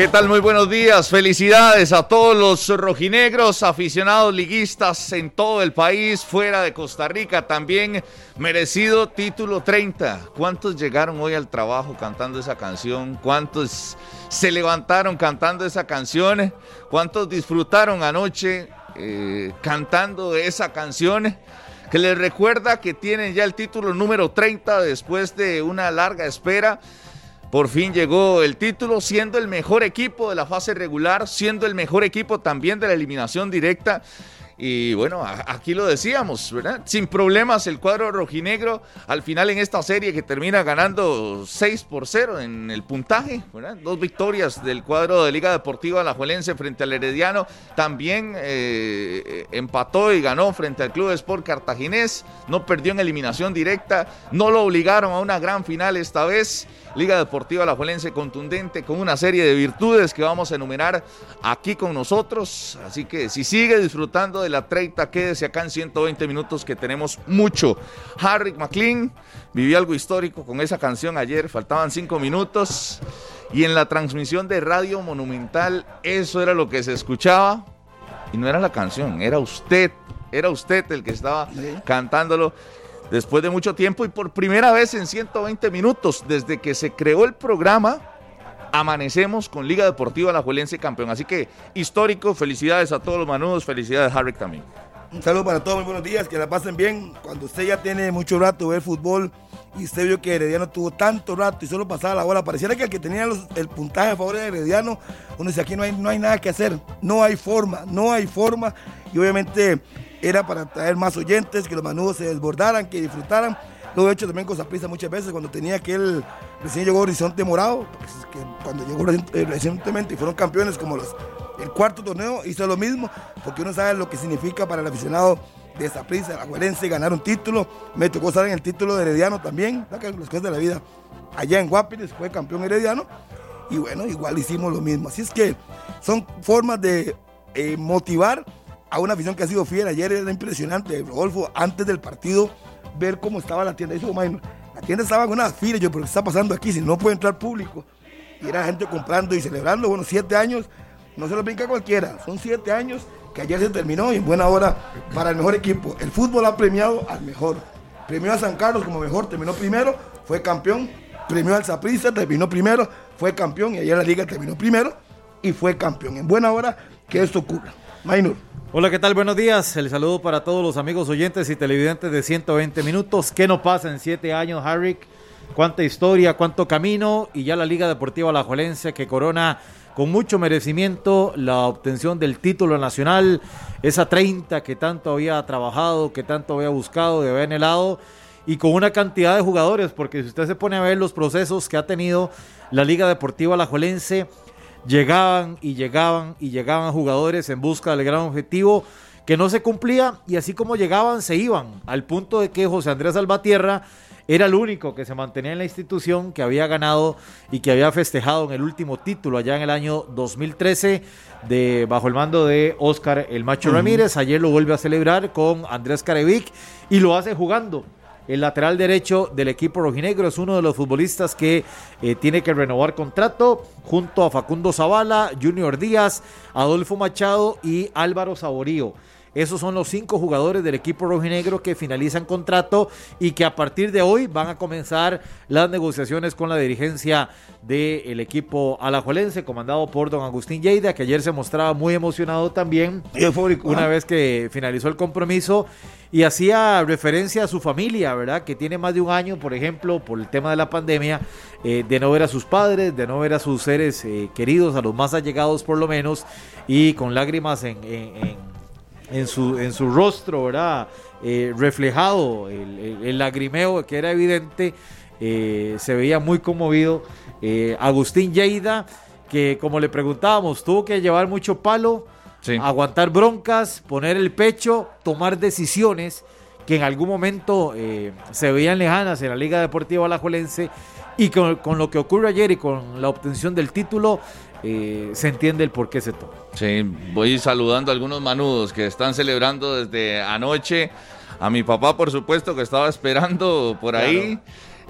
¿Qué tal? Muy buenos días. Felicidades a todos los rojinegros, aficionados liguistas en todo el país, fuera de Costa Rica. También merecido título 30. ¿Cuántos llegaron hoy al trabajo cantando esa canción? ¿Cuántos se levantaron cantando esa canción? ¿Cuántos disfrutaron anoche eh, cantando esa canción? Que les recuerda que tienen ya el título número 30 después de una larga espera. Por fin llegó el título, siendo el mejor equipo de la fase regular, siendo el mejor equipo también de la eliminación directa. Y bueno, aquí lo decíamos, ¿verdad? Sin problemas el cuadro rojinegro al final en esta serie que termina ganando 6 por 0 en el puntaje, ¿verdad? Dos victorias del cuadro de Liga Deportiva Alajuelense frente al Herediano. También eh, empató y ganó frente al Club Sport Cartaginés. No perdió en eliminación directa. No lo obligaron a una gran final esta vez. Liga Deportiva Alajuelense contundente con una serie de virtudes que vamos a enumerar aquí con nosotros. Así que si sigue disfrutando de la 30, quédese acá en 120 minutos que tenemos mucho. Harry McLean vivió algo histórico con esa canción ayer, faltaban 5 minutos. Y en la transmisión de Radio Monumental, eso era lo que se escuchaba. Y no era la canción, era usted, era usted el que estaba cantándolo después de mucho tiempo y por primera vez en 120 minutos desde que se creó el programa. Amanecemos con Liga Deportiva La Juelense campeón. Así que histórico, felicidades a todos los manudos, felicidades Harry también. Un saludo para todos, muy buenos días, que la pasen bien. Cuando usted ya tiene mucho rato de ver fútbol y usted vio que Herediano tuvo tanto rato y solo pasaba la bola, pareciera que el que tenía el puntaje a favor de Herediano, uno dice aquí no hay, no hay nada que hacer, no hay forma, no hay forma. Y obviamente era para traer más oyentes, que los manudos se desbordaran, que disfrutaran. Lo he hecho también con Zaprisa muchas veces, cuando tenía aquel, recién llegó Horizonte Morado, que cuando llegó eh, recientemente y fueron campeones como los, el cuarto torneo, hizo lo mismo, porque uno sabe lo que significa para el aficionado de Zaprisa, la Guarense, ganar un título. Me tocó estar en el título de Herediano también, las cosas de la vida. Allá en Guapiles fue campeón Herediano, y bueno, igual hicimos lo mismo. Así es que son formas de eh, motivar a una afición que ha sido fiel. Ayer era impresionante, Rodolfo, antes del partido, ver cómo estaba la tienda. la tienda estaba con una fila, yo, pero ¿qué está pasando aquí? Si no puede entrar público. Y era gente comprando y celebrando. Bueno, siete años, no se lo brinca cualquiera. Son siete años que ayer se terminó y en buena hora para el mejor equipo. El fútbol ha premiado al mejor. Premió a San Carlos como mejor, terminó primero, fue campeón. Premió al Zaprisa, terminó primero, fue campeón. Y ayer la liga terminó primero y fue campeón. En buena hora que esto ocurra. Hola, ¿qué tal? Buenos días. El saludo para todos los amigos oyentes y televidentes de 120 minutos. ¿Qué nos pasa en siete años, Harry? Cuánta historia, cuánto camino y ya la Liga Deportiva Alajuelense que corona con mucho merecimiento la obtención del título nacional, esa 30 que tanto había trabajado, que tanto había buscado, de había anhelado y con una cantidad de jugadores, porque si usted se pone a ver los procesos que ha tenido la Liga Deportiva Alajuelense, llegaban y llegaban y llegaban jugadores en busca del gran objetivo que no se cumplía y así como llegaban se iban al punto de que José Andrés Salvatierra era el único que se mantenía en la institución, que había ganado y que había festejado en el último título allá en el año 2013 de, bajo el mando de Oscar El Macho Ramírez. Ayer lo vuelve a celebrar con Andrés Carevic y lo hace jugando el lateral derecho del equipo rojinegro. Es uno de los futbolistas que eh, tiene que renovar contrato junto a Facundo Zavala, Junior Díaz, Adolfo Machado y Álvaro Saborío. Esos son los cinco jugadores del equipo rojinegro que finalizan contrato y que a partir de hoy van a comenzar las negociaciones con la dirigencia del equipo alajuelense, comandado por don Agustín Lleida, que ayer se mostraba muy emocionado también, una vez que finalizó el compromiso y hacía referencia a su familia, ¿verdad? Que tiene más de un año, por ejemplo, por el tema de la pandemia, eh, de no ver a sus padres, de no ver a sus seres eh, queridos, a los más allegados por lo menos, y con lágrimas en en su, en su rostro, ¿verdad? Eh, reflejado el, lagrimeo que era evidente, eh, se veía muy conmovido. Eh, Agustín Lleida, que como le preguntábamos, tuvo que llevar mucho palo, aguantar broncas, poner el pecho, tomar decisiones que en algún momento se veían lejanas en la Liga Deportiva Alajuelense y con, con, lo que ocurre ayer y con la obtención del título, eh, se entiende el por qué se toma. Sí, voy saludando a algunos manudos que están celebrando desde anoche. A mi papá, por supuesto, que estaba esperando por ahí.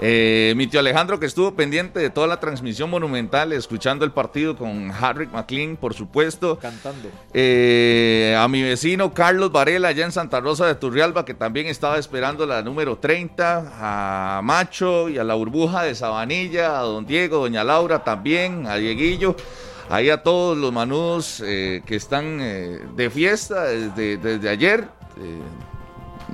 Eh, mi tío Alejandro, que estuvo pendiente de toda la transmisión monumental, escuchando el partido con Harry McLean, por supuesto. Cantando. Eh, a mi vecino Carlos Varela, allá en Santa Rosa de Turrialba, que también estaba esperando la número 30. A Macho y a la burbuja de Sabanilla, a don Diego, doña Laura también, a Dieguillo. Ahí a todos los manudos eh, que están de fiesta desde, desde ayer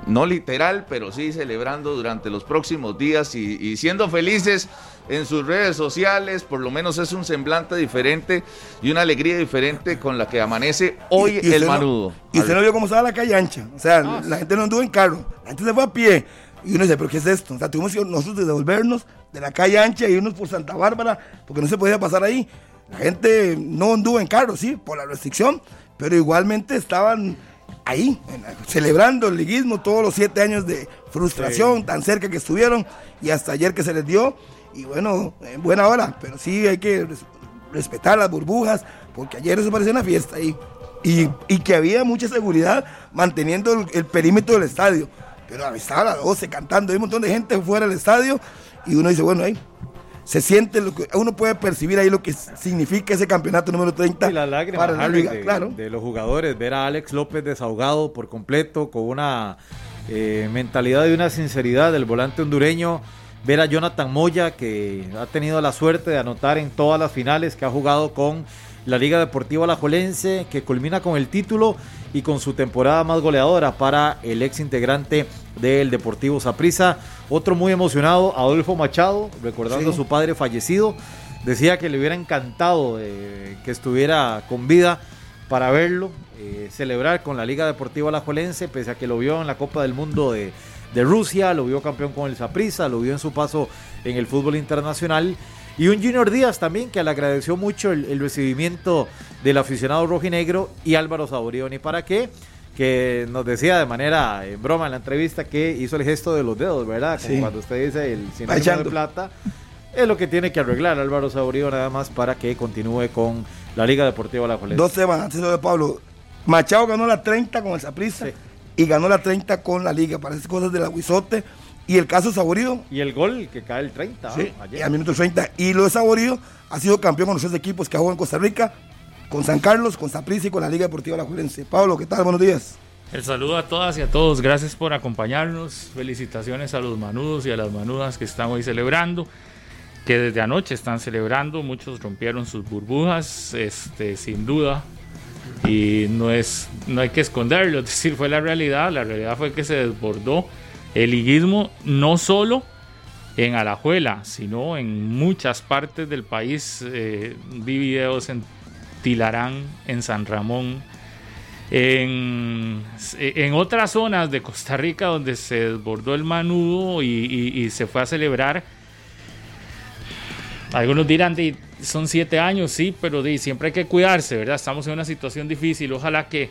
no literal, pero sí celebrando durante los próximos días y, siendo felices en sus redes sociales, por lo menos es un semblante diferente y una alegría diferente con la que amanece hoy el manudo. y usted no vio cómo estaba la calle ancha, o sea, ah, la gente no anduvo en carro, la gente se fue a pie. Y uno dice, ¿pero qué es esto? O sea, tuvimos que nosotros devolvernos de la calle ancha y irnos por Santa Bárbara, porque no se podía pasar ahí. La gente no anduvo en carro, sí, por la restricción, pero igualmente estaban ahí, celebrando el liguismo, todos los siete años de frustración, tan cerca que estuvieron, y hasta ayer que se les dio, y bueno, en buena hora, pero sí hay que respetar las burbujas, porque ayer eso parecía una fiesta ahí, y, que había mucha seguridad manteniendo el, perímetro del estadio, pero estaba a las 12 cantando, hay un montón de gente fuera del estadio, y uno dice, bueno, ahí se siente, lo que uno puede percibir ahí lo que significa ese campeonato número 30 y la lágrima, para la liga, de, claro. de los jugadores, ver a Alex López desahogado por completo, con una eh, mentalidad y una sinceridad del volante hondureño, ver a Jonathan Moya, que ha tenido la suerte de anotar en todas las finales que ha jugado con la Liga Deportiva Alajuelense, que culmina con el título y con su temporada más goleadora para el ex integrante del Deportivo Saprissa. Otro muy emocionado, Adolfo Machado, recordando a su padre fallecido. Decía que le hubiera encantado eh, que estuviera con vida para verlo, eh, celebrar con la Liga Deportiva Alajuelense, pese a que lo vio en la Copa del Mundo de, Rusia, lo vio campeón con el Saprissa, lo vio en su paso en el fútbol internacional. Y un Junior Díaz también que le agradeció mucho el, recibimiento del aficionado rojinegro y Álvaro Saborioni. ¿Para qué? Que nos decía de manera en broma en la entrevista que hizo el gesto de los dedos, ¿verdad? Como cuando usted dice el sinónimo de plata. Es lo que tiene que arreglar Álvaro Saborío nada más para que continúe con la Liga Deportiva La. Dos temas antes de Pablo. Machado ganó la 30 con el Saprissa y ganó la 30 con la Liga. Parece cosas de la Huizote. Y el caso Saborido. Y el gol que cae el 30. Sí, ayer. al minuto 30. Y lo de Saborido ha sido campeón con los tres equipos que ha jugado en Costa Rica con San Carlos, con Saprissa y con la Liga Deportiva La. Pablo, ¿qué tal? Buenos días. El saludo a todas y a todos, gracias por acompañarnos. Felicitaciones a los manudos y a las manudas que están hoy celebrando, que desde anoche están celebrando. Muchos rompieron sus burbujas, este, sin duda. Y no, es, no hay que esconderlo, es decir, fue la realidad. La realidad fue que se desbordó el liguismo no solo en Alajuela, sino en muchas partes del país. Eh, vi videos en Tilarán, en San Ramón, en, otras zonas de Costa Rica donde se desbordó el manudo y, se fue a celebrar. Algunos dirán, son siete años, sí, pero siempre hay que cuidarse, ¿verdad? Estamos en una situación difícil, ojalá que,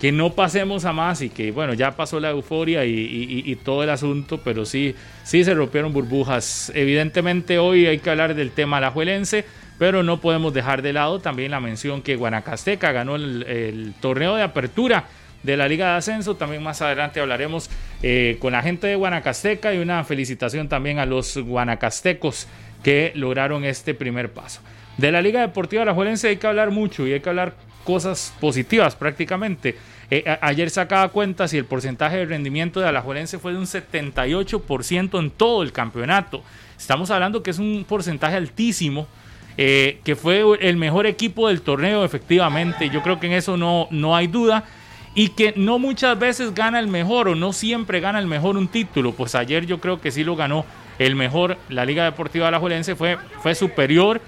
que no pasemos a más y que, bueno, ya pasó la euforia y, todo el asunto, pero sí, sí se rompieron burbujas. Evidentemente hoy hay que hablar del tema alajuelense pero no podemos dejar de lado también la mención que Guanacasteca ganó el, torneo de apertura de la Liga de Ascenso. También más adelante hablaremos eh, con la gente de Guanacasteca y una felicitación también a los guanacastecos que lograron este primer paso. De la Liga Deportiva Alajuelense hay que hablar mucho y hay que hablar cosas positivas prácticamente. Eh, ayer sacaba cuentas y el porcentaje de rendimiento de Alajuelense fue de un 78% en todo el campeonato. Estamos hablando que es un porcentaje altísimo eh, que fue el mejor equipo del torneo, efectivamente. Yo creo que en eso no, no hay duda. Y que no muchas veces gana el mejor o no siempre gana el mejor un título. Pues ayer yo creo que sí lo ganó el mejor. La Liga Deportiva Alajuelense fue, fue superior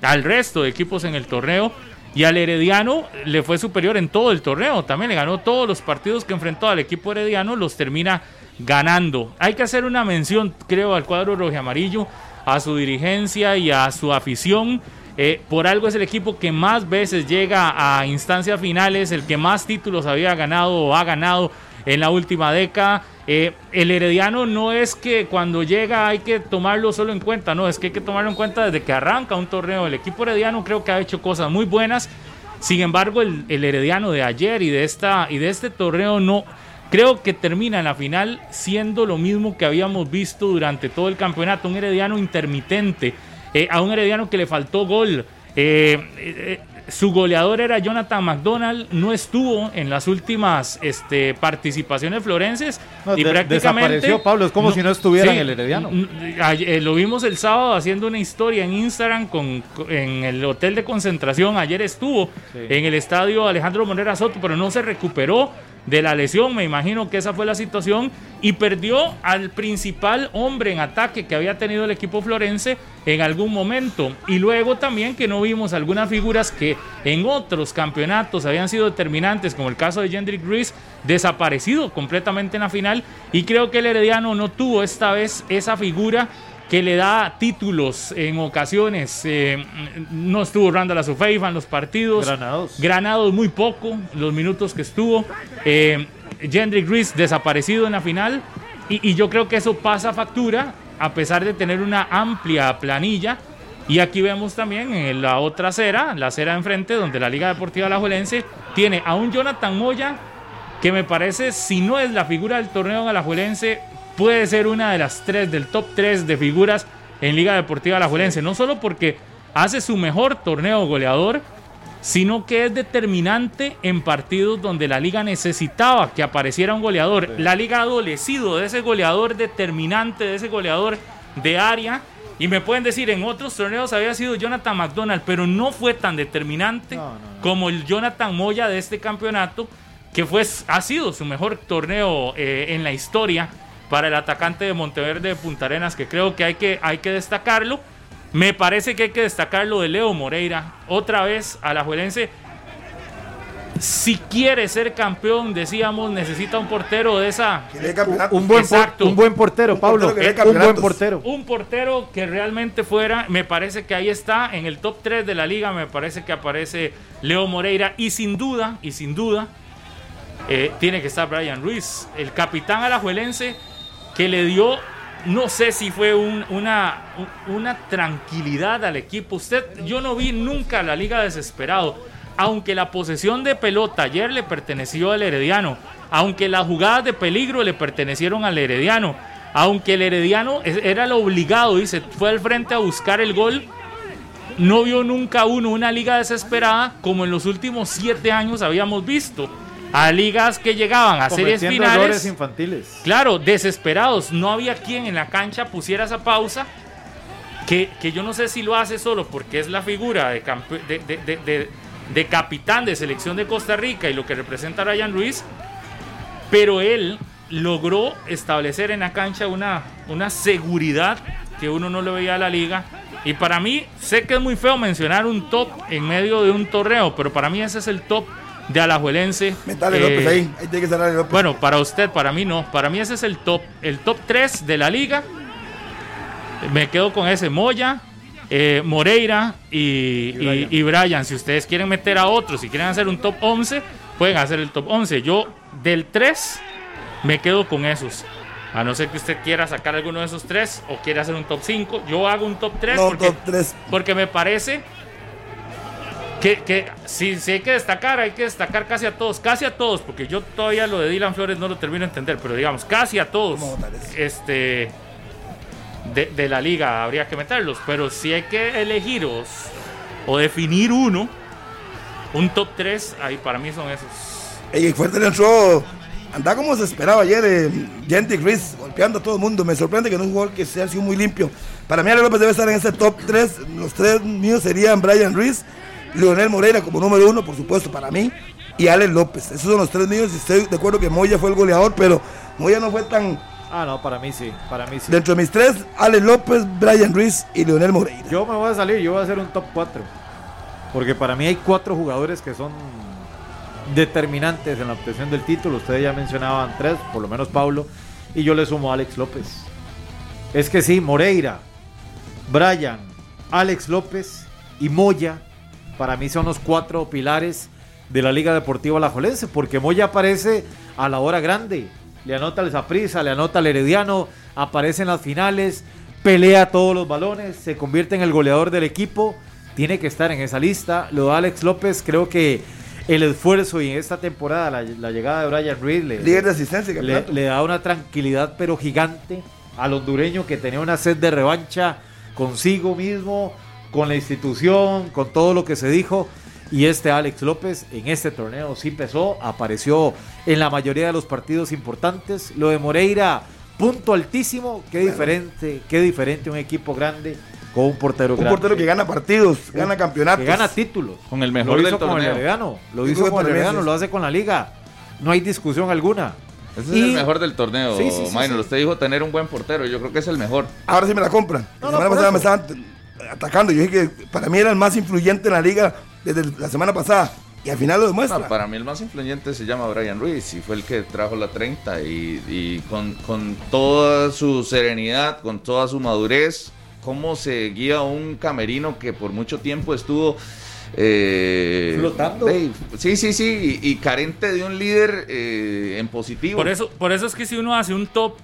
al resto de equipos en el torneo. y al Herediano le fue superior en todo el torneo. También le ganó todos los partidos que enfrentó al equipo Herediano, los termina ganando. Hay que hacer una mención, creo, al cuadro rojo amarillo, a su dirigencia y a su afición. Eh, por algo es el equipo que más veces llega a instancias finales, el que más títulos había ganado o ha ganado en la última década. Eh, el Herediano no es que cuando llega hay que tomarlo solo en cuenta, no, es que hay que tomarlo en cuenta desde que arranca un torneo. El equipo Herediano creo que ha hecho cosas muy buenas. Sin embargo, el, Herediano de ayer y de, esta, y de este torneo no, creo que termina en la final siendo lo mismo que habíamos visto durante todo el campeonato, un herediano intermitente, eh, a un herediano que le faltó gol. Eh, su goleador era Jonathan McDonald, no estuvo en las últimas este, participaciones florenses y prácticamente desapareció Pablo, es como si no estuviera en el Herediano. Eh, lo vimos el sábado haciendo una historia en Instagram con, en el hotel de concentración, ayer estuvo en el estadio Alejandro Monera Soto, pero no se recuperó de la lesión, me imagino que esa fue la situación, y perdió al principal hombre en ataque que había tenido el equipo florense en algún momento. Y luego también que no vimos algunas figuras que en otros campeonatos habían sido determinantes, como el caso de Jendrik Ruiz, desaparecido completamente en la final, y creo que el Herediano no tuvo esta vez esa figura que le da títulos en ocasiones. Eh, no estuvo Randall Azufeifa en los partidos. Granados. Granados muy poco, los minutos que estuvo. Eh, Jendrik Ruiz desaparecido en la final. Y, yo creo que eso pasa factura, a pesar de tener una amplia planilla. Y aquí vemos también en la otra acera, la acera enfrente, donde la Liga Deportiva Alajuelense tiene a un Jonathan Moya, que me parece, si no es la figura del torneo alajuelense, puede ser una de las tres, del top 3 de figuras en Liga Deportiva Alajuelense. No solo porque hace su mejor torneo goleador, sino que es determinante en partidos donde la liga necesitaba que apareciera un goleador. La liga ha adolecido de ese goleador determinante, de ese goleador de área. Y me pueden decir, en otros torneos había sido Jonathan McDonald, pero no fue tan determinante como el Jonathan Moya de este campeonato, que fue, ha sido su mejor torneo eh, en la historia para el atacante de Monteverde de Punta Arenas, que creo que hay que, hay que destacarlo. Me parece que hay que destacar lo de Leo Moreira. Otra vez a la Juelense. Si quiere ser campeón, decíamos, necesita un portero de esa. Un buen, un buen portero, Pablo. un buen portero. Un portero que realmente fuera. Me parece que ahí está en el top 3 de la liga. Me parece que aparece Leo Moreira. Y sin duda, y sin duda, eh, tiene que estar Brian Ruiz, el capitán alajuelense que le dio, no sé si fue una, una tranquilidad al equipo. Usted, yo no vi nunca la liga desesperado. Aunque la posesión de pelota ayer le perteneció al Herediano, aunque las jugadas de peligro le pertenecieron al Herediano, aunque el Herediano era lo obligado y se fue al frente a buscar el gol, no vio nunca uno una liga desesperada como en los últimos siete años habíamos visto a ligas que llegaban a series finales. infantiles. Claro, desesperados. No había quien en la cancha pusiera esa pausa. Que, que yo no sé si lo hace solo porque es la figura de, de, de, capitán de selección de Costa Rica y lo que representa a Ryan Ruiz. Pero él logró establecer en la cancha una, una seguridad que uno no le veía a la liga. Y para mí, sé que es muy feo mencionar un top en medio de un torneo, pero para mí ese es el top de Alajuelense. López ahí, ahí tiene que López. Bueno, para usted, para mí no. Para mí ese es el top, el top 3 de la liga. Me quedo con ese Moya, eh, Moreira y, Brian. Si ustedes quieren meter a otros, si quieren hacer un top 11, pueden hacer el top 11. Yo del 3 me quedo con esos. A no ser que usted quiera sacar alguno de esos tres o quiera hacer un top 5. Yo hago un top 3 porque, porque me parece que, si, hay que destacar, hay que destacar casi a todos, casi a todos, porque yo todavía lo de Dylan Flores no lo termino de entender, pero digamos, casi a todos este, de, la liga habría que meterlos, pero si hay que elegirlos o definir uno, un top 3, ahí para mí son esos. Ey, fuerte le entró, anda como se esperaba ayer, eh, Genty Chris, golpeando a todo el mundo, me sorprende que no es un gol que sea sido muy limpio. Para mí Ale López debe estar en ese top 3, los tres míos serían Brian Ruiz, Leonel Moreira como número uno, por supuesto, para mí, y Alex López. Esos son los tres míos. Y estoy de acuerdo que Moya fue el goleador, pero Moya no fue tan. Ah, no, para mí sí, para mí sí. Dentro de mis tres, Alex López, Brian Ruiz y Leonel Moreira. Yo me voy a salir, yo voy a hacer un top 4. porque para mí hay cuatro jugadores que son determinantes en la obtención del título. Ustedes ya mencionaban tres, por lo menos Pablo, y yo le sumo a Alex López. Es que sí, Moreira, Brian, Alex López y Moya, para mí son los cuatro pilares de la Liga Deportiva Alajuelense, porque Moya aparece a la hora grande, le anota el Zaprisa, le anota el Herediano, aparece en las finales, pelea todos los balones, se convierte en el goleador del equipo, tiene que estar en esa lista. Lo de Alex López, creo que el esfuerzo y en esta temporada la, llegada de Brian Reed le, Líder de asistencia, le, le da una tranquilidad pero gigante al hondureño que tenía una sed de revancha consigo mismo, con la institución, con todo lo que se dijo. Y este Alex López en este torneo sí pesó, apareció en la mayoría de los partidos importantes. Lo de Moreira, punto altísimo, qué diferente, qué diferente un equipo grande con un portero un portero que gana partidos, gana campeonatos. Que gana títulos. Con el mejor lo del hizo con el torneo. Heredano, lo hizo con el Heredano, lo hace con la liga. No hay discusión alguna. Ese es el mejor del torneo, Sí, sí, sí, Minor. sí. Usted dijo tener un buen portero. Yo creo que es el mejor. Ahora sí me la compran. No, la no, semana pasada me eso. estaban atacando. Yo dije que para mí era el más influyente en la liga desde la semana pasada. Y al final lo demuestra. No, para mí el más influyente se llama Brian Ruiz y fue el que trajo la 30 y, y con, con toda su serenidad, con toda su madurez, cómo se guía un camerino que por mucho tiempo estuvo... eh, Flotando. sí, sí, sí, y, y carente de un líder eh, en positivo. Por eso, por eso es que si uno hace un top,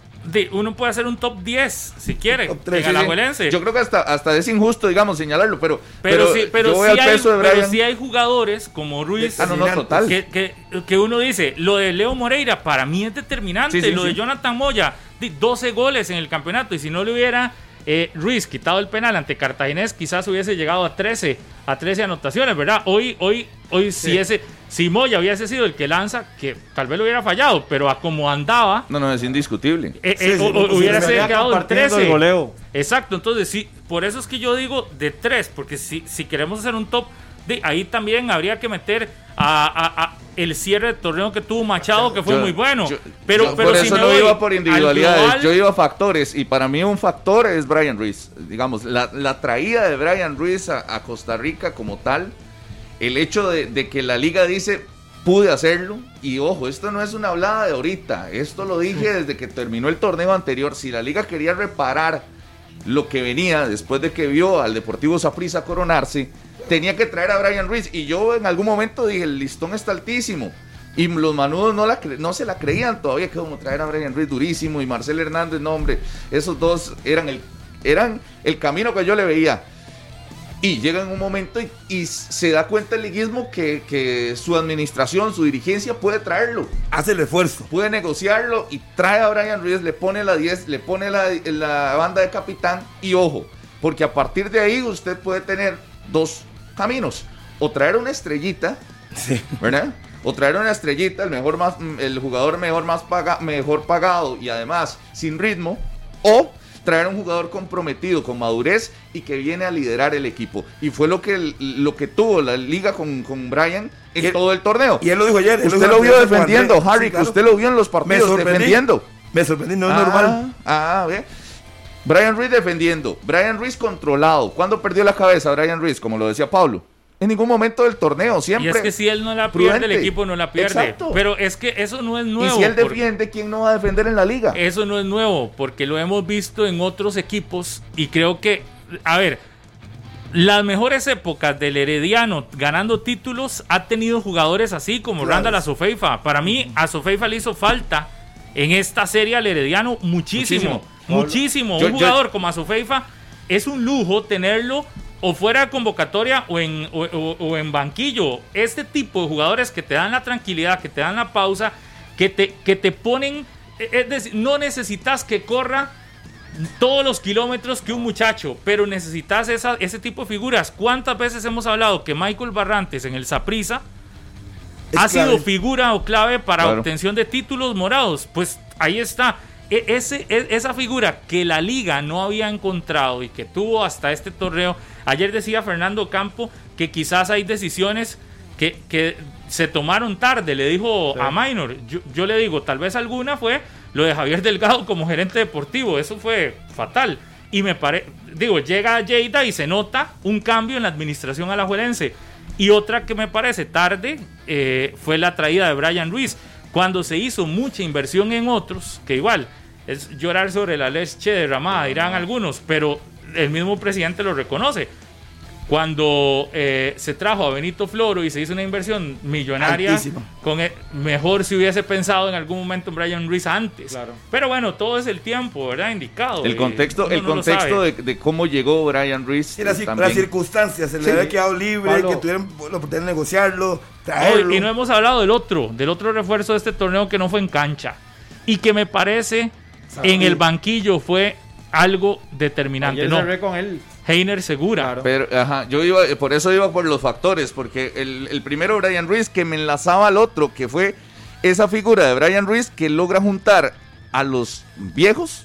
uno puede hacer un top 10 si quiere, Top tres, en sí, sí. Alajuelense. Yo creo que hasta, hasta es injusto, digamos, señalarlo, pero, Pero, sí, pero, yo voy sí hay, peso de pero sí hay jugadores como Ruiz Ah, no, no, total. que, que, que uno dice, lo de Leo Moreira para mí es determinante, Sí, sí, lo sí. de Jonathan Moya, di 12 goles en el campeonato y si no le hubiera eh, Ruiz quitado el penal ante Cartaginés, quizás hubiese llegado a 13, a 13 anotaciones, ¿verdad? Hoy, hoy, hoy si ese, si Moya hubiese sido el que lanza, que tal vez lo hubiera fallado, pero a como andaba, No, no, es indiscutible. eh, Sí, eh, sí, o- hubiera sido quedado en compartiendo 13. el goleo. Exacto, entonces sí, por eso es que yo digo de tres, porque si, si queremos hacer un top, de ahí también habría que meter a, a- a el cierre de torneo que tuvo Machado, que fue Yo- muy bueno. yo- pero yo pero por si eso no voy iba por al individualidades, global, yo iba a factores y para mí un factor es Brian Ruiz. Digamos, la, la traída de Brian Ruiz a, a Costa Rica como tal, el hecho de, que la liga dice pude hacerlo y ojo, esto no es una hablada de ahorita, esto lo dije desde que terminó el torneo anterior, si la liga quería reparar lo que venía después de que vio al Deportivo Saprissa coronarse, tenía que traer a Brian Ruiz. Y yo en algún momento dije, el listón está altísimo. Y los manudos no se la creían todavía, que como traer a Brian Ruiz durísimo y Marcel Hernández, no hombre, esos dos eran el, eran el camino que yo le veía. Y llega en un momento y, y se da cuenta el liguismo que, que su administración, su dirigencia puede traerlo Hace el esfuerzo. puede negociarlo y trae a Brian Ruiz, le pone la 10, le pone la, la banda de capitán y ojo, porque a partir de ahí usted puede tener dos caminos, o traer una estrellita, Sí. ¿verdad? O traer una estrellita, el mejor más, el jugador mejor más paga, mejor pagado y además sin ritmo, o traer un jugador comprometido con madurez y que viene a liderar el equipo. Y fue lo que, lo que tuvo la liga con, con Brian en todo el torneo. Y él lo dijo ayer. Usted lo vio defendiendo. Harry, Sí, claro. usted lo vio en los Me partidos sorprendí. defendiendo. Me sorprendí, no es Ah, normal. Ah, ve. Brian Ruiz defendiendo. Brian Ruiz controlado. ¿Cuándo perdió la cabeza Brian Ruiz? Como lo decía Pablo. En ningún momento del torneo, Y siempre. es que si él no la pierde, el equipo no la pierde. Exacto. Pero es que eso no es y nuevo. si él defiende, ¿quién no va a defender en la liga? Eso no es nuevo, porque lo hemos visto en otros equipos y creo que, a ver, las mejores épocas del Herediano ganando títulos ha tenido jugadores así como Claro. Randall Azofeifa. Para mí, Azofeifa le hizo falta en esta serie al Herediano muchísimo, Muchísimo. muchísimo. Yo- Un yo- jugador como Azofeifa es un lujo tenerlo o fuera de convocatoria o en, o- o- o en banquillo. Este tipo de jugadores que te dan la tranquilidad, que te dan la pausa, que te, que te ponen... Es decir, no necesitas que corra todos los kilómetros que un muchacho, pero necesitas esa, ese tipo de figuras. ¿Cuántas veces hemos hablado que Michael Barrantes en el Saprisa ha clave. sido figura o clave para Claro. obtención de títulos morados? Pues ahí está. E- ese, e- esa figura que la liga no había encontrado y que tuvo hasta este torneo. Ayer decía Fernando Campo que quizás hay decisiones que, que se tomaron tarde, le dijo Sí. a Minor. Yo, yo le digo, tal vez alguna fue lo de Javier Delgado como gerente deportivo. Eso fue fatal. Y me parece, digo, llega Lleida y se nota un cambio en la administración alajuelense. Y otra que me parece tarde eh, fue la traída de Brian Ruiz, cuando se hizo mucha inversión en otros, que igual es llorar sobre la leche derramada, dirán algunos, pero el mismo presidente lo reconoce. Cuando eh, se trajo a Benito Floro y se hizo una inversión millonaria, con el- mejor si hubiese pensado en algún momento en Brian Ruiz antes. Claro. Pero bueno, todo es el tiempo, ¿verdad? Indicado. El eh, contexto, el no contexto de, de cómo llegó Brian Ruiz. Y las, eh, las también. circunstancias, se le Sí. había quedado libre, Pablo. que tuvieron la oportunidad de negociarlo, traerlo. y no hemos hablado del otro, del otro refuerzo de este torneo que no fue en cancha. Y que me parece en el banquillo fue algo determinante. Ayer No, cerré con él. Heiner Segura. Claro. Pero, ajá, yo iba, por eso iba por los factores, porque el, el primero Brian Ruiz que me enlazaba al otro, que fue esa figura de Brian Ruiz que logra juntar a los viejos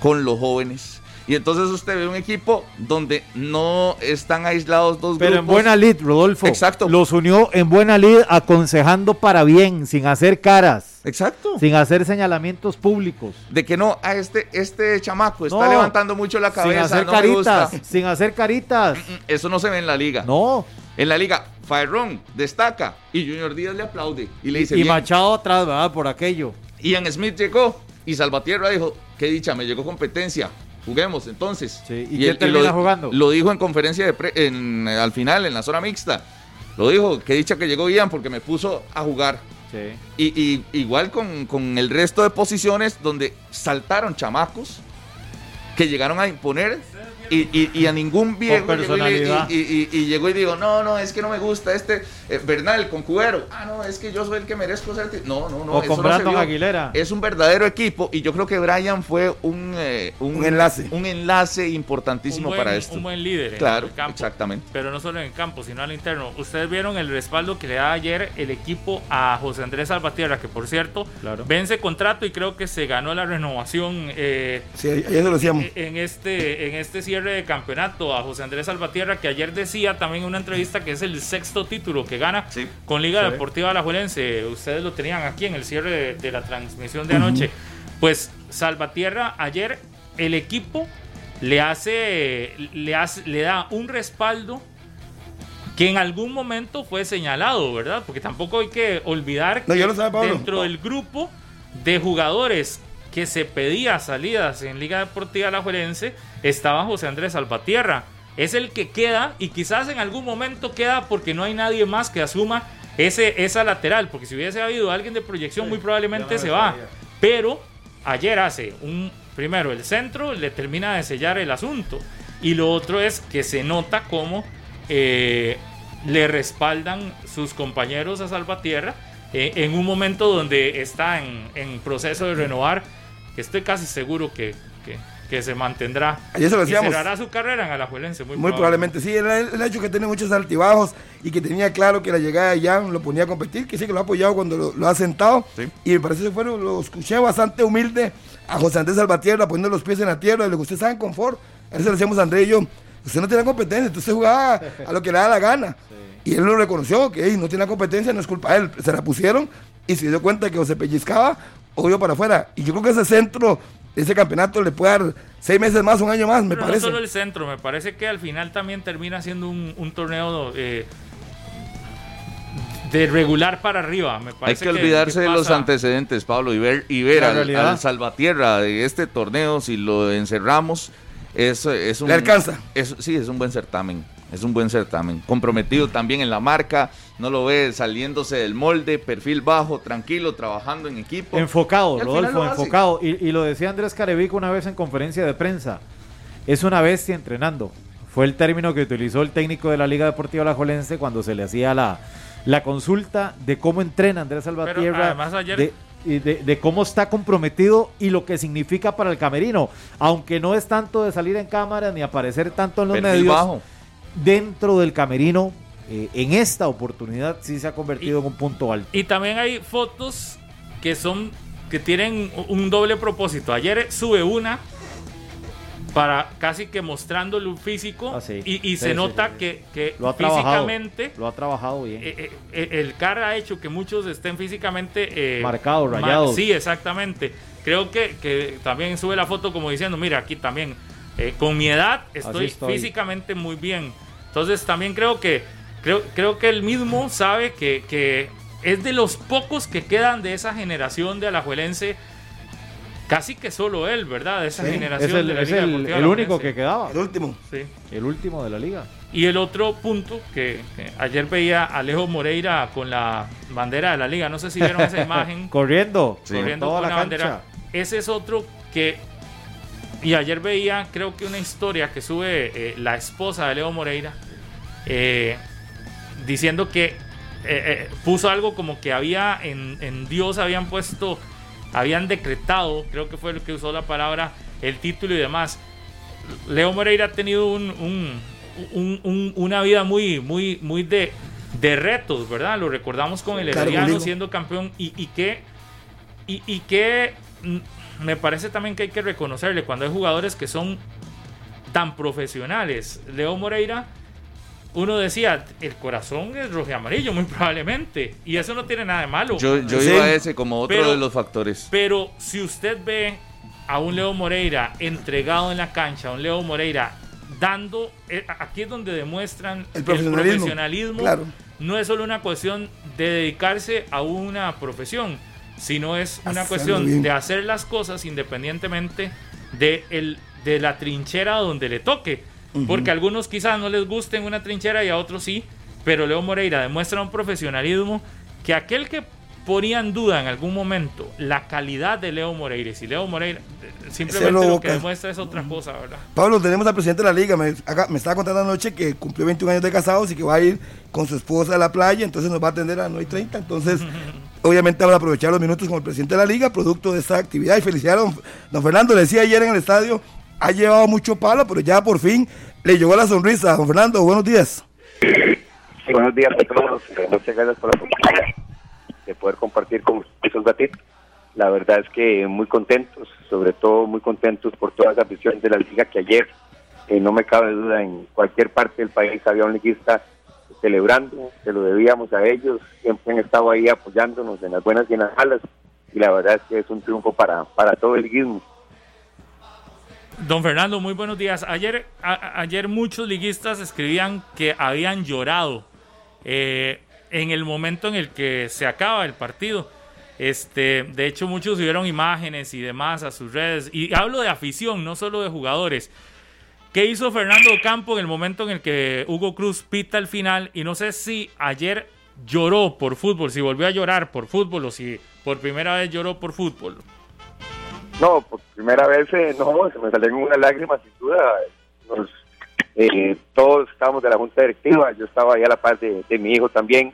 con los jóvenes. Y entonces usted ve un equipo donde no están aislados dos Pero en grupos. buena lid, Rodolfo. Exacto. Los unió en buena lid aconsejando para bien, sin hacer caras, Exacto. sin hacer señalamientos públicos. De que no, a este, este chamaco está No. levantando mucho la Sin cabeza, hacer no me gusta. caritas, sin hacer caritas. Mm, Eso no se ve en la liga. No. En la liga, Fairón destaca y Junior Díaz le aplaude y le dice Y "Bien". Machado atrás, ¿verdad? Por aquello. Ian Smith llegó y Salvatierra dijo, qué dicha, me llegó competencia. Juguemos entonces. Sí, ¿y quién termina lo, jugando? Lo dijo en conferencia de pre- en, eh, al final, en la zona mixta. Lo dijo, qué dicha que llegó Ian porque me puso a jugar. Sí. Y, y igual con, con el resto de posiciones donde saltaron chamacos que llegaron a imponer y, y- y a ningún viejo llegó y, y- y- y llegó y dijo, no, no, es que no me gusta este eh, Bernal con Cubero. Ah, no, es que yo soy el que merezco ser. ti-". No, no, no. o eso con no se Brandon vio. Aguilera. Es un verdadero equipo y yo creo que Brian fue un, eh, Un enlace. un enlace importantísimo un buen, para esto. Un buen líder Claro, en el campo. exactamente. Pero no solo en el campo, sino al interno. Ustedes vieron el respaldo que le da ayer el equipo a José Andrés Salvatierra, que por cierto, Claro. vence contrato y creo que se ganó la renovación eh, Sí, lo decíamos. en este, en este cierre de campeonato a José Andrés Salvatierra, que ayer decía también en una entrevista que es el sexto título que gana Sí. con Liga Sí. Deportiva Alajuelense. Ustedes lo tenían aquí en el cierre de, de la transmisión de anoche. Pues Salvatierra ayer el equipo le hace, le hace, le da un respaldo que en algún momento fue señalado, ¿verdad? Porque tampoco hay que olvidar No, que yo lo sabe, Pablo. dentro del grupo de jugadores que se pedía salidas en Liga Deportiva Alajuelense estaba José Andrés Salvatierra. Es el que queda y quizás en algún momento queda porque no hay nadie más que asuma ese, esa lateral, porque si hubiese habido alguien de proyección muy probablemente se va. Pero ayer hace un, primero el centro, le termina de sellar el asunto. Y lo otro es que se nota cómo eh, le respaldan sus compañeros a Salvatierra eh, en un momento donde está en, en proceso de renovar, que estoy casi seguro que, que- que se mantendrá. Ayer se lo y decíamos. cerrará su carrera en Alajuelense, muy, Muy probablemente, sí. El, el hecho que tiene muchos altibajos y que tenía claro que la llegada de Jan lo ponía a competir, que sí que lo ha apoyado cuando lo, lo ha sentado. Sí. Y me parece que fueron, lo escuché bastante humilde a José Andrés Salvatierra, poniendo los pies en la tierra, de lo que usted sabe en confort. A eso le decíamos a André y yo, usted no tiene competencia, entonces usted jugaba a lo que le da la gana. Y él lo reconoció, que "Ey, no tiene competencia, no es culpa de él. Se la pusieron y se dio cuenta que o se pellizcaba o iba para afuera. Y yo creo que ese centro, ese campeonato le puede dar seis meses más, un año más, me Pero no parece. solo el centro, me parece que al final también termina siendo un, un torneo eh, de regular para arriba. Me Hay que olvidarse de los antecedentes, Pablo, y ver, y ver al, Salvatierra de este torneo, si lo encerramos, es, es un... Le alcanza. es- sí, es un buen certamen, es un buen certamen. Comprometido también en la marca, no lo ve saliéndose del molde, perfil bajo, tranquilo, trabajando en equipo. Enfocado, Rodolfo, enfocado. Y, y lo decía Andrés Carevico una vez en conferencia de prensa. Es una bestia entrenando. Fue el término que utilizó el técnico de la Liga Deportiva Alajuelense cuando se le hacía la, la consulta de cómo entrena Andrés Salvatierra. además ayer- de, y de, de cómo está comprometido y lo que significa para el camerino. Aunque no es tanto de salir en cámara ni aparecer tanto en los Perfil medios. bajo. Dentro del camerino, eh, en esta oportunidad sí se ha convertido Y- en un punto alto. Y también hay fotos que son que tienen un doble propósito. Ayer sube una para casi que mostrando lo físico Ah, sí. y, y Sí, se sí, nota que, que Lo físicamente Lo ha trabajado bien. eh, eh, el CAR ha hecho que muchos estén físicamente eh, Marcados, ma- rayados. Sí, exactamente. Creo que, que también sube la foto como diciendo, mira, aquí también, con mi edad estoy, estoy. físicamente muy bien. Entonces también creo que, creo, creo que él mismo sabe que, que es de los pocos que quedan de esa generación de Alajuelense. Casi que solo él, ¿verdad? De esa Sí, generación Es el, de la es Liga el- Deportiva el único que quedaba. El último. Sí. El último de la liga. Y el otro punto que, que ayer veía a Alejo Moreira con la bandera de la liga. No sé si vieron esa imagen. Corriendo. Sí. corriendo toda con la la bandera. Ese es otro que. Y ayer veía, creo que una historia que sube eh, la esposa de Leo Moreira, eh, diciendo que eh, eh, puso algo como que había en, en Dios habían puesto, habían decretado, creo que fue el que usó la palabra, el título y demás. Leo Moreira ha tenido un, un- un- un- una vida muy, muy, muy de, de retos, ¿verdad? Lo recordamos con el Claro, Herediano siendo campeón y, y que, y, y que mm, me parece también que hay que reconocerle cuando hay jugadores que son tan profesionales. Leo Moreira, uno decía, el corazón es rojo y amarillo, muy probablemente, y eso no tiene nada de malo. Yo, yo Sí. iba a ese como otro Pero- de los factores. Pero si usted ve a un Leo Moreira entregado en la cancha, a un Leo Moreira dando, eh, aquí es donde demuestran El profesionalismo, profesionalismo. claro. No es solo una cuestión de dedicarse a una profesión, sino es una Hacerlo cuestión bien. de hacer las cosas independientemente de, el, de la trinchera donde le toque. Porque a algunos quizás no les guste en una trinchera y a otros sí, pero Leo Moreira demuestra un profesionalismo que aquel que ponía en duda en algún momento la calidad de Leo Moreira, y si Leo Moreira simplemente lo lo que demuestra es otra cosa, ¿verdad? Pablo, tenemos al presidente de la liga. Me, acá- me estaba contando anoche que cumplió 21 años de casados y que va a ir con su esposa a la playa, entonces nos va a atender a las 9 y 30. Entonces, obviamente, vamos a aprovechar los minutos con el presidente de la liga, producto de esta actividad. Y felicidades, don, don Fernando. Le decía ayer en el estadio, ha llevado mucho palo, pero ya por fin le llegó la sonrisa. Don Fernando, buenos días. Buenos días a todos. Muchas gracias por la oportunidad de poder compartir con ustedes un ratito. La verdad es que muy contentos, sobre todo muy contentos por toda esa afición de la liga que ayer, eh, no me cabe duda, en cualquier parte del país había un liguista celebrando, se lo debíamos a ellos, siempre han estado ahí apoyándonos en las buenas y en las malas, y la verdad es que es un triunfo para, para todo el liguismo. Don Fernando, muy buenos días. Ayer, ayer muchos liguistas escribían que habían llorado eh, en el momento en el que se acaba el partido. Este, de hecho, muchos subieron imágenes y demás a sus redes. Y hablo de afición, no solo de jugadores. ¿Qué hizo Fernando Campo en el momento en el que Hugo Cruz pita el final? Y no sé si ayer lloró por fútbol, si volvió a llorar por fútbol o si por primera vez lloró por fútbol. No, por primera vez eh, no, se me salieron unas lágrimas sin duda. Nos, eh, todos estábamos de la junta directiva, yo estaba ahí a la par de, mi hijo también.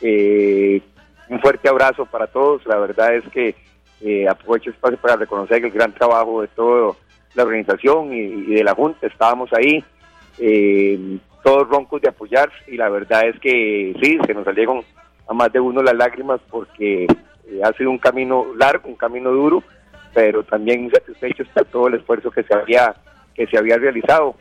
Eh, un fuerte abrazo para todos, la verdad es que eh, aprovecho el espacio para reconocer el gran trabajo de toda la organización y, y de la junta, estábamos ahí, todos roncos de apoyar y la verdad es que sí, se nos salieron a más de uno las lágrimas porque ha sido un camino largo, un camino duro, pero también satisfechos por todo el esfuerzo que se había que se había realizado.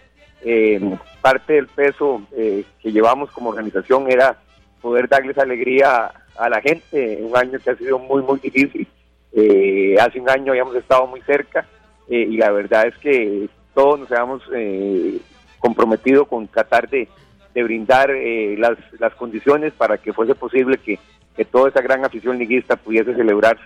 Eh, parte del peso eh, que llevamos como organización era poder darles alegría a la gente en un año que ha sido muy muy difícil. Eh, hace un año habíamos estado muy cerca eh, y la verdad es que todos nos habíamos eh, comprometido con tratar de, de brindar eh, las, las condiciones para que fuese posible que, que toda esa gran afición liguista pudiese celebrarse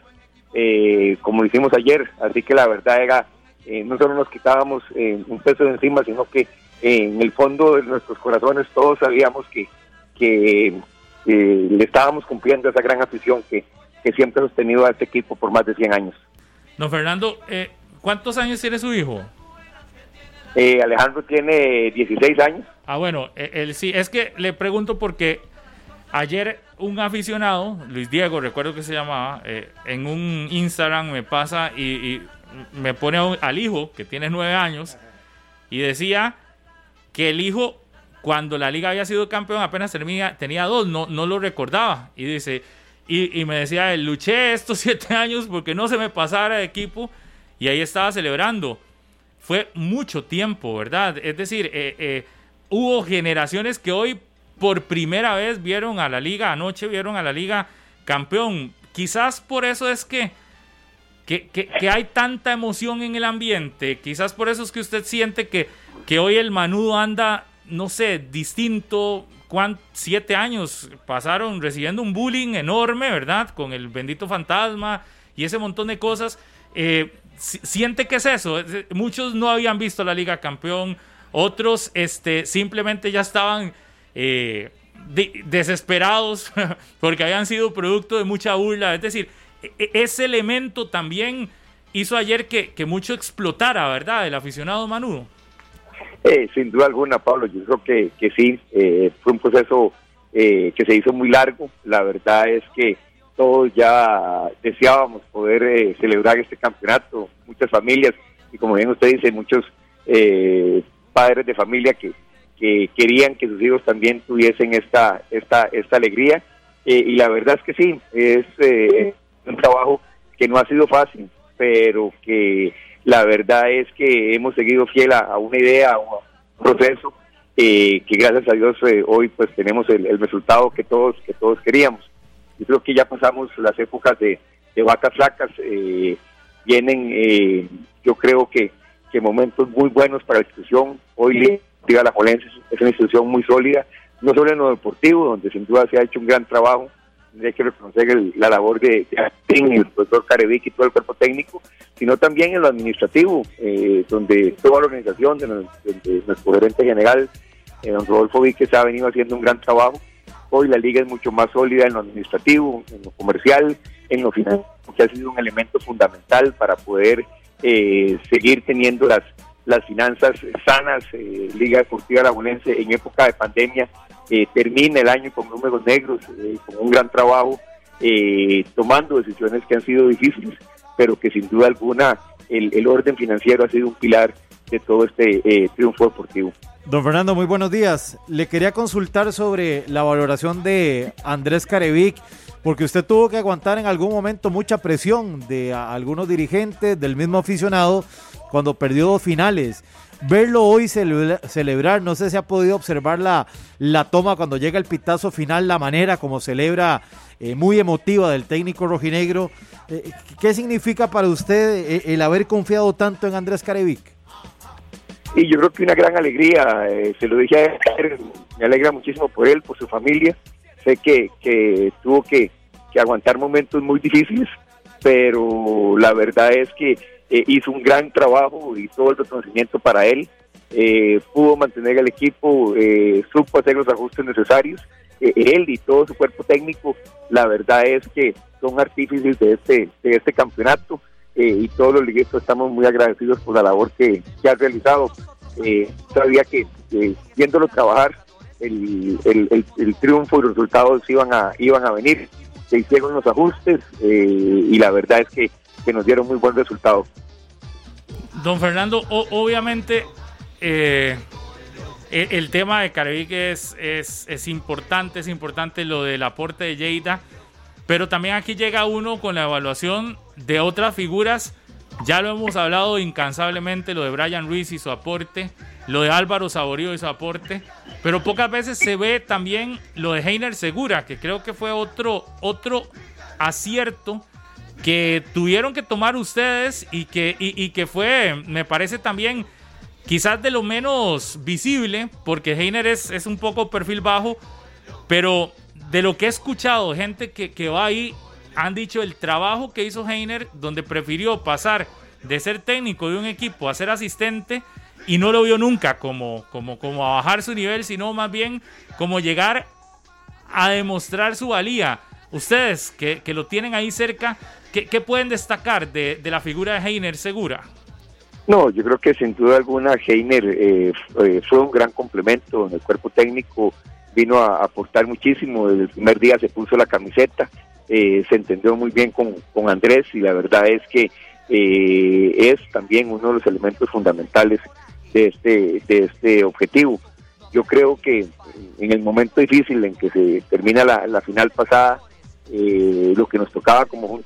eh, como lo hicimos ayer. Así que la verdad era, eh, no solo nos quitábamos eh, un peso de encima, sino que eh, en el fondo de nuestros corazones todos sabíamos que, que le estábamos cumpliendo esa gran afición que, que siempre ha sostenido a este equipo por más de 100 años. Don Fernando, eh, ¿cuántos años tiene su hijo? Eh, Alejandro tiene 16 años. Ah, bueno, él sí, es que le pregunto porque ayer un aficionado, Luis Diego, recuerdo que se llamaba, eh, en un Instagram me pasa y, me pone al hijo, que tiene nueve años, y decía que el hijo, cuando la liga había sido campeón, apenas tenía, tenía dos, no, no lo recordaba. Y dice, y, me decía, él, luché estos siete años porque no se me pasara de equipo, y ahí estaba celebrando fue mucho tiempo, ¿verdad? Es decir, eh, eh, hubo generaciones que hoy por primera vez vieron a la liga, anoche vieron a la liga campeón. Quizás por eso es que, que, que- hay tanta emoción en el ambiente, quizás por eso es que usted siente que, que hoy el manudo anda, no sé, distinto, siete años pasaron recibiendo un bullying enorme, ¿verdad? Con el bendito fantasma y ese montón de cosas. Eh, siente que es eso. Muchos no habían visto la Liga Campeón, otros este, simplemente ya estaban eh, desesperados porque habían sido producto de mucha burla. Es decir, e, e, ese elemento también hizo ayer que, que mucho explotara, ¿verdad? El aficionado Manudo. Eh, sin duda alguna, Pablo, yo creo que, que sí, eh, fue un proceso eh, que se hizo muy largo. La verdad es que todos ya deseábamos poder celebrar este campeonato, muchas familias, y como bien usted dice, muchos padres de familia que, que querían que sus hijos también tuviesen esta, esta, esta alegría. y la verdad es que sí, es un trabajo que no ha sido fácil, pero que la verdad es que hemos seguido fiel a, una idea, a un proceso, eh, que gracias a Dios eh, hoy pues tenemos el, resultado que todos que todos queríamos. Yo creo que ya pasamos las épocas de, vacas flacas, eh, vienen yo creo que, que momentos muy buenos para la institución. Hoy la Jolense es una institución muy sólida, no solo en lo deportivo, donde sin duda se ha hecho un gran trabajo, hay que reconocer la labor de, el profesor Carevic y todo el cuerpo técnico, sino también en lo administrativo, eh, donde toda la organización, de, nuestro gerente general, eh, don Rodolfo Víquez, ha venido haciendo un gran trabajo. Hoy la liga es mucho más sólida en lo administrativo, en lo comercial, en lo financiero, que ha sido un elemento fundamental para poder eh, seguir teniendo las, las finanzas sanas. liga Deportiva Aragonense en época de pandemia eh, termina el año con números negros, eh, con un gran trabajo, eh, tomando decisiones que han sido difíciles, pero que sin duda alguna el, orden financiero ha sido un pilar de todo este triunfo deportivo. Don Fernando, muy buenos días. Le quería consultar sobre la valoración de Andrés Carevic, porque usted tuvo que aguantar en algún momento mucha presión de algunos dirigentes, del mismo aficionado, cuando perdió dos finales verlo hoy celebrar, no sé si ha podido observar la, la toma cuando llega el pitazo final, la manera como celebra eh, muy emotiva del técnico rojinegro. Eh, ¿Qué significa para usted eh, el haber confiado tanto en Andrés Carevic? Y yo creo que una gran alegría, se lo dije a me alegra muchísimo por él, por su familia. Sé que, que tuvo que, que aguantar momentos muy difíciles, pero la verdad es que eh, hizo un gran trabajo y todo el reconocimiento para él. Eh, pudo mantener el equipo, eh, supo hacer los ajustes necesarios. él y todo su cuerpo técnico, la verdad es que son artífices de este, de este campeonato y todos los liguistas estamos muy agradecidos por la labor que, que ha realizado. sabía que viéndolo trabajar, el, el, el, triunfo y los resultados iban a, iban a venir. Se hicieron los ajustes y la verdad es que que nos dieron muy buen resultado. Don Fernando, obviamente eh, el, tema de Carevic es, es, importante, es importante lo del aporte de Lleida, pero también aquí llega uno con la evaluación de otras figuras. Ya lo hemos hablado incansablemente, lo de Brian Ruiz y su aporte, lo de Álvaro Saborío y su aporte, pero pocas veces se ve también lo de Heiner Segura, que creo que fue otro, otro acierto que tuvieron que tomar ustedes y que, y, que fue, me parece también, quizás de lo menos visible, porque Heiner es, es un poco perfil bajo, pero de lo que he escuchado, gente que, que va ahí, han dicho el trabajo que hizo Heiner, donde prefirió pasar de ser técnico de un equipo a ser asistente y no lo vio nunca como, como, como a bajar su nivel, sino más bien como llegar a demostrar su valía. Ustedes que, que lo tienen ahí cerca, ¿Qué, pueden destacar de, la figura de Heiner Segura? No, yo creo que sin duda alguna Heiner eh, eh, fue un gran complemento en el cuerpo técnico, vino a aportar muchísimo, desde el primer día se puso la camiseta, eh, se entendió muy bien con, Andrés y la verdad es que es también uno de los elementos fundamentales de este, de este objetivo. Yo creo que en el momento difícil en que se termina la, final pasada, lo que nos tocaba como,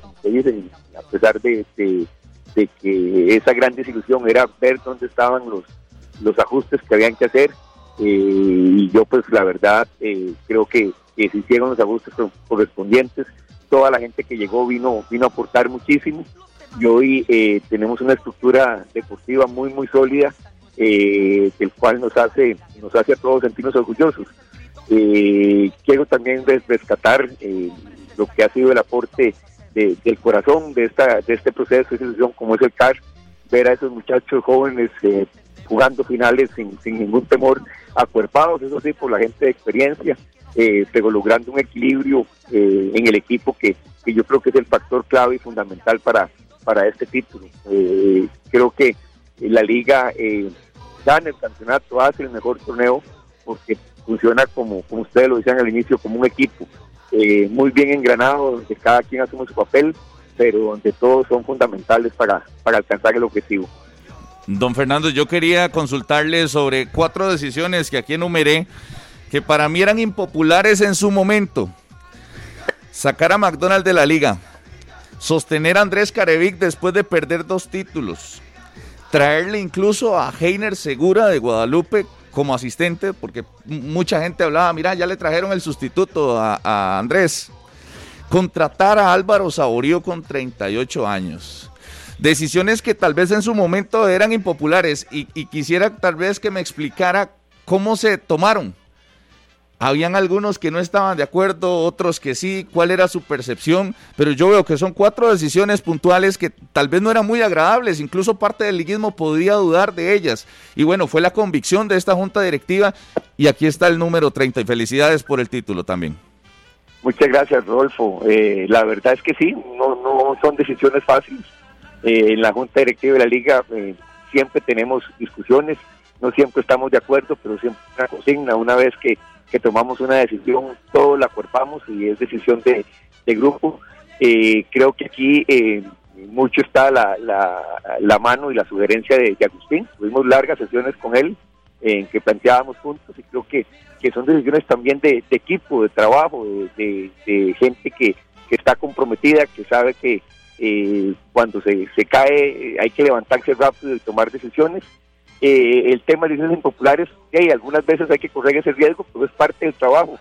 como se dicen, a pesar de, que esa gran desilusión era ver dónde estaban los, los ajustes que habían que hacer. Eh, y yo pues la verdad eh, creo que, se hicieron los ajustes correspondientes. Toda la gente que llegó vino, vino a aportar muchísimo. Y hoy eh, tenemos una estructura deportiva muy, muy sólida, el cual nos hace, nos hace a todos sentirnos orgullosos. Eh, quiero también rescatar eh, lo que ha sido el aporte del corazón de esta de este proceso de institución como es el CAR, ver a esos muchachos jóvenes eh, jugando finales sin, sin, ningún temor, acuerpados, eso sí, por la gente de experiencia, pero logrando un equilibrio en el equipo que, que, yo creo que es el factor clave y fundamental para, para este título. creo que la liga gana el campeonato, hace el mejor torneo, porque funciona como, como ustedes lo decían al inicio, como un equipo eh, muy bien engranado, donde cada quien asume su papel, pero donde todos son fundamentales para, para alcanzar el objetivo. Don Fernando, yo quería consultarle sobre cuatro decisiones que aquí enumeré, que para mí eran impopulares en su momento. Sacar a McDonald's de la liga, sostener a Andrés Carevic después de perder dos títulos, traerle incluso a Heiner Segura de Guadalupe como asistente, porque mucha gente hablaba, mira, ya le trajeron el sustituto a, Andrés. Contratar a Álvaro Saborío con 38 años. Decisiones que tal vez en su momento eran impopulares y quisiera tal vez que me explicara cómo se tomaron. Habían algunos que no estaban de acuerdo, otros que sí, cuál era su percepción, pero yo veo que son cuatro decisiones puntuales que tal vez no eran muy agradables, incluso parte del liguismo podía dudar de ellas. Y bueno, fue la convicción de esta junta directiva y aquí está el número 30 y felicidades por el título también. Muchas gracias, Rodolfo. Eh, la verdad es que sí, no, no son decisiones fáciles. Eh, en la junta directiva de la liga eh, siempre tenemos discusiones, no siempre estamos de acuerdo, pero siempre una consigna, una vez que que tomamos una decisión, todos la acuerpamos y es decisión de, grupo. Eh, creo que aquí eh, mucho está la, la, mano y la sugerencia de, Agustín. Tuvimos largas sesiones con él en que planteábamos juntos y creo que, que son decisiones también de, equipo, de trabajo, de, gente que, que, está comprometida, que sabe que eh, cuando se, se cae hay que levantarse rápido y tomar decisiones eh, el tema de decisiones impopulares, hey, algunas veces hay que correr ese riesgo, pero es parte del trabajo.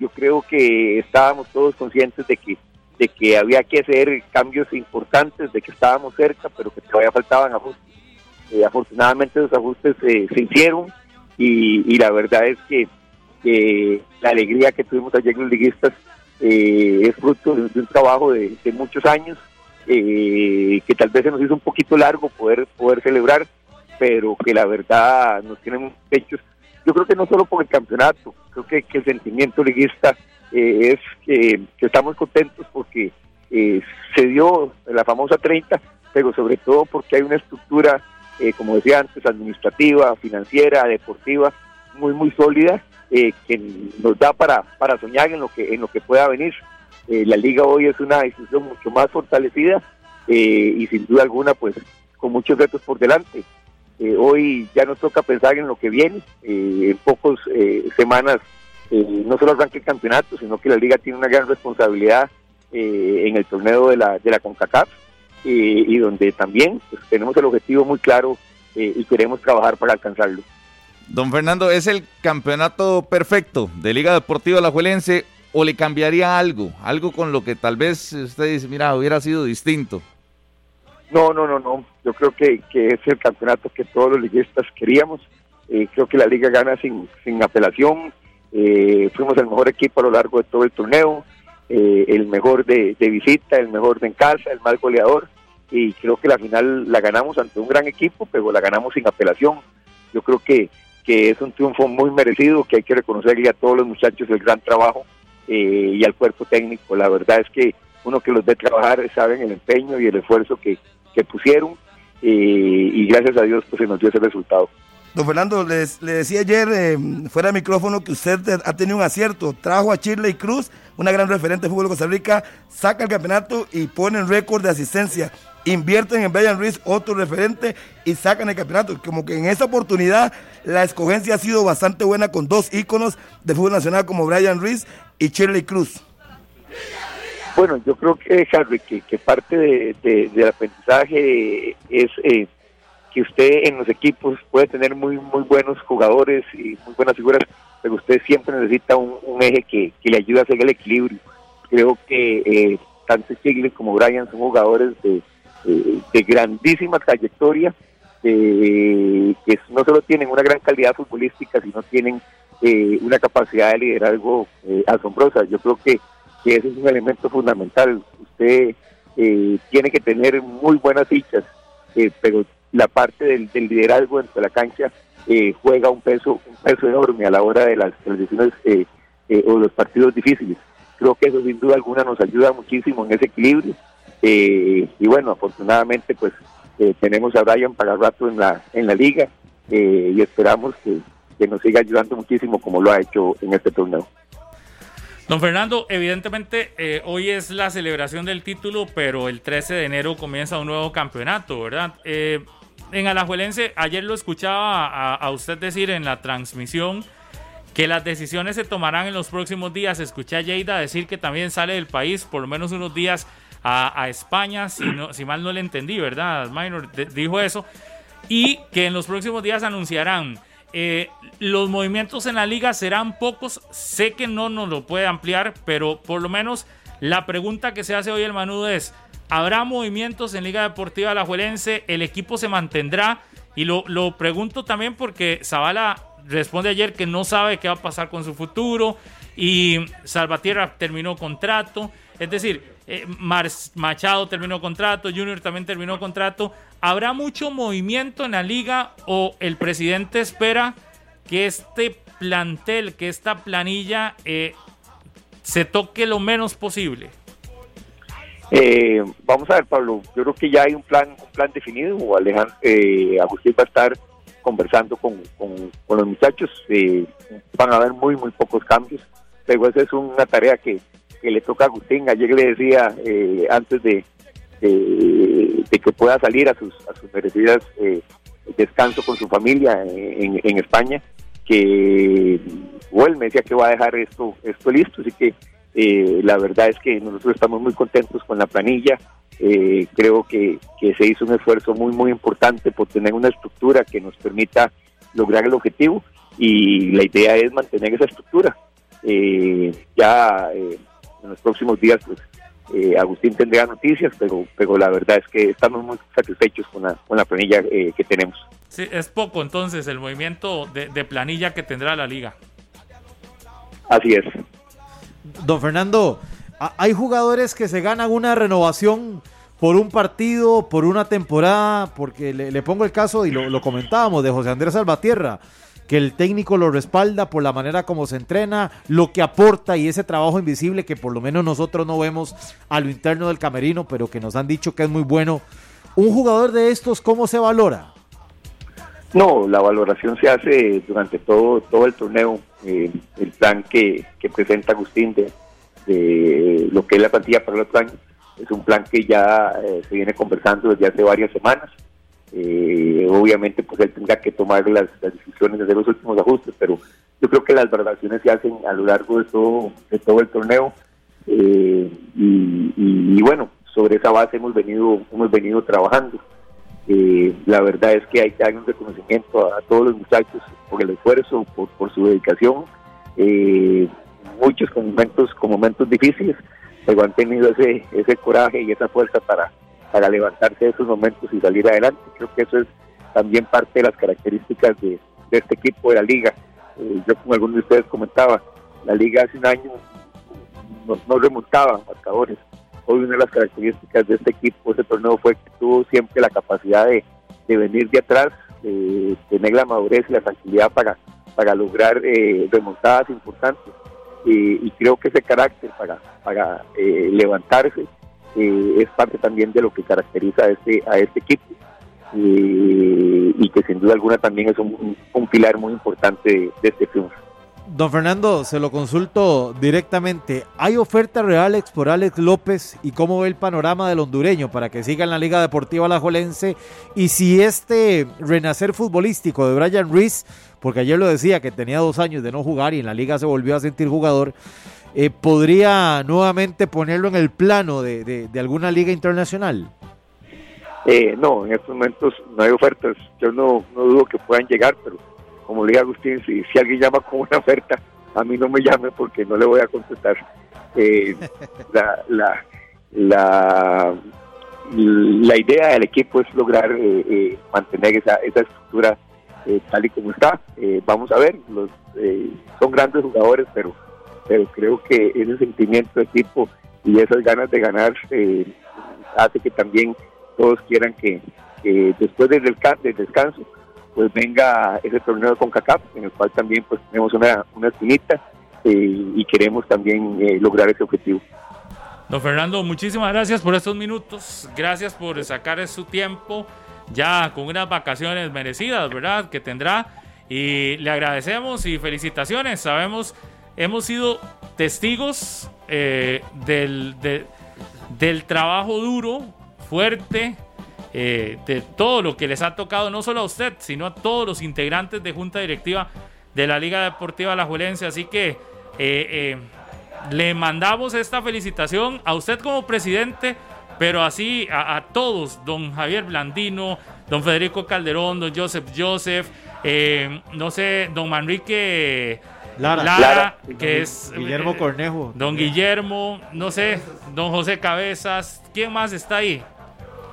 Yo creo que estábamos todos conscientes de que de que había que hacer cambios importantes, de que estábamos cerca, pero que todavía faltaban ajustes. Eh, afortunadamente los ajustes eh, se hicieron y, la verdad es que la alegría que tuvimos ayer los liguistas es fruto de, un trabajo de, de muchos años que tal vez se nos hizo un poquito largo poder poder celebrar pero que la verdad nos tienen pechos. Yo creo que no solo por el campeonato, creo que, el sentimiento liguista eh, es que, estamos contentos porque eh, se dio la famosa 30, pero sobre todo porque hay una estructura, eh, como decía antes, administrativa, financiera, deportiva, muy, muy sólida, que nos da para, para soñar en lo que, en lo que pueda venir. la liga hoy es una institución mucho más fortalecida y sin duda alguna, pues con muchos retos por delante. Eh, hoy ya nos toca pensar en lo que viene. Eh, en pocas eh, semanas no solo arranca el campeonato, sino que la liga tiene una gran responsabilidad en el torneo de la, de la CONCACAF y donde también pues, tenemos el objetivo muy claro y queremos trabajar para alcanzarlo. Don Fernando, ¿es el campeonato perfecto de Liga Deportiva Alajuelense o le cambiaría algo? Algo con lo que tal vez usted dice, mira, hubiera sido distinto. No, no, no, no. Yo creo que, es el campeonato que todos los liguistas queríamos. Eh, creo que la liga gana sin, sin apelación. Eh, fuimos el mejor equipo a lo largo de todo el torneo, eh, el mejor de, visita, el mejor de en casa, el más goleador. Y creo que la final la ganamos ante un gran equipo, pero la ganamos sin apelación. Yo creo que, que es un triunfo muy merecido, que hay que reconocerle a todos los muchachos el gran trabajo y al cuerpo técnico. La verdad es que uno que los ve trabajar saben el empeño y el esfuerzo que, que pusieron eh, y gracias a Dios pues se nos dio ese resultado. Don Fernando, le decía ayer eh, fuera de micrófono que usted ha tenido un acierto. Trajo a y Cruz, una gran referente de fútbol de Costa Rica, saca el campeonato y ponen récord de asistencia. Invierten en Brian Ruiz, otro referente, y sacan el campeonato. Como que en esa oportunidad la escogencia ha sido bastante buena con dos íconos de fútbol nacional como Brian Ruiz y Shirley Cruz. Bueno, yo creo que, Harry, que, parte de, del aprendizaje es eh, que usted en los equipos puede tener muy muy buenos jugadores y muy buenas figuras, pero usted siempre necesita un, eje que, le ayude a hacer el equilibrio. Creo que eh, tanto Stiglitz como Brian son jugadores de, de grandísima trayectoria, que no solo tienen una gran calidad futbolística, sino tienen eh, una capacidad de liderazgo eh, asombrosa. Yo creo que, que, ese es un elemento fundamental. Usted eh, tiene que tener muy buenas fichas, pero la parte del, liderazgo dentro de la cancha juega un peso, un peso enorme a la hora de las, decisiones o los partidos difíciles. Creo que eso sin duda alguna nos ayuda muchísimo en ese equilibrio. y bueno, afortunadamente pues tenemos a Brian para rato en la, en la liga y esperamos que, que nos siga ayudando muchísimo como lo ha hecho en este torneo. Don Fernando, evidentemente eh, hoy es la celebración del título, pero el 13 de enero comienza un nuevo campeonato, ¿verdad? Eh, en Alajuelense, ayer lo escuchaba a, usted decir en la transmisión que las decisiones se tomarán en los próximos días. Escuché a Lleida decir que también sale del país por lo menos unos días a, España, si, si mal no le entendí, ¿verdad? Minor dijo eso. Y que en los próximos días anunciarán eh, los movimientos en la liga serán pocos. Sé que no nos lo puede ampliar, pero por lo menos la pregunta que se hace hoy el Manudo es: ¿habrá movimientos en Liga Deportiva Alajuelense? ¿El equipo se mantendrá? Y lo, lo pregunto también porque Zavala responde ayer que no sabe qué va a pasar con su futuro y Salvatierra terminó contrato. Es decir, eh, Machado terminó contrato, Junior también terminó contrato. ¿Habrá mucho movimiento en la liga o el presidente espera que este plantel, que esta planilla eh, se toque lo menos posible? Eh, vamos a ver, Pablo. Yo creo que ya hay un plan, un plan definido. Alejandro, Agustín va a estar conversando con, los muchachos. van a haber muy, muy pocos cambios. Pero esa es una tarea que, que le toca a Agustín. Ayer le decía, eh, antes de, que pueda salir a sus, merecidas eh, descanso con su familia en, España, que bueno, me decía que va a dejar esto, esto listo. Así que eh, la verdad es que nosotros estamos muy contentos con la planilla. creo que, que se hizo un esfuerzo muy, muy importante por tener una estructura que nos permita lograr el objetivo y la idea es mantener esa estructura. Eh, ya eh, en los próximos días, pues eh, Agustín tendrá noticias, pero, pero la verdad es que estamos muy satisfechos con la, con la planilla eh, que tenemos. Sí, es poco entonces el movimiento de, planilla que tendrá la liga. Así es. Don Fernando, hay jugadores que se ganan una renovación por un partido, por una temporada, porque le, pongo el caso, y lo, lo comentábamos, de José Andrés Salvatierra que el técnico lo respalda por la manera como se entrena, lo que aporta y ese trabajo invisible que por lo menos nosotros no vemos a lo interno del camerino, pero que nos han dicho que es muy bueno. ¿Un jugador de estos cómo se valora? No, la valoración se hace durante todo, todo el torneo. Eh, el plan que, presenta Agustín de, lo que es la plantilla para otro año es un plan que ya eh, se viene conversando desde hace varias semanas. Eh, obviamente, pues él tendrá que tomar las, decisiones de los últimos ajustes, pero yo creo que las valoraciones se hacen a lo largo de todo, de todo el torneo. Eh, y, bueno, sobre esa base hemos venido, hemos venido trabajando. Eh, la verdad es que hay que dar un reconocimiento a, todos los muchachos por el esfuerzo, por, su dedicación. muchos con momentos, con momentos difíciles, pero han tenido ese, ese coraje y esa fuerza para, para levantarse de esos momentos y salir adelante. Creo que eso es también parte de las características de, este equipo de la liga. Eh, yo como algunos de ustedes comentaba, la liga hace un año no, remontaba marcadores. Hoy una de las características de este equipo, este torneo, fue que tuvo siempre la capacidad de, venir de atrás, de tener la madurez y la tranquilidad para, para lograr eh, remontadas importantes. y creo que ese carácter para, para eh, levantarse eh, es parte también de lo que caracteriza a este, a este equipo eh, y que sin duda alguna también es un, pilar muy importante de, este triunfo. Don Fernando, se lo consulto directamente. ¿Hay oferta reales por Alex López y cómo ve el panorama del hondureño para que siga en la Liga Deportiva Alajuelense? Y si este renacer futbolístico de Brian Ruiz, porque ayer lo decía que tenía dos años de no jugar y en la liga se volvió a sentir jugador, eh, podría nuevamente ponerlo en el plano de, alguna liga internacional? Eh, no, en estos momentos no hay ofertas. Yo no, dudo que puedan llegar, pero como le diga Agustín, si, si alguien llama con una oferta, a mí no me llame porque no le voy a contestar. Eh, la, la, la, la, idea del equipo es lograr mantener esa, esa estructura eh, tal y como está. Eh, vamos a ver, los eh, son grandes jugadores, pero, pero creo que ese sentimiento de equipo y esas ganas de ganar hace que también todos quieran que, después del, del, descanso pues venga ese torneo con CACAP, en el cual también pues tenemos una, una espinita y queremos también lograr ese objetivo. Don Fernando, muchísimas gracias por estos minutos, gracias por sacar su tiempo ya con unas vacaciones merecidas, ¿verdad? Que tendrá. Y le agradecemos y felicitaciones. Sabemos, hemos sido testigos eh, del, del trabajo duro, fuerte, eh, de todo lo que les ha tocado, no solo a usted, sino a todos los integrantes de Junta Directiva de la Liga Deportiva La Juelense. Así que eh, le mandamos esta felicitación a usted como presidente pero así a, todos, don Javier Blandino, don Federico Calderón, don Joseph Joseph, no sé, don Manrique Lara, que es Guillermo eh, Cornejo, don Guillermo, no sé, don José Cabezas, ¿quién más está ahí?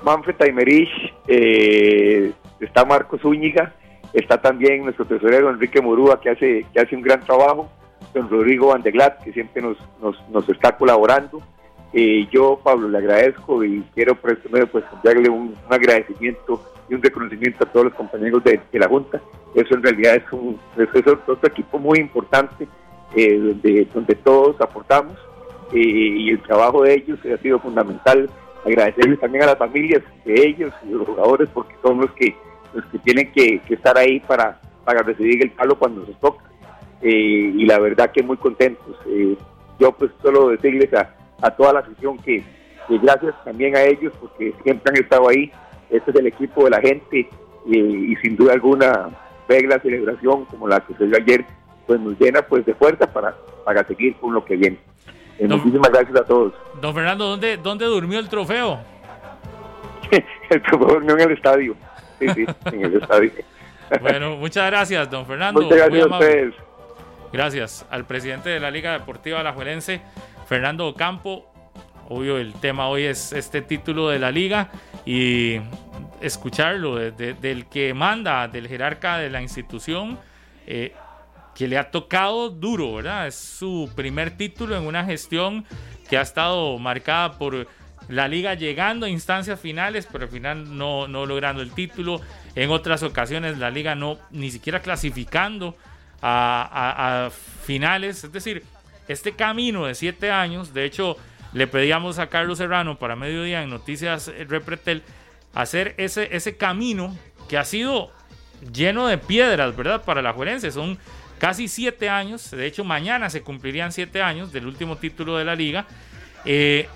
Manfred Taimerich, eh, está Marcos Zúñiga, está también nuestro tesorero Enrique Morúa, que hace, que hace un gran trabajo, don Rodrigo Vandeglat, que siempre nos, nos, nos está colaborando, eh, yo, Pablo, le agradezco y quiero por este medio pues darle un, agradecimiento y un reconocimiento a todos los compañeros de, la Junta. Eso en realidad es, un, es otro equipo muy importante eh, donde, donde todos aportamos eh, y el trabajo de ellos ha sido fundamental. Agradecerles también a las familias de ellos y los jugadores porque son los que, los que tienen que, estar ahí para, para recibir el palo cuando se toca. y la verdad que muy contentos. yo pues solo decirles a, a toda la afición que, gracias también a ellos porque siempre han estado ahí. Este es el equipo de la gente y, sin duda alguna ver la celebración como la que se dio ayer pues nos llena pues de fuerza para, para seguir con lo que viene. Eh, muchísimas gracias a todos. Don Fernando, ¿dónde, dónde durmió el trofeo? el trofeo durmió en el estadio. Sí, sí, en el estadio. bueno, muchas gracias, don Fernando. Muchas gracias a ustedes. Gracias al presidente de la Liga Deportiva Alajuelense, Fernando Ocampo. Obvio, el tema hoy es este título de la liga y escucharlo del que manda, del jerarca de la institución, eh, que le ha tocado duro, ¿verdad? Es su primer título en una gestión que ha estado marcada por la liga llegando a instancias finales, pero al final no, no logrando el título. En otras ocasiones la liga no ni siquiera clasificando a finales. Es decir, este camino de siete años, de hecho, le pedíamos a Carlos Serrano para mediodía en Noticias Repretel hacer ese, ese camino que ha sido lleno de piedras, ¿verdad? Para la Juelense. Son casi siete años. De hecho, mañana se cumplirían siete años del último título de la liga. Eh,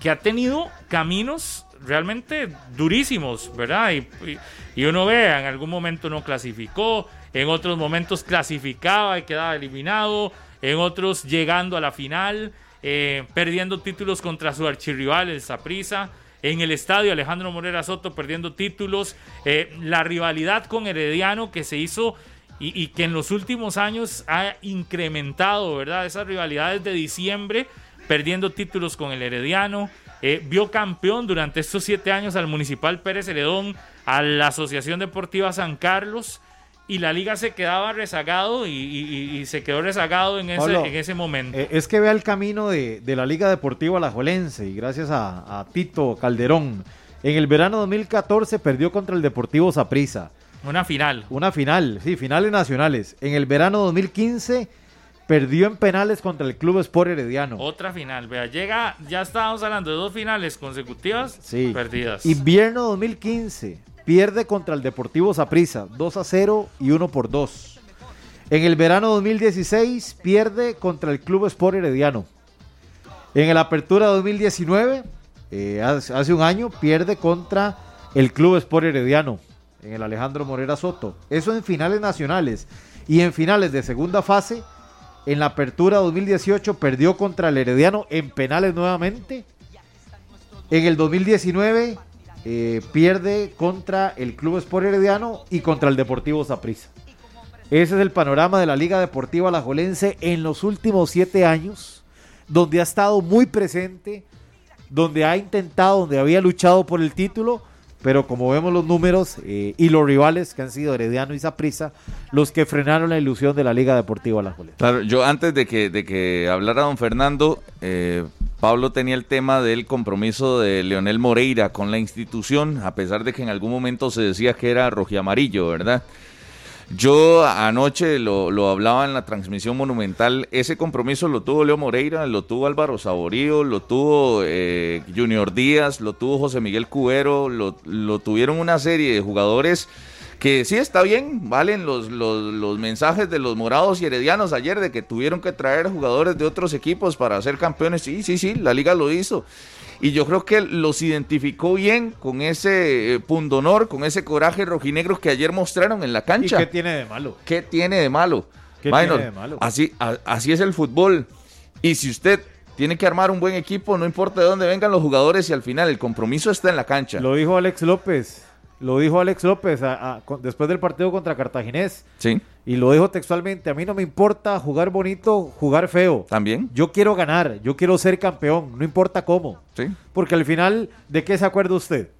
que ha tenido caminos realmente durísimos, ¿verdad? Y, y, uno ve, en algún momento no clasificó, en otros momentos clasificaba y quedaba eliminado, en otros llegando a la final, eh, perdiendo títulos contra su archirrival, el Saprissa. En el estadio Alejandro Morera Soto perdiendo títulos, eh, la rivalidad con Herediano que se hizo y, que en los últimos años ha incrementado, ¿verdad? Esas rivalidades de diciembre, perdiendo títulos con el Herediano. Eh, vio campeón durante estos siete años al Municipal Pérez Heredón, a la Asociación Deportiva San Carlos y la liga se quedaba rezagado y, se quedó rezagado en ese, en ese momento. Eh, es que vea el camino de, la Liga Deportiva Alajuelense y gracias a, Tito Calderón. En el verano 2014 perdió contra el Deportivo Saprissa. Una final. Una final, sí, finales nacionales. En el verano 2015 perdió en penales contra el Club Sport Herediano. Otra final, vea, llega, ya estábamos hablando de dos finales consecutivas sí. perdidas. Invierno 2015 pierde contra el Deportivo Saprissa 2 a 0 y 1 por 2. En el verano 2016 pierde contra el Club Sport Herediano. En el Apertura 2019, eh, hace un año, pierde contra el Club Sport Herediano en el Alejandro Morera Soto. Eso en finales nacionales. Y en finales de segunda fase, en la Apertura 2018 perdió contra el Herediano en penales nuevamente. En el 2019 eh, pierde contra el Club Sport Herediano y contra el Deportivo Saprissa. Ese es el panorama de la Liga Deportiva Alajuelense en los últimos siete años, donde ha estado muy presente, donde ha intentado, donde había luchado por el título, pero como vemos los números eh, y los rivales que han sido Herediano y Saprissa, los que frenaron la ilusión de la Liga Deportiva Alajuelense. Claro, yo antes de que, de que hablara don Fernando, eh, Pablo tenía el tema del compromiso de Leonel Moreira con la institución, a pesar de que en algún momento se decía que era rojiamarillo, ¿verdad? Yo anoche lo, lo, hablaba en la transmisión monumental, ese compromiso lo tuvo Leo Moreira, lo tuvo Álvaro Saborío, lo tuvo eh, Junior Díaz, lo tuvo José Miguel Cubero, lo, lo, tuvieron una serie de jugadores que sí está bien, valen los, los, los, mensajes de los morados y heredianos ayer de que tuvieron que traer jugadores de otros equipos para ser campeones, sí, sí, sí, la liga lo hizo y yo creo que los identificó bien con ese eh, pundonor, con ese coraje rojinegro que ayer mostraron en la cancha. ¿Y qué tiene de malo? ¿Qué tiene de malo? ¿Qué tiene de malo? Así, a, así es el fútbol. Y si usted tiene que armar un buen equipo, no importa de dónde vengan los jugadores y al final el compromiso está en la cancha. Lo dijo Alex López. Lo dijo Alex López a, a, después del partido contra Cartaginés. Sí. Y lo dijo textualmente, a mí no me importa jugar bonito, jugar feo. También. Yo quiero ganar, yo quiero ser campeón, no importa cómo. Sí. Porque al final, ¿de qué se acuerda usted?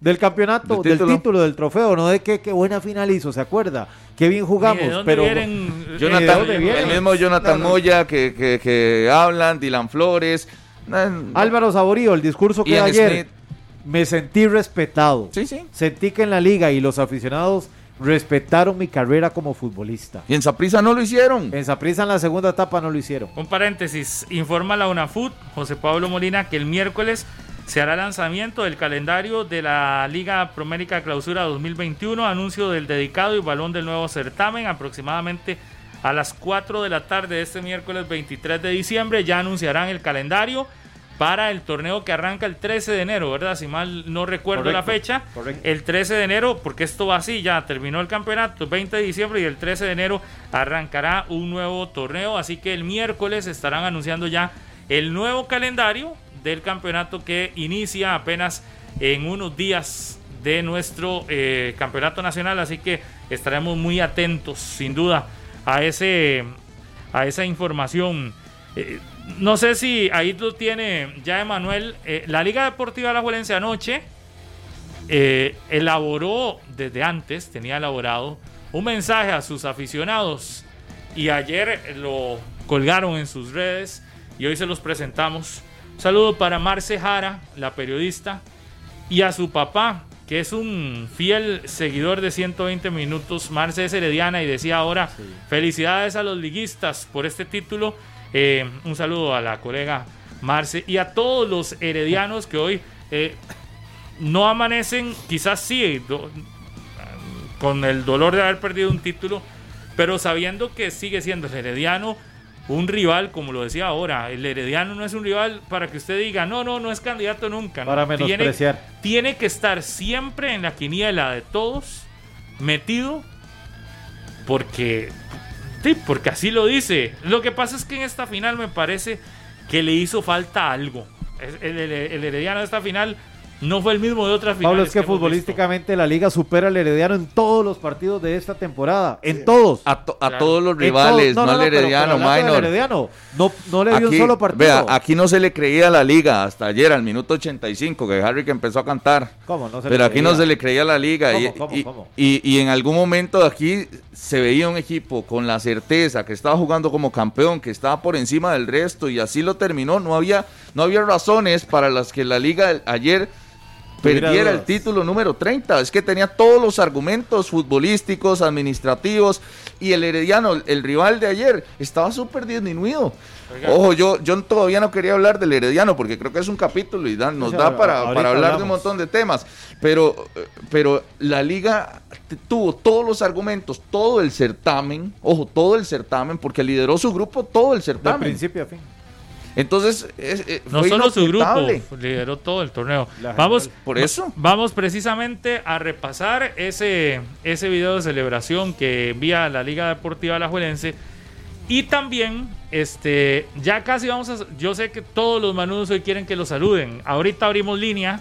Del campeonato, del título, del, título, del trofeo, no de qué, qué buena final hizo, ¿se acuerda? Qué bien jugamos, pero... Vienen, Jonathan, eh, el mismo Jonathan no, no. Moya que, que, que, hablan, Dylan Flores. Álvaro Saborío, el discurso que Ian ayer... Smith. Me sentí respetado. Sí, sí. Sentí que en la liga y los aficionados respetaron mi carrera como futbolista. Y en Saprissa no lo hicieron. En Saprissa en la segunda etapa no lo hicieron. Un paréntesis, informa la UNAFUT, José Pablo Molina, que el miércoles se hará lanzamiento del calendario de la Liga Promérica Clausura 2021, anuncio del dedicado y balón del nuevo certamen, aproximadamente a las 4 de la tarde de este miércoles 23 de diciembre, ya anunciarán el calendario para el torneo que arranca el 13 de enero, ¿verdad? Si mal no recuerdo Correcto, la fecha. correcto. El 13 de enero, porque esto va así, ya terminó el campeonato, 20 de diciembre y el 13 de enero arrancará un nuevo torneo. Así que el miércoles estarán anunciando ya el nuevo calendario del campeonato que inicia apenas en unos días de nuestro eh, campeonato nacional. Así que estaremos muy atentos, sin duda, a, ese, a esa información. Eh, no sé si ahí lo tiene ya Emanuel. Eh, la Liga Deportiva Alajuelense anoche eh, elaboró desde antes, tenía elaborado un mensaje a sus aficionados y ayer lo colgaron en sus redes y hoy se los presentamos. Un saludo para Marce Jara, la periodista, y a su papá, que es un fiel seguidor de 120 minutos. Marce es herediana y decía ahora, sí. felicidades a los liguistas por este título eh, un saludo a la colega Marce y a todos los heredianos que hoy eh, no amanecen, quizás sí, do, con el dolor de haber perdido un título, pero sabiendo que sigue siendo el herediano un rival, como lo decía ahora, el herediano no es un rival para que usted diga, no, no, no es candidato nunca. ¿no? Para menospreciar. Tiene, tiene que estar siempre en la quiniela de todos, metido, porque Sí, porque así lo dice. Lo que pasa es que en esta final me parece que le hizo falta algo. El, el, el Herediano de esta final no fue el mismo de otras finales. Pablo, es que, que futbolísticamente la liga supera al Herediano en todos los partidos de esta temporada. En todos. A, to, a claro. todos los rivales, todo, no, no, no, al Herediano, pero, pero minor. Herediano, no, no le dio aquí, un solo partido. Vea, aquí no se le creía a la liga hasta ayer, al minuto 85, que Harry que empezó a cantar. ¿Cómo? No se pero aquí no se le creía a la liga. ¿Cómo, y, cómo, y, cómo? Y, y, en algún momento aquí se veía un equipo con la certeza que estaba jugando como campeón, que estaba por encima del resto, y así lo terminó. No había, no había razones para las que la liga ayer perdiera el título número 30. Es que tenía todos los argumentos futbolísticos, administrativos, y el Herediano, el rival de ayer, estaba súper disminuido. Oiga. Ojo, yo, yo todavía no quería hablar del Herediano porque creo que es un capítulo y da, nos da para, para hablar hablamos. de un montón de temas. Pero, pero la liga tuvo todos los argumentos, todo el certamen, ojo, todo el certamen, porque lideró su grupo todo el certamen. De principio a fin. Entonces, es, es, no solo su grupo, lideró todo el torneo. La vamos, por eso. Vamos precisamente a repasar ese, ese video de celebración que envía la Liga Deportiva Alajuelense. Y también, este, ya casi vamos a. Yo sé que todos los manudos hoy quieren que los saluden. Ahorita abrimos línea.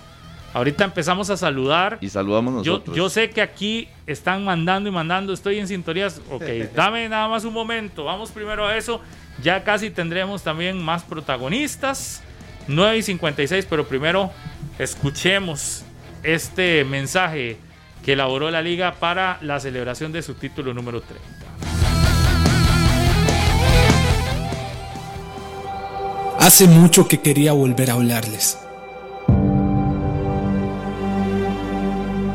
Ahorita empezamos a saludar. Y saludamos nosotros. Yo, yo sé que aquí están mandando y mandando. Estoy en sintonías. Ok, dame nada más un momento. Vamos primero a eso. Ya casi tendremos también más protagonistas. 9 y 56, pero primero escuchemos este mensaje que elaboró la liga para la celebración de su título número 30. Hace mucho que quería volver a hablarles.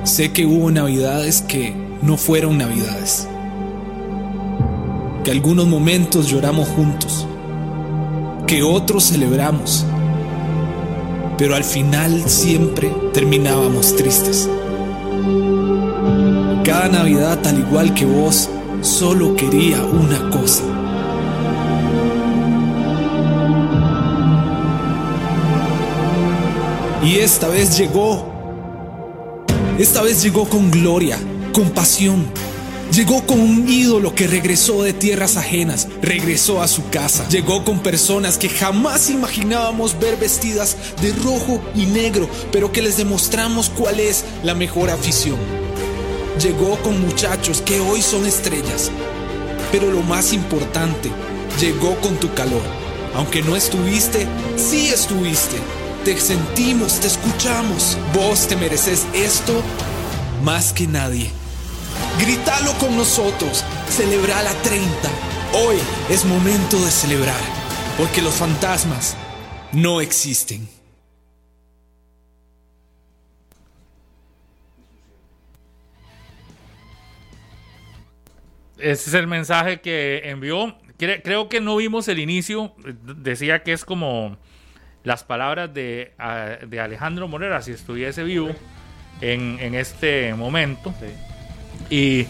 Sé que hubo navidades que no fueron navidades. Que algunos momentos lloramos juntos. Que otros celebramos. Pero al final siempre terminábamos tristes. Cada Navidad, al igual que vos, solo quería una cosa. Y esta vez llegó. Esta vez llegó con gloria, con pasión. Llegó con un ídolo que regresó de tierras ajenas, regresó a su casa. Llegó con personas que jamás imaginábamos ver vestidas de rojo y negro, pero que les demostramos cuál es la mejor afición. Llegó con muchachos que hoy son estrellas, pero lo más importante, llegó con tu calor. Aunque no estuviste, sí estuviste. Te sentimos, te escuchamos. Vos te mereces esto más que nadie. Grítalo con nosotros. Celebra la 30. Hoy es momento de celebrar. Porque los fantasmas no existen. Ese es el mensaje que envió. Creo que no vimos el inicio. Decía que es como las palabras de, de Alejandro Morera si estuviese vivo en, en este momento. Y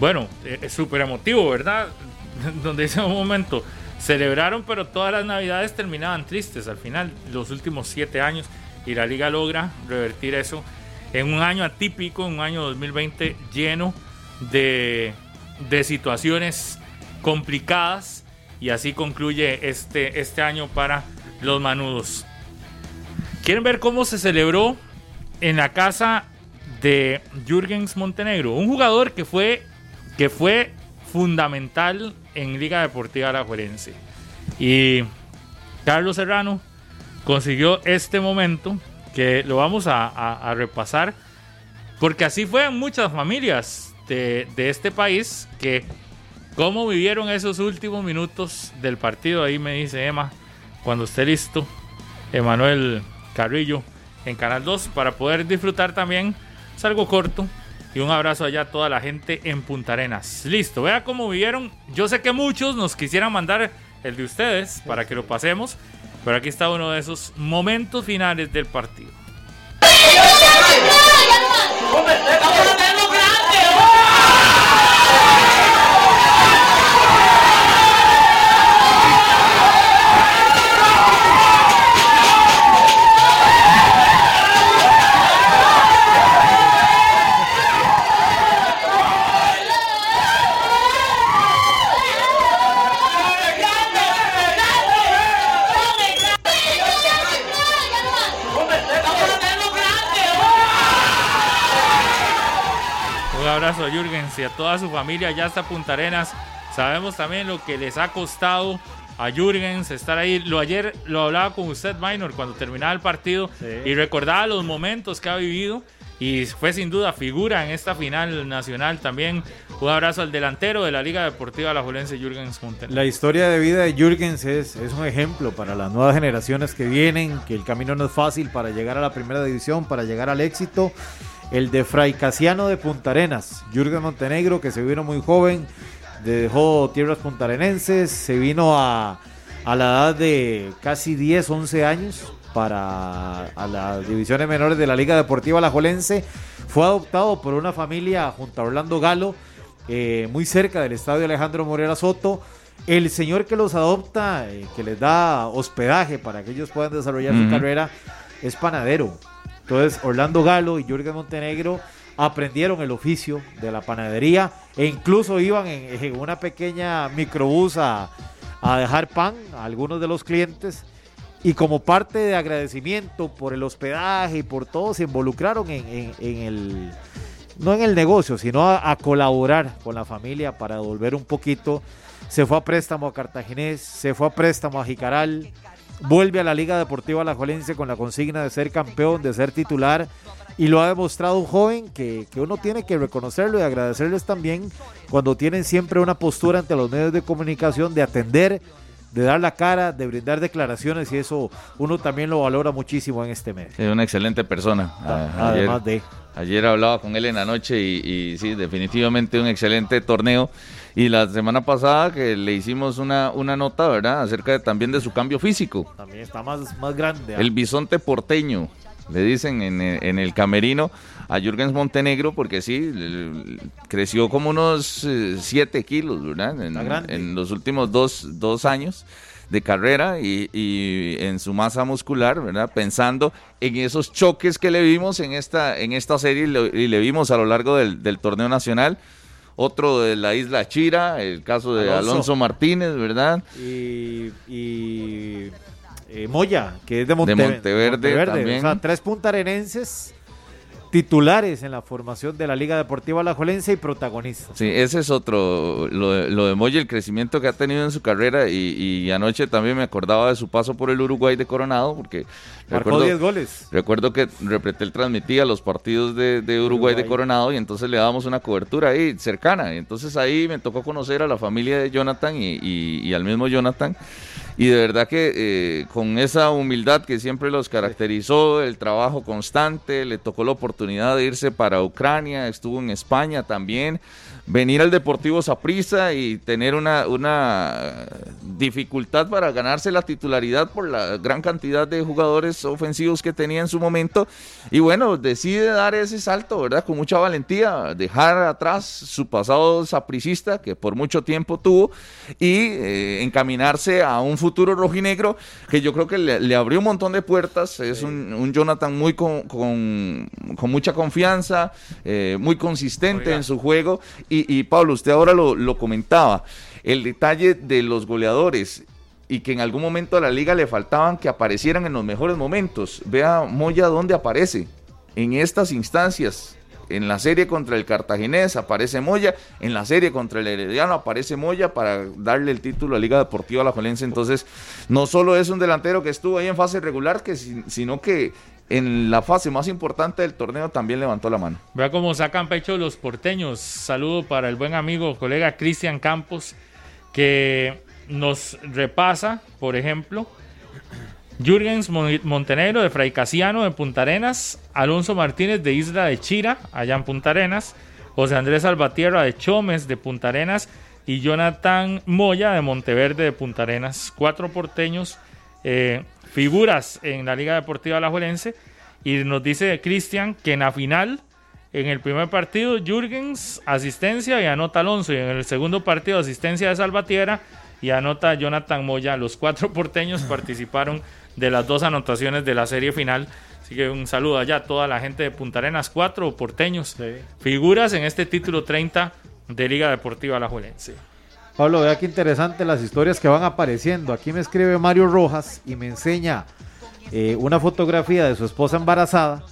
bueno, e, es súper emotivo, ¿verdad? Donde dice un momento, celebraron, pero todas las navidades terminaban tristes al final, los últimos siete años, y la liga logra revertir eso en un año atípico, en un año 2020 lleno de, de situaciones complicadas, y así concluye este, este año para los manudos. ¿Quieren ver cómo se celebró en la casa de Jürgens Montenegro? Un jugador que fue, que fue fundamental en Liga Deportiva Alajuelense. Y Carlos Serrano consiguió este momento que lo vamos a, repasar porque así fue en muchas familias de, de este país que cómo vivieron esos últimos minutos del partido. Ahí me dice Emma, cuando esté listo, Emanuel Carrillo en Canal 2 para poder disfrutar también. Es algo corto. Y un abrazo allá a toda la gente en Punta Arenas. Listo, vea cómo vivieron. Yo sé que muchos nos quisieran mandar el de ustedes para que lo pasemos. Pero aquí está uno de esos momentos finales del partido. Abrazo a Jürgens y a toda su familia ya hasta Punta Arenas. Sabemos también lo que les ha costado a Jürgens estar ahí. Lo ayer lo hablaba con usted, Minor, cuando terminaba el partido y recordaba los momentos que ha vivido. Y fue sin duda figura en esta final nacional también. Un abrazo al delantero de la Liga Deportiva La Julense, Jürgens Montenegro. La historia de vida de Jürgens es, es un ejemplo para las nuevas generaciones que vienen, que el camino no es fácil para llegar a la primera división, para llegar al éxito el de Fray Casiano de Punta Arenas, Jürgen Montenegro, que se vino muy joven, dejó tierras puntarenenses, se vino a, a la edad de casi 10, 11 años para a las divisiones menores de la Liga Deportiva Alajuelense. Fue adoptado por una familia junto a Orlando Galo, eh, muy cerca del estadio Alejandro Morera Soto. El señor que los adopta, eh, que les da hospedaje para que ellos puedan desarrollar su carrera, es panadero. Entonces, Orlando Galo y Jürgen Montenegro aprendieron el oficio de la panadería e incluso iban en, una pequeña microbús a, dejar pan a algunos de los clientes. Y como parte de agradecimiento por el hospedaje y por todo se involucraron en, el no en el negocio sino a, a, colaborar con la familia para devolver un poquito. Se fue a préstamo a Cartaginés se fue a préstamo a Jicaral vuelve a la Liga Deportiva La Alajuelense con la consigna de ser campeón, de ser titular y lo ha demostrado un joven que, que uno tiene que reconocerlo y agradecerles también cuando tienen siempre una postura ante los medios de comunicación de atender de dar la cara, de brindar declaraciones y eso uno también lo valora muchísimo en este mes. Es una excelente persona. Además de. Ayer hablaba con él en la noche y, y, sí, definitivamente un excelente torneo. Y la semana pasada que le hicimos una, una nota, ¿verdad? Acerca de, también de su cambio físico. También está más, más grande. ¿ah? El bisonte porteño, le dicen en, en el camerino a Jürgens Montenegro, porque sí, creció como unos 7 eh, kilos, ¿verdad? En, en, los últimos dos, dos años de carrera y, y, en su masa muscular, ¿verdad? Pensando en esos choques que le vimos en esta, en esta serie y le, y le vimos a lo largo del, del, torneo nacional. Otro de la isla Chira, el caso de Alonso, Alonso Martínez, ¿verdad? Y, y eh, Moya, que es de, Monte, de Monteverde, Monteverde también. O sea, tres puntarenenses titulares en la formación de la Liga Deportiva Alajuelense y protagonistas. Sí, ese es otro, lo lo de Moya, el crecimiento que ha tenido en su carrera y, y, anoche también me acordaba de su paso por el Uruguay de Coronado, porque marcó 10 goles. Recuerdo que Repretel transmitía los partidos de, de Uruguay, Uruguay, de Coronado y entonces le dábamos una cobertura ahí cercana, y entonces ahí me tocó conocer a la familia de Jonathan y, y, y al mismo Jonathan. Y de verdad que eh, con esa humildad que siempre los caracterizó, el trabajo constante, le tocó la oportunidad de irse para Ucrania, estuvo en España también, venir al Deportivo Saprissa y tener una, una dificultad para ganarse la titularidad por la gran cantidad de jugadores ofensivos que tenía en su momento. Y bueno, decide dar ese salto, ¿verdad? Con mucha valentía, dejar atrás su pasado sapricista que por mucho tiempo tuvo y eh, encaminarse a un futuro rojinegro que yo creo que le, le abrió un montón de puertas. Es un, un Jonathan muy con, con, con, mucha confianza, eh, muy consistente Oiga. en su juego. Y, y, Pablo, usted ahora lo, comentaba, el detalle de los goleadores y que en algún momento a la liga le faltaban que aparecieran en los mejores momentos. Vea Moya dónde aparece. En estas instancias, en la serie contra el Cartaginés aparece Moya, en la serie contra el Herediano aparece Moya para darle el título a Liga Deportiva Alajuelense. Entonces, no solo es un delantero que estuvo ahí en fase regular, que, sino que en la fase más importante del torneo también levantó la mano. Vea cómo sacan pecho los porteños. Saludo para el buen amigo, colega Cristian Campos, que nos repasa, por ejemplo, Jürgens Montenegro de Fray Casiano de Punta Arenas, Alonso Martínez de Isla de Chira, allá en Punta Arenas, José Andrés Salvatierra de Chomes de Punta Arenas y Jonathan Moya de Monteverde de Punta Arenas. Cuatro porteños, eh, figuras en la Liga Deportiva Alajuelense. Y nos dice Cristian que en la final, en el primer partido, Jürgens asistencia y anota Alonso. Y en el segundo partido, asistencia de Salvatierra y anota Jonathan Moya. Los cuatro porteños participaron de las dos anotaciones de la serie final. Así que un saludo allá a toda la gente de Punta Arenas, cuatro porteños, sí. figuras en este título 30 de Liga Deportiva Alajuelense. Pablo, vea qué interesante las historias que van apareciendo. Aquí me escribe Mario Rojas y me enseña eh, una fotografía de su esposa embarazada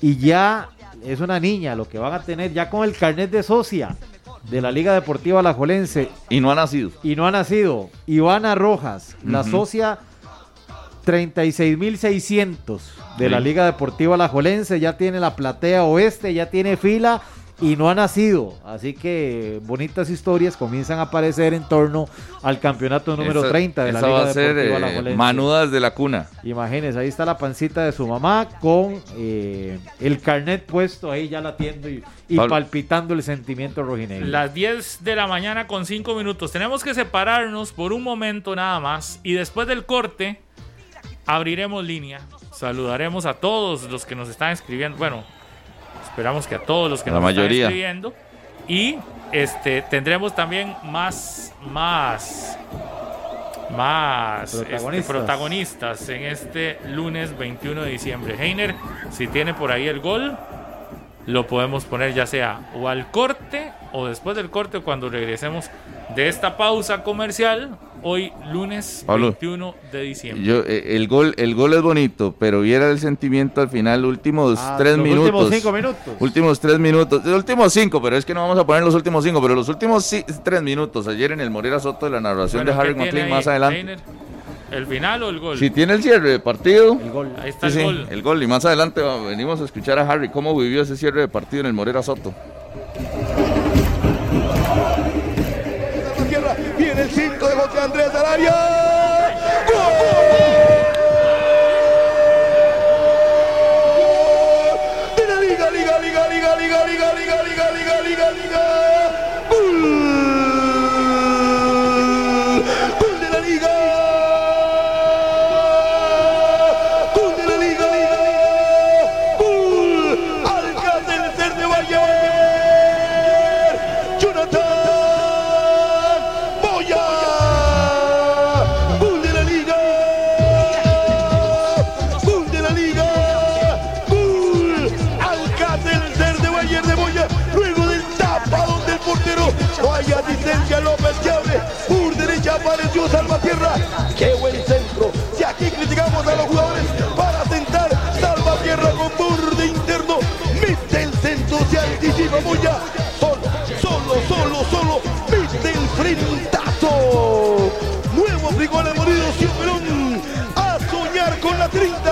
y ya es una niña lo que van a tener ya con el carnet de socia de la Liga Deportiva Alajuelense. Y no ha nacido. Y no ha nacido. Ivana Rojas, uh -huh. la socia 36.600 de sí. la Liga Deportiva Alajuelense, ya tiene la platea oeste, ya tiene fila y no ha nacido. Así que bonitas historias comienzan a aparecer en torno al campeonato número esa, 30 de la Liga va a ser, Deportiva eh. Manudas de la cuna. Imagínense, ahí está la pancita de su mamá con eh, el carnet puesto ahí ya latiendo y, y palpitando el sentimiento rojinegro. Las 10 de la mañana con 5 minutos. Tenemos que separarnos por un momento nada más y después del corte abriremos línea. Saludaremos a todos los que nos están escribiendo. Bueno, esperamos que a todos los que la nos mayoría. están escribiendo. Y este tendremos también más, más, más protagonistas. Este, protagonistas en este lunes 21 de diciembre. Heiner, si tiene por ahí el gol, lo podemos poner ya sea o al corte o después del corte cuando regresemos de esta pausa comercial hoy lunes Pablo, 21 de diciembre. Yo, eh, el, gol, el gol es bonito, pero viera el sentimiento al final, últimos Ah, tres los minutos. últimos cinco minutos. Últimos tres minutos. Los últimos cinco, pero es que no vamos a poner los últimos cinco, pero los últimos sí, tres minutos. Ayer en el Morera Soto de la narración Bueno, de Harry ¿qué tiene McLean más adelante. ¿El final o el gol? Si tiene el cierre de partido. El gol. Ahí está Sí, el sí, gol. el gol. Y más adelante va- venimos a escuchar a Harry cómo vivió ese cierre de partido en el Morera Soto. negocio Andrés Arabia. Derecha apareció Salvatierra. Qué buen centro. Si aquí criticamos a los jugadores para sentar Salvatierra con borde interno. Mete el centro, se anticipa Moya. Solo, solo, solo, solo. Mete el frentazo. Nuevo frijol morido, Perón. A soñar con la 30.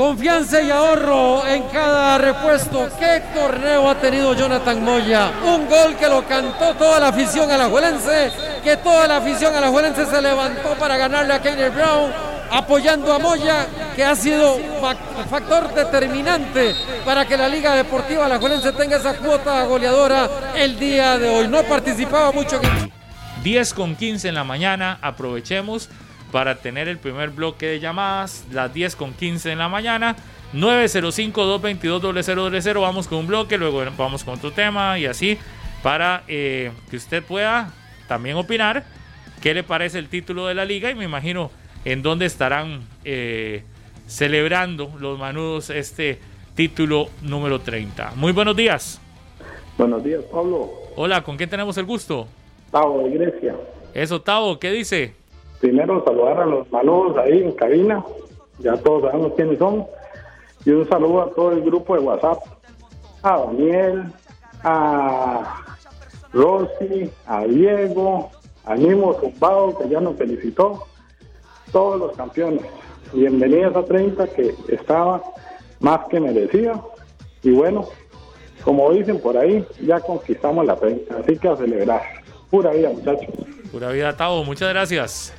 Confianza y ahorro en cada repuesto. ¿Qué torneo ha tenido Jonathan Moya? Un gol que lo cantó toda la afición alajuelense, que toda la afición alajuelense se levantó para ganarle a Kenneth Brown, apoyando a Moya, que ha sido fac- factor determinante para que la Liga Deportiva Alajuelense tenga esa cuota goleadora el día de hoy. No participaba mucho en el 10 con 15 en la mañana. Aprovechemos para tener el primer bloque de llamadas. Las 10 con 15 en la mañana. 905-222-0000. Vamos con un bloque, luego vamos con otro tema y así para eh, que usted pueda también opinar qué le parece el título de la liga y me imagino en dónde estarán eh, celebrando los manudos este título número 30. Muy buenos días. Buenos días, Pablo. Hola, ¿con quién tenemos el gusto? Tavo de Grecia. Eso, Tavo, ¿qué dice? Primero saludar a los manudos ahí en cabina. Ya todos sabemos quiénes son. Y un saludo a todo el grupo de WhatsApp. A Daniel, a Rosy, a Diego, a Nimo Zumbado, que ya nos felicitó. Todos los campeones. Bienvenidos a 30, que estaba más que merecida. Y bueno, como dicen por ahí, ya conquistamos la 30. Así que a celebrar. Pura vida, muchachos. Pura vida, Tavo, muchas gracias.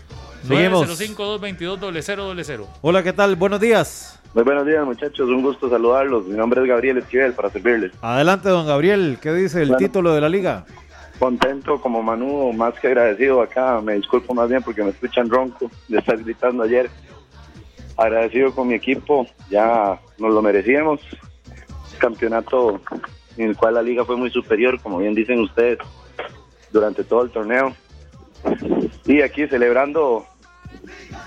Seguimos. 905-222-0000. Hola, ¿qué tal? Buenos días. Muy buenos días, muchachos. Un gusto saludarlos. Mi nombre es Gabriel Esquivel para servirles. Adelante, don Gabriel. ¿Qué dice el Bueno. título de la liga? Contento como Manu, más que agradecido acá. Me disculpo más bien porque me escuchan ronco de estar gritando ayer. Agradecido con mi equipo, ya nos lo merecíamos. Campeonato en el cual la liga fue muy superior, como bien dicen ustedes, durante todo el torneo. Y aquí celebrando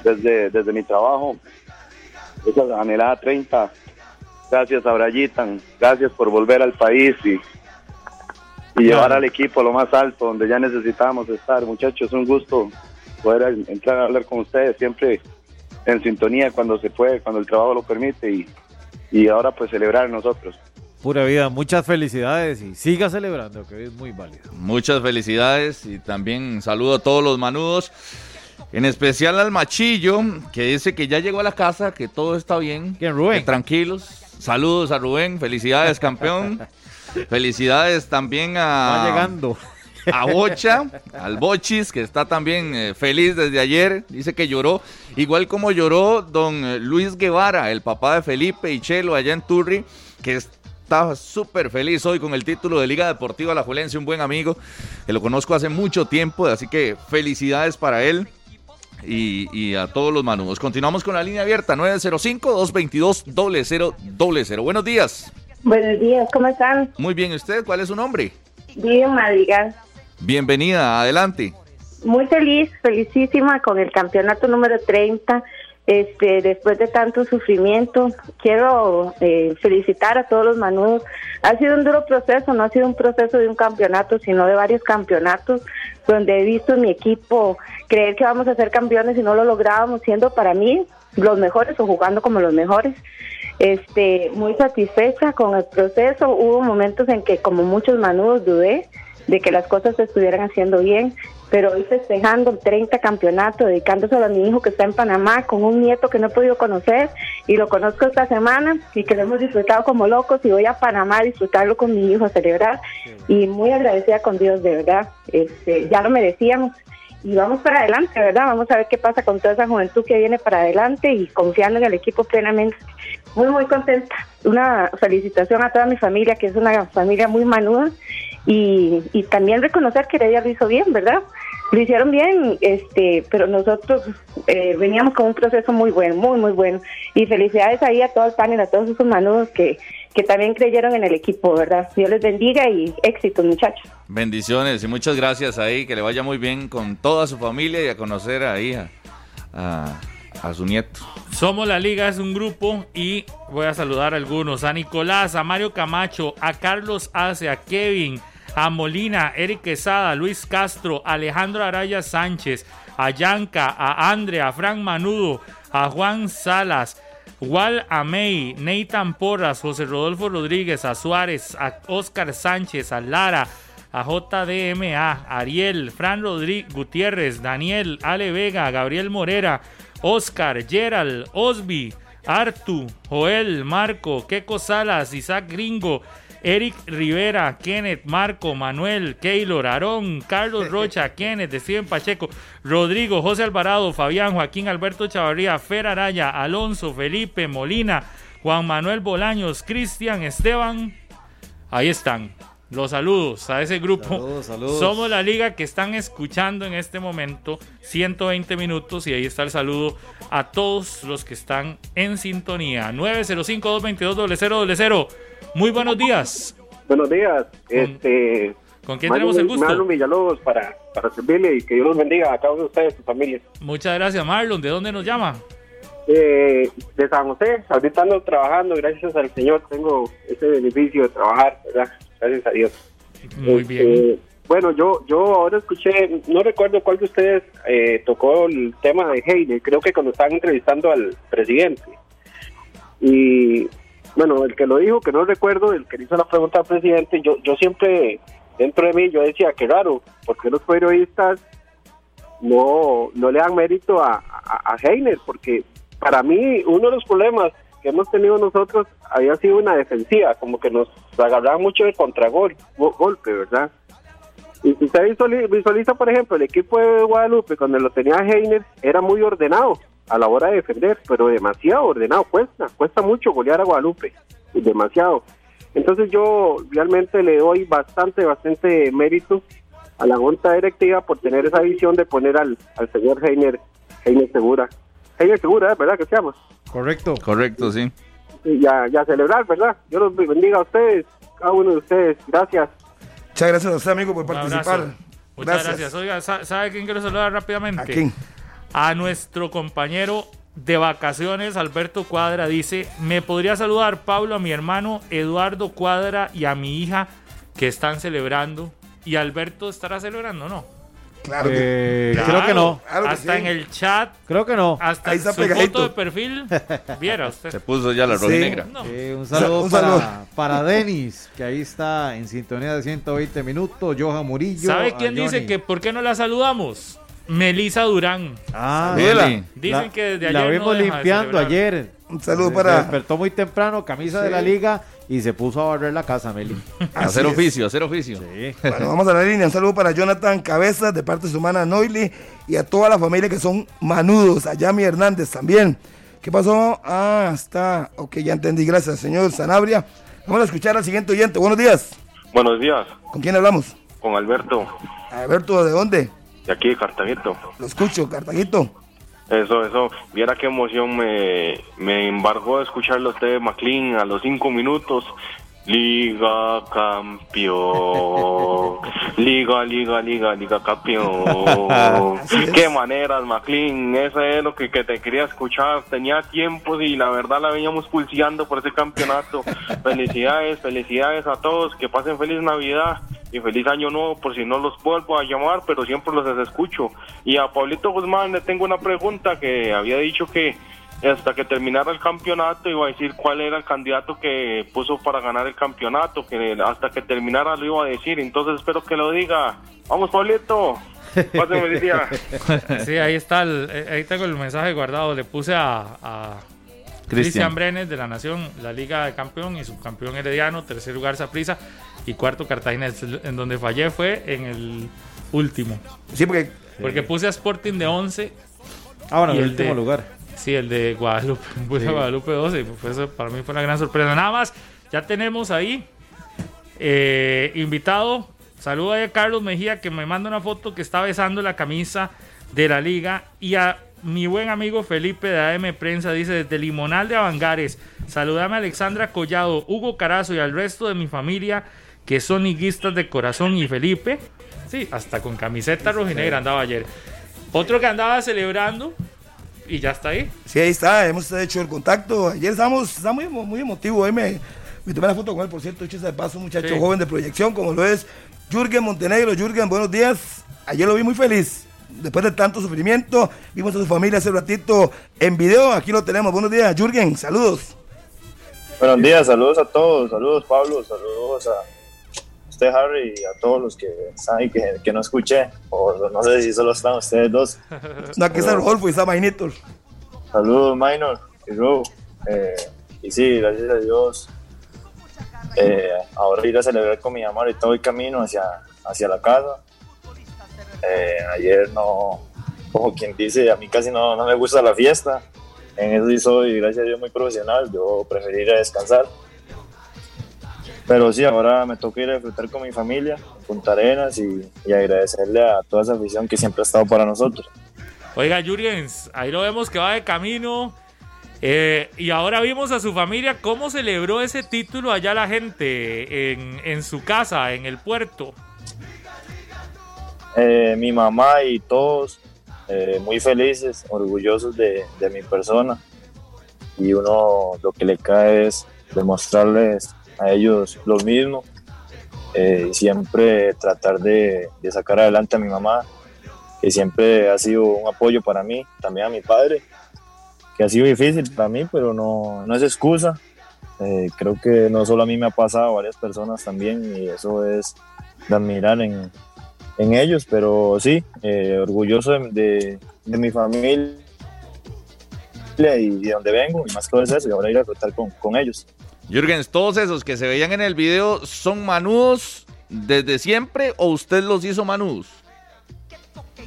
desde, desde mi trabajo esa anhelada 30. Gracias a Brayitan, gracias por volver al país y y llevar al equipo a lo más alto, donde ya necesitábamos estar. Muchachos, un gusto poder entrar a hablar con ustedes, siempre en sintonía cuando se puede, cuando el trabajo lo permite y, y ahora pues celebrar nosotros. Pura vida, muchas felicidades y siga celebrando, que es muy válido. Muchas felicidades y también saludo a todos los manudos. En especial al machillo, que dice que ya llegó a la casa, que todo está bien. ¿Quién, Rubén? Que tranquilos. Saludos a Rubén, felicidades campeón. Felicidades también Va a, llegando. a Bocha, al Bochis, que está también eh, feliz desde ayer. Dice que lloró, igual como lloró don eh, Luis Guevara, el papá de Felipe y Chelo allá en Turri, que está súper feliz hoy con el título de Liga Deportiva La Juelense, un buen amigo, que lo conozco hace mucho tiempo, así que felicidades para él. Y, y a todos los manudos. Continuamos con la línea abierta 905-222-0000. Buenos días. Buenos días, ¿cómo están? Muy bien, ¿y ¿usted cuál es su nombre? Viven Madrigal. Bienvenida, adelante. Muy feliz, felicísima con el campeonato número 30. Este, después de tanto sufrimiento, quiero eh, felicitar a todos los manudos. Ha sido un duro proceso, no ha sido un proceso de un campeonato, sino de varios campeonatos, donde he visto mi equipo creer que vamos a ser campeones y no lo lográbamos, siendo para mí los mejores o jugando como los mejores. Este, muy satisfecha con el proceso. Hubo momentos en que, como muchos manudos, dudé de que las cosas se estuvieran haciendo bien, pero hoy festejando el 30 campeonato, dedicándoselo a mi hijo que está en Panamá, con un nieto que no he podido conocer y lo conozco esta semana y que lo hemos disfrutado como locos y voy a Panamá a disfrutarlo con mi hijo, a celebrar y muy agradecida con Dios, de verdad, este, ya lo merecíamos y vamos para adelante, ¿verdad? Vamos a ver qué pasa con toda esa juventud que viene para adelante y confiando en el equipo plenamente. Muy, muy contenta. Una felicitación a toda mi familia, que es una familia muy manuda y, y también reconocer que Heredia lo hizo bien, ¿verdad? Lo hicieron bien, este, pero nosotros eh, veníamos con un proceso muy bueno, muy, muy bueno. Y felicidades ahí a todo el panel, a todos esos manudos que, que también creyeron en el equipo, ¿verdad? Dios les bendiga y éxito, muchachos. Bendiciones y muchas gracias ahí, que le vaya muy bien con toda su familia y a conocer ahí a, a, a su nieto. Somos la Liga, es un grupo y voy a saludar a algunos. A Nicolás, a Mario Camacho, a Carlos Ace, a Kevin, a Molina, Eric Quesada, Luis Castro, Alejandro Araya Sánchez, a Yanka, a Andrea, a Frank Manudo, a Juan Salas, Wal Amey, Nathan Porras, José Rodolfo Rodríguez, a Suárez, a Oscar Sánchez, a Lara, a JDMA, Ariel, Fran Rodríguez Gutiérrez, Daniel, Ale Vega, Gabriel Morera, Oscar, Gerald, Osby, Artu, Joel, Marco, Keco Salas, Isaac Gringo, Eric Rivera, Kenneth, Marco, Manuel, Keylor, Aarón, Carlos Rocha, Kenneth, Steven Pacheco, Rodrigo, José Alvarado, Fabián, Joaquín Alberto Chavarría, Fer Araya, Alonso, Felipe, Molina, Juan Manuel Bolaños, Cristian, Esteban. Ahí están. Los saludos a ese grupo. Saludos, saludos. Somos la liga que están escuchando en este momento 120 minutos y ahí está el saludo a todos los que están en sintonía. 905-222-0000. Muy buenos días. Buenos días. Este, ¿Con quién tenemos el gusto? Marlon Villalobos para, para servirle y que Dios los bendiga a cada uno de ustedes y su familia. Muchas gracias, Marlon. ¿De dónde nos llama? Eh, de San José, ahorita ando trabajando, gracias al Señor tengo ese beneficio de trabajar, ¿verdad? Gracias a Dios. Muy Este, bien. Bueno, yo yo ahora escuché, no recuerdo cuál de ustedes eh, tocó el tema de Heine, creo que cuando estaban entrevistando al presidente. Y bueno, el que lo dijo, que no recuerdo, el que hizo la pregunta al presidente, yo, yo siempre, dentro de mí, yo decía, qué raro, porque los periodistas no, no le dan mérito a, a, a Heiner, porque para mí uno de los problemas que hemos tenido nosotros había sido una defensiva, como que nos agarraba mucho de contragol, go- golpe, ¿verdad? Y si usted visuali- visualiza, por ejemplo, el equipo de Guadalupe, cuando lo tenía Heiner, era muy ordenado a la hora de defender, pero demasiado ordenado, cuesta, cuesta mucho golear a Guadalupe, demasiado. Entonces yo realmente le doy bastante, bastante mérito a la junta directiva por tener esa visión de poner al, al señor Heiner, Heiner Segura. Heiner Segura. ¿verdad que se llama? Correcto. Correcto, sí. Y ya, ya celebrar, ¿verdad? Yo los bendiga a ustedes, cada uno de ustedes. Gracias. Muchas gracias a usted, amigo, por Un participar. abrazo. Muchas gracias. Oiga, ¿sa- ¿sabe quién quiero saludar rápidamente? ¿A quién? A nuestro compañero de vacaciones, Alberto Cuadra, dice, me podría saludar Pablo a mi hermano Eduardo Cuadra y a mi hija que están celebrando. ¿Y Alberto estará celebrando o no? Claro que- Eh, Claro, Creo que no. Claro que hasta sí. en el chat, Creo que no. hasta Ahí está su pegadito. foto de perfil, viera usted. Se puso ya la Sí. rojinegra. No. Eh, un saludo, Un saludo. Para, para Denis, que ahí está en sintonía de 120 minutos. Johan Murillo. ¿Sabe quién dice que por qué no la saludamos? Melisa Durán. Ah, Meli. Dicen la- que desde La ayer no vimos limpiando ayer. Un saludo Se- para- se despertó muy temprano, camisa de la liga y se puso a barrer la casa, Meli. Hacer es. oficio, hacer oficio. Sí. Bueno, vamos a la línea. Un saludo para Jonathan Cabezas, de parte de su hermana Noily, y a toda la familia que son manudos. A Yami Hernández también. ¿Qué pasó? Ah, está. Ok, ya entendí. Gracias, señor Sanabria. Vamos a escuchar al siguiente oyente. Buenos días. Buenos días, ¿Con quién hablamos? con Alberto, Alberto, ¿de dónde? De aquí de Cartaguito. Lo escucho, Cartaguito. Eso, eso, viera qué emoción me, me embargó escucharlo a usted, McLean, a los cinco minutos. Liga campeón. Liga, liga, liga, liga campeón. Qué maneras, McLean. Eso es lo que, que te quería escuchar. Tenía tiempo y la verdad la veníamos pulseando por ese campeonato. Felicidades, felicidades a todos. Que pasen feliz Navidad y feliz año nuevo por si no los vuelvo a llamar, pero siempre los escucho. Y a Pablito Guzmán le tengo una pregunta que había dicho que hasta que terminara el campeonato iba a decir cuál era el candidato que puso para ganar el campeonato, que hasta que terminara lo iba a decir, entonces espero que lo diga. Vamos, Pablito. Pásenme feliz día. Sí, ahí está, el- eh, ahí tengo el mensaje guardado. Le puse a, a Cristian Brenes de la Nación, la Liga de Campeón y subcampeón Herediano, tercer lugar Saprissa y cuarto Cartaginés. En donde fallé fue en el último. Sí, porque Porque puse a Sporting de 11. Ah, bueno, y en el último de- lugar. Sí, el de Guadalupe. A Guadalupe 12. y pues eso para mí fue una gran sorpresa. Nada más, ya tenemos ahí eh, invitado. Saluda a Carlos Mejía que me manda una foto que está besando la camisa de la liga. Y a mi buen amigo Felipe de AM Prensa dice desde Limonal de Avangares. Saludame a Alexandra Collado, Hugo Carazo y al resto de mi familia que son liguistas de corazón y Felipe. Sí, hasta con camiseta rojinegra andaba ayer. Otro que andaba celebrando y ya está ahí. Sí, ahí está, hemos hecho el contacto. Ayer estábamos, está muy, muy emotivo. Ahí me, me tomé la foto con él, por cierto, hecho de paso, un muchacho Sí. joven de proyección, como lo es Jürgen Montenegro. Jürgen, buenos días. Ayer lo vi muy feliz. Después de tanto sufrimiento, vimos a su familia hace ratito en video. Aquí lo tenemos. Buenos días, Jürgen. Saludos. Buenos días, saludos a todos, saludos Pablo, saludos a usted Harry y a todos los que ahí que, que no escuché, o no sé si solo están ustedes dos. No, aquí está Rodolfo y está Mainitor. Saludos Minor y Ro. Eh, y sí, gracias a Dios. eh, ahora ir a celebrar con mi mamá, ahorita voy camino hacia, hacia la casa. Eh, ayer no, como quien dice, a mí casi no, no me gusta la fiesta. En eso sí soy, gracias a Dios, muy profesional. Yo preferí ir a descansar. Pero sí, ahora me toca ir a disfrutar con mi familia, Punta Arenas, y, y agradecerle a toda esa afición que siempre ha estado para nosotros. Oiga, Jürgens, ahí lo vemos que va de camino. Eh, y ahora vimos a su familia cómo celebró ese título allá la gente en, en su casa, en el puerto. Eh, mi mamá y todos eh, muy felices, orgullosos de, de mi persona. Y uno lo que le cae es demostrarles a ellos lo mismo. eh, siempre tratar de, de sacar adelante a mi mamá, que siempre ha sido un apoyo para mí, también a mi padre, que ha sido difícil para mí, pero no, no es excusa. Eh, creo que no solo a mí me ha pasado, a varias personas también, y eso es de admirar en, en ellos, pero sí, eh, orgulloso de, de- de mi familia y de donde vengo, y más que todo es eso, y ahora ir a disfrutar con, con ellos. Jürgens, todos esos que se veían en el video, ¿son manudos desde siempre o usted los hizo manudos?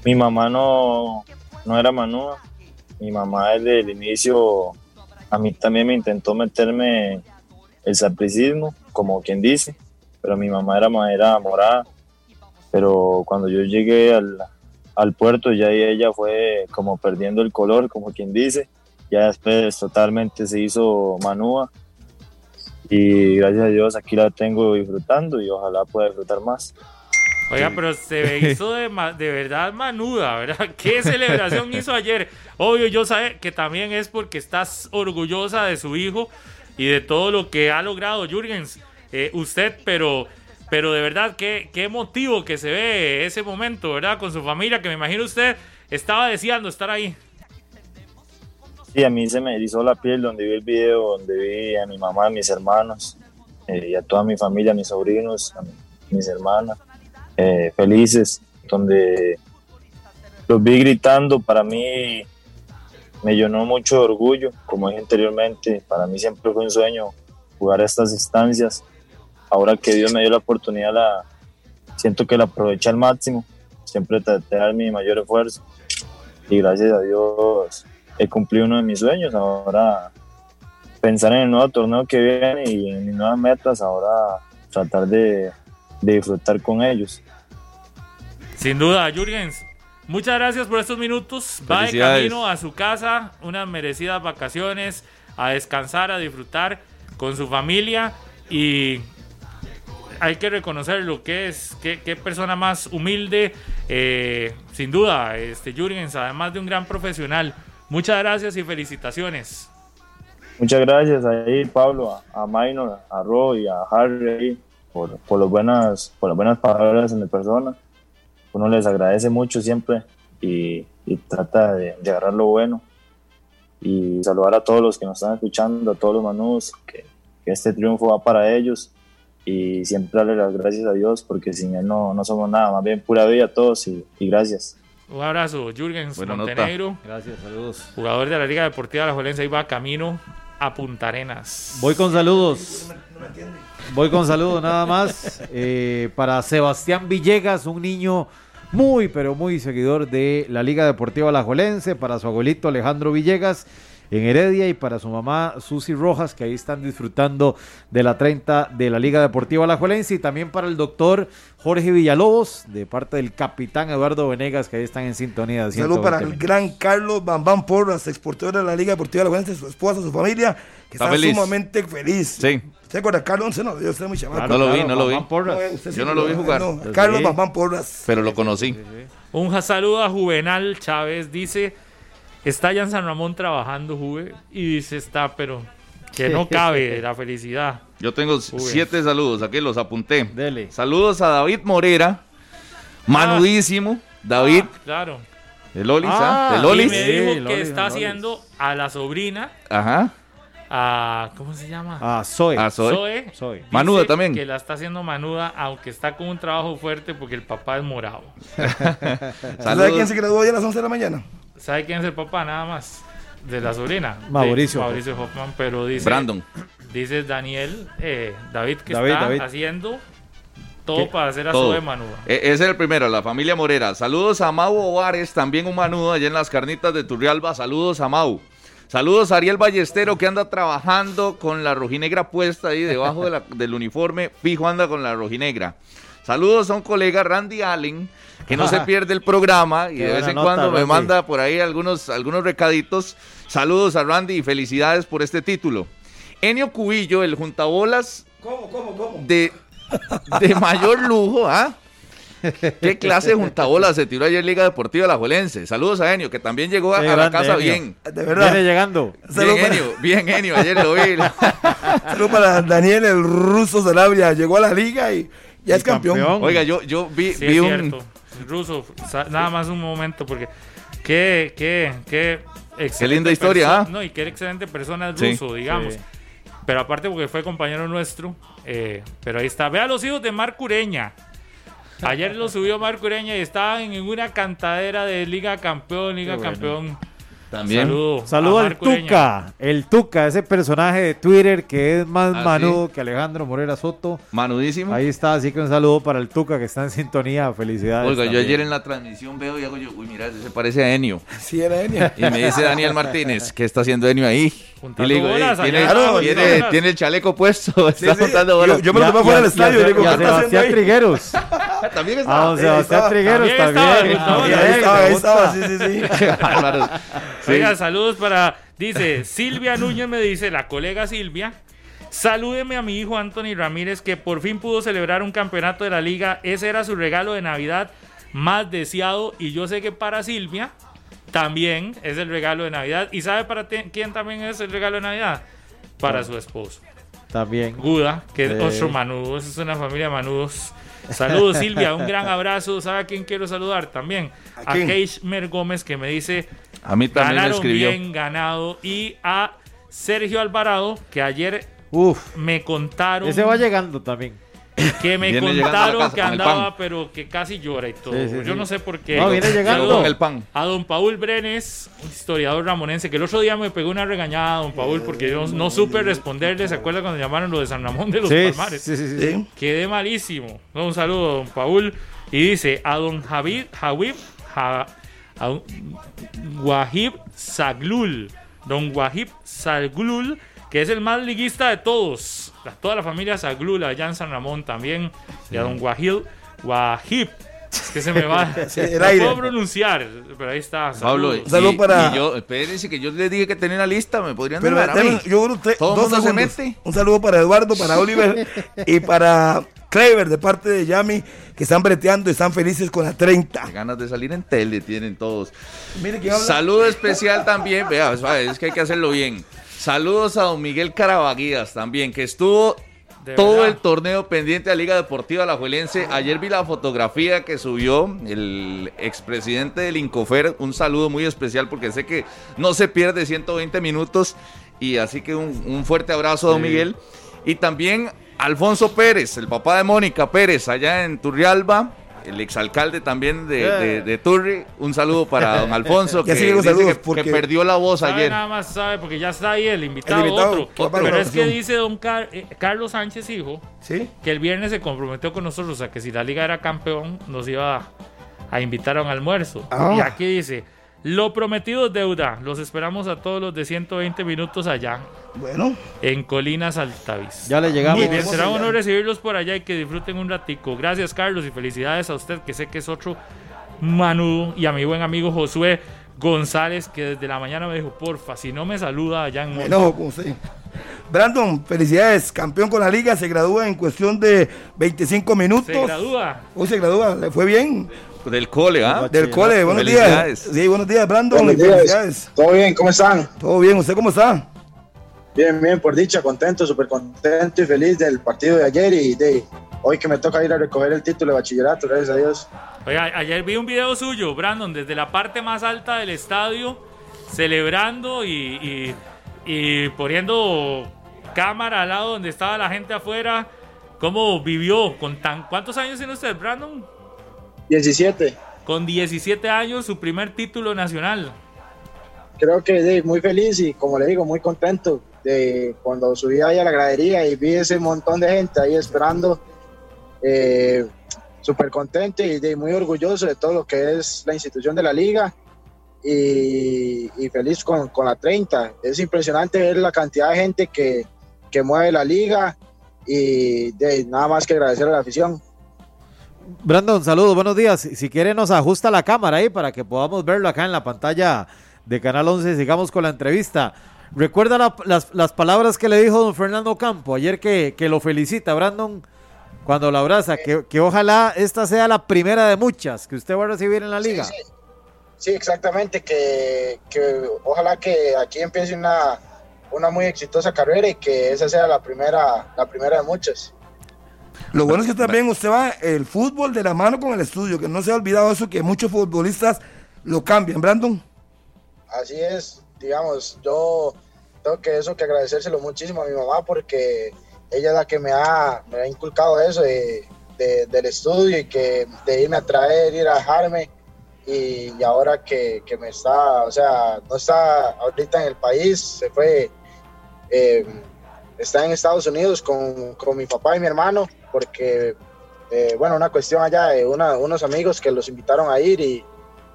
Mi mamá no, no era manúa, mi mamá desde el inicio a mí también me intentó meterme el sapricismo, como quien dice, pero mi mamá era madera morada, pero cuando yo llegué al, al puerto ya ella fue como perdiendo el color, como quien dice, ya después totalmente se hizo manúa y gracias a Dios aquí la tengo disfrutando y ojalá pueda disfrutar más. Oiga, pero se hizo de, ma- de verdad manuda, ¿verdad? ¿Qué celebración hizo ayer? Obvio, yo sé que también es porque estás orgullosa de su hijo y de todo lo que ha logrado Jürgens, eh, usted, pero, pero de verdad, qué, qué emotivo que se ve ese momento, ¿verdad? Con su familia, que me imagino usted estaba deseando estar ahí. Sí, a mí se me erizó la piel donde vi el video, donde vi a mi mamá, a mis hermanos eh, y a toda mi familia, a mis sobrinos, a mi- mis hermanas, eh, felices, donde los vi gritando, para mí me llenó mucho de orgullo, como dije anteriormente, para mí siempre fue un sueño jugar a estas instancias. Ahora que Dios me dio la oportunidad, la, siento que la aproveché al máximo, siempre traté de dar mi mayor esfuerzo y gracias a Dios he cumplido uno de mis sueños. Ahora pensar en el nuevo torneo que viene y en mis nuevas metas, ahora tratar de, de disfrutar con ellos. Sin duda, Jürgens. Muchas gracias por estos minutos. Va de camino a su casa, unas merecidas vacaciones, a descansar, a disfrutar con su familia. y hay que reconocer lo que es, qué, qué persona más humilde, eh, sin duda, este Jürgens, además de un gran profesional. Muchas gracias y felicitaciones. Muchas gracias ahí, Pablo, a, a Minor, a Ro y a Harry por, por, los buenas, por las buenas palabras en mi persona. Uno les agradece mucho siempre y, trata de, agarrar lo bueno. Y saludar a todos los que nos están escuchando, a todos los manudos, que, este triunfo va para ellos. Y siempre darle las gracias a Dios, porque sin Él no, no somos nada, más bien pura vida a todos y gracias. Un abrazo, Jürgens Buena Montenegro. nota. Gracias, saludos. Jugador de la Liga Deportiva de la Jolense, ahí va camino a Punta Arenas. Voy con saludos. Voy con saludos nada más. Eh, para Sebastián Villegas, un niño muy, pero muy seguidor de la Liga Deportiva Alajuelense. Para su abuelito Alejandro Villegas en Heredia y para su mamá Susi Rojas, que ahí están disfrutando de la 30 de la Liga Deportiva Alajuelense. Y también para el doctor Jorge Villalobos, de parte del capitán Eduardo Venegas, que ahí están en sintonía. Saludos para 120 el gran Carlos Bambán Porras, exportador de la Liga Deportiva de la Juventud, su esposa, su familia, que Está está, feliz. sumamente feliz. Sí. ¿Se acuerda? Carlos, no, yo soy muy chamaco. no lo vi, no lo vi. No, usted Yo no lo vi jugar. no, Carlos Bambán Porras. Pero lo conocí. Un saludo a Juvenal Chávez. Dice: Está ya en San Ramón trabajando, Juve. Y dice: Está, pero que no cabe la felicidad. Yo tengo siete saludos, aquí los apunté. Dele. Saludos a David Morera, manudísimo. David, Ah, claro. de Lolis, Ah, ¿ah? De Y Lolis. me dijo Sí, que Lolis, está haciendo a la sobrina, Ajá. a. ¿Cómo se llama? Ah, soy. Ah, soy. Zoe. Soy. Dice Manuda también. Que la está haciendo manuda, aunque está con un trabajo fuerte porque el papá es morado. ¿Sabe Saludos. quién se graduó hoy a las 11 de la mañana? ¿Sabe quién es el papá? Nada más. De la sobrina. de Mauricio. Mauricio Hoffman, pero dice. Brandon. Dice Daniel, eh, David, que David, está David. haciendo todo ¿Qué? para hacer a Todo. Manuda. E- ese es el primero, la familia Morera. Saludos a Mau Ovares, también un manudo allá en las carnitas de Turrialba. Saludos a Mau. Saludos a Ariel Ballestero que anda trabajando con la rojinegra puesta ahí debajo de la- del uniforme. Fijo anda con la rojinegra. Saludos a un colega, Randy Allen, que no se pierde el programa y Qué de vez en nota, cuando me Randy. manda por ahí algunos, algunos recaditos. Saludos a Randy y felicidades por este título. Enio Cubillo, el juntabolas ¿Cómo, cómo, cómo? de, de mayor lujo, ¿ah? ¿Qué clase de juntabola se tiró ayer Liga Deportiva La Juelense? Saludos a Enio, que también llegó a, a la casa Enio. bien. De verdad. Viene llegando. Bien, para, Enio, bien, Enio, ayer lo vi. saludos para Daniel, el ruso Sanabria. Llegó a la liga y ya es campeón. campeón. Oiga, yo, yo vi, Sí, vi es un... cierto. Ruso, nada más un momento, porque qué, qué, qué excelente linda historia, ¿ah? No, y qué excelente persona es Sí. ruso, digamos. Sí. Pero aparte porque fue compañero nuestro, eh, pero ahí está. Vea los hijos de Marco Ureña. Ayer lo subió Marco Ureña y estaban en una cantadera de Liga Campeón, Liga Qué bueno. También. Saludo, Saludo a al Ureña. Tuca, el Tuca, ese personaje de Twitter que es más Ah, manudo que Alejandro Morera Soto. Manudísimo. Ahí está, así que un saludo para el Tuca que está en sintonía. Felicidades. Oiga, yo ayer en la transmisión veo y hago yo, uy, mira, ese se parece a Enio. Sí, era Enio. Y me dice Daniel Martínez, ¿qué está haciendo Enio ahí? Y Juntando le digo, bolas, "Eh, tiene, claro, tiene- bolas". tiene el chaleco puesto, está sí. juntando bolas. Yo- yo me lo tomé fuera del estadio. y digo, ya ¿qué está haciendo Sebastián ahí? Trigueros. También A está. don Sebastián estaba. Trigueros También estaba, estaba, Ahí estaba, ahí estaba, sí, sí, sí. Sí. Oiga, saludos para. Dice Silvia Núñez, me dice la colega Silvia. Salúdeme a mi hijo Anthony Ramírez, que por fin pudo celebrar un campeonato de la liga. Ese era su regalo de Navidad más deseado. Y yo sé que para Silvia también es el regalo de Navidad. ¿Y sabe para quién también es el regalo de Navidad? Para su esposo. También. Guda, que es Sí. otro manudo. Es una familia de manudos. Saludos, Silvia. Un gran abrazo. ¿Sabe a quién quiero saludar también? ¿A A? Keishmer Gómez, que me dice A mí también me ganaron escribió. bien ganado y a Sergio Alvarado que ayer Uf, me contaron ese va llegando también. que me Viene a contaron casa que con andaba pero que casi llora y todo Sí, sí, yo sí. no sé por qué No, viene llegando. Con el pan. a don Paul Brenes un historiador ramonense que el otro día me pegó una regañada don Paul porque yo no supe responderle se acuerda cuando llamaron lo de San Ramón de los Sí, Palmares sí, sí, sí. Sí. Quedé malísimo. Un saludo a don Paul. Y dice a don Javid, Jawib, Ja- a un- Wahib Saglul. Don Wahib Saglul, que es el más liguista de todos. La- toda la familia Saglul allá en San Ramón también. Y a don Wahib, Wahib Es que se me va. Sí, el no aire. puedo pronunciar, pero ahí está. Pablo, saludos. y, Saludo para- y yo, espérense que yo les dije que tenía una lista, me podrían Pero dar a yo creo que Todo dos mundo se mete. Un saludo para Eduardo, para Oliver y para Clever de parte de Yami, que están breteando y están felices con la 30. Qué ganas de salir en tele tienen todos. Mire habla. Saludo especial también, vea, es que hay que hacerlo bien. Saludos a don Miguel Carabaguías también, que estuvo todo el torneo pendiente a Liga Deportiva Alajuelense. Ayer vi la fotografía que subió el expresidente del Incofer. Un saludo muy especial porque sé que no se pierde 120 minutos. Y así que un, un fuerte abrazo a don Sí. Miguel. Y también Alfonso Pérez, el papá de Mónica Pérez, allá en Turrialba. El exalcalde también de, de, de Turri. Un saludo para don Alfonso, que, dice perdió la voz Sabe ayer. nada más sabe, porque ya está ahí el invitado, El invitado, otro. que va para Pero es que dice don Car- eh, Carlos Sánchez, hijo, ¿Sí? que el viernes se comprometió con nosotros a que si la liga era campeón, nos iba a, a invitar a un almuerzo. Ah. Y aquí dice, lo prometido es deuda. Los esperamos a todos los de 120 minutos allá, Bueno, en Colinas Altavis. Ya le llegamos. Muy bien, será un honor recibirlos por allá y que disfruten un ratico. Gracias, Carlos, y felicidades a usted, que sé que es otro manudo, y a mi buen amigo Josué González, que desde la mañana me dijo, porfa, si no me saluda allá en me Monte". enojo con usted. Brandon, felicidades, campeón con la liga, se gradúa en cuestión de 25 minutos. Se gradúa. Hoy se gradúa, le fue bien. Del cole, ¿ah? Del cole, buenos días. Sí, buenos días, Brandon. Buenos días. ¿Todo bien? ¿Cómo están? Todo bien, ¿usted cómo está? Bien, bien, por dicha, contento, súper contento y feliz del partido de ayer y de hoy que me toca ir a recoger el título de bachillerato, gracias a Dios. Oiga, ayer vi un video suyo, Brandon, desde la parte más alta del estadio, celebrando y, y- y poniendo cámara al lado donde estaba la gente afuera. ¿Cómo vivió? con tan ¿Cuántos años tiene usted, Brandon? 17. Con 17 años, su primer título nacional. Creo que muy feliz y como le digo, muy contento de cuando subí ahí a la gradería y vi ese montón de gente ahí esperando. Eh, súper contento y de, muy orgulloso de todo lo que es la institución de la liga y, y feliz con, con la 30. Es impresionante ver la cantidad de gente que, que mueve la liga y de, nada más que agradecer a la afición. Brandon, saludos, buenos días. Si quiere nos ajusta la cámara ahí para que podamos verlo acá en la pantalla de Canal 11 y sigamos con la entrevista. Recuerda la- las, las palabras que le dijo don Fernando Campo ayer que, que lo felicita, Brandon, cuando lo abraza, que, que ojalá esta sea la primera de muchas que usted va a recibir en la liga. Sí, sí. Sí, exactamente, que, que ojalá que aquí empiece una, una muy exitosa carrera y que esa sea la primera, la primera de muchas. Lo bueno es que también usted va el fútbol de la mano con el estudio, que no se ha olvidado eso, que muchos futbolistas lo cambian, Brandon. Así es, digamos, yo tengo que eso que agradecérselo muchísimo a mi mamá porque ella es la que me ha, me ha inculcado eso de, de- del estudio y que de irme a traer, ir a dejarme. Y, y ahora que, que me está, o sea, no está ahorita en el país, se fue, eh, está en Estados Unidos con, con mi papá y mi hermano porque, eh, bueno, una cuestión allá de unos amigos que los invitaron a ir y,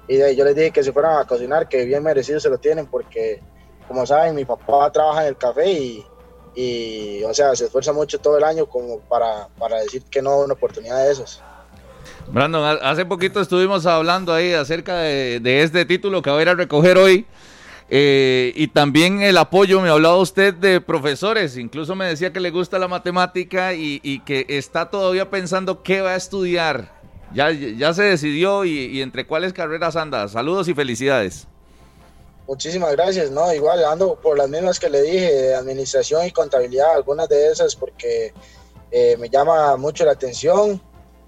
y yo les dije que se fueran a cocinar, que bien merecido se lo tienen, porque como saben, mi papá trabaja en el café y, y, o sea, se esfuerza mucho todo el año como para, para decir que no a una oportunidad de esas. Brandon, ha- hace poquito estuvimos hablando ahí acerca de, de este título que va a ir a recoger hoy. Eh, y también el apoyo, me hablaba usted de profesores, incluso me decía que le gusta la matemática y, y que está todavía pensando qué va a estudiar. Ya, ya se decidió y, y entre cuáles carreras anda. Saludos y felicidades. Muchísimas gracias, ¿no? Igual ando por las mismas que le dije, de administración y contabilidad, algunas de esas porque eh, me llama mucho la atención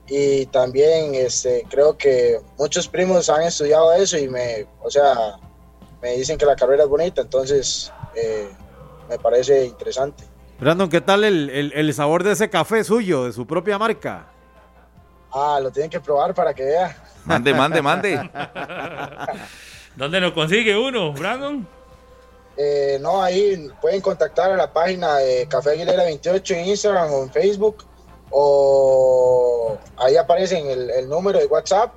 y también este, creo que muchos primos han estudiado eso y me, o sea, me dicen que la carrera es bonita, entonces eh, me parece interesante. Brandon, ¿qué tal el, el- el sabor de ese café suyo, de su propia marca? Ah, lo tienen que probar para que vea. Mande, mande, mande. ¿Dónde lo consigue uno, Brandon? Eh, no, ahí pueden contactar a la página de Café Aguilera 28 en Instagram o en Facebook o ahí aparece el, el número de WhatsApp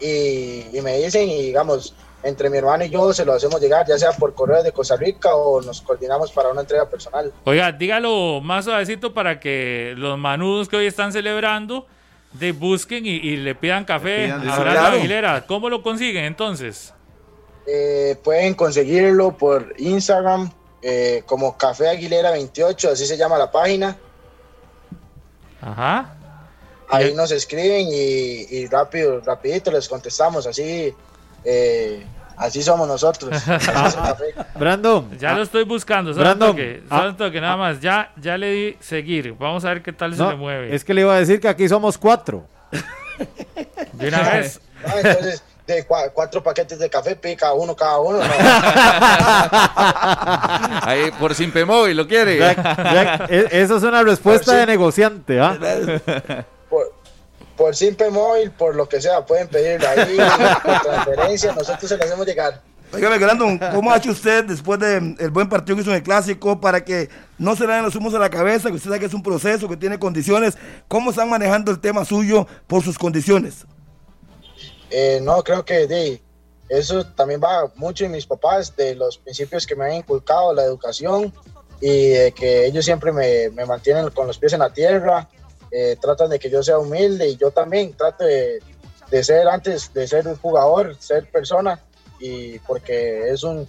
y, y me dicen y digamos, entre mi hermano y yo se lo hacemos llegar, ya sea por correo de Costa Rica o nos coordinamos para una entrega personal. Oiga, dígalo más suavecito para que los manudos que hoy están celebrando de busquen y, y le pidan café Pidan, a claro. Aguilera. ¿Cómo lo consiguen entonces? Eh, pueden conseguirlo por Instagram eh, como Café Aguilera 28, así se llama la página. Ajá. Ahí nos escriben y, y rápido, rapidito les contestamos, así, eh, así somos nosotros. Así. Brandon. Ya lo estoy buscando. Solo Brandon, toque, ah, solo toque, nada más. Ya, ya le di seguir. Vamos a ver qué tal se No, le mueve. es que le iba a decir que aquí somos cuatro. De una vez. Ah, entonces, de cua- cuatro paquetes de café, pica uno cada uno. ¿no? Ahí por Simpe Móvil, ¿lo quiere? Jack, Jack, e- eso es una respuesta de negociante, ¿ah? Por Simple Móvil, por lo que sea, pueden pedirlo ahí, por transferencia, nosotros se lo hacemos llegar. Oígame, Brandon, ¿cómo ha hecho usted después del buen partido que hizo en el Clásico para que no se le den los humos a la cabeza, que usted sabe que es un proceso, que tiene condiciones? ¿Cómo están manejando el tema suyo por sus condiciones? Eh, no, creo que de, eso también va mucho en mis papás, de los principios que me han inculcado, la educación, y de que ellos siempre me, me mantienen con los pies en la tierra, eh, tratan de que yo sea humilde y yo también trato de, ser antes de ser un jugador, ser persona, y porque es un,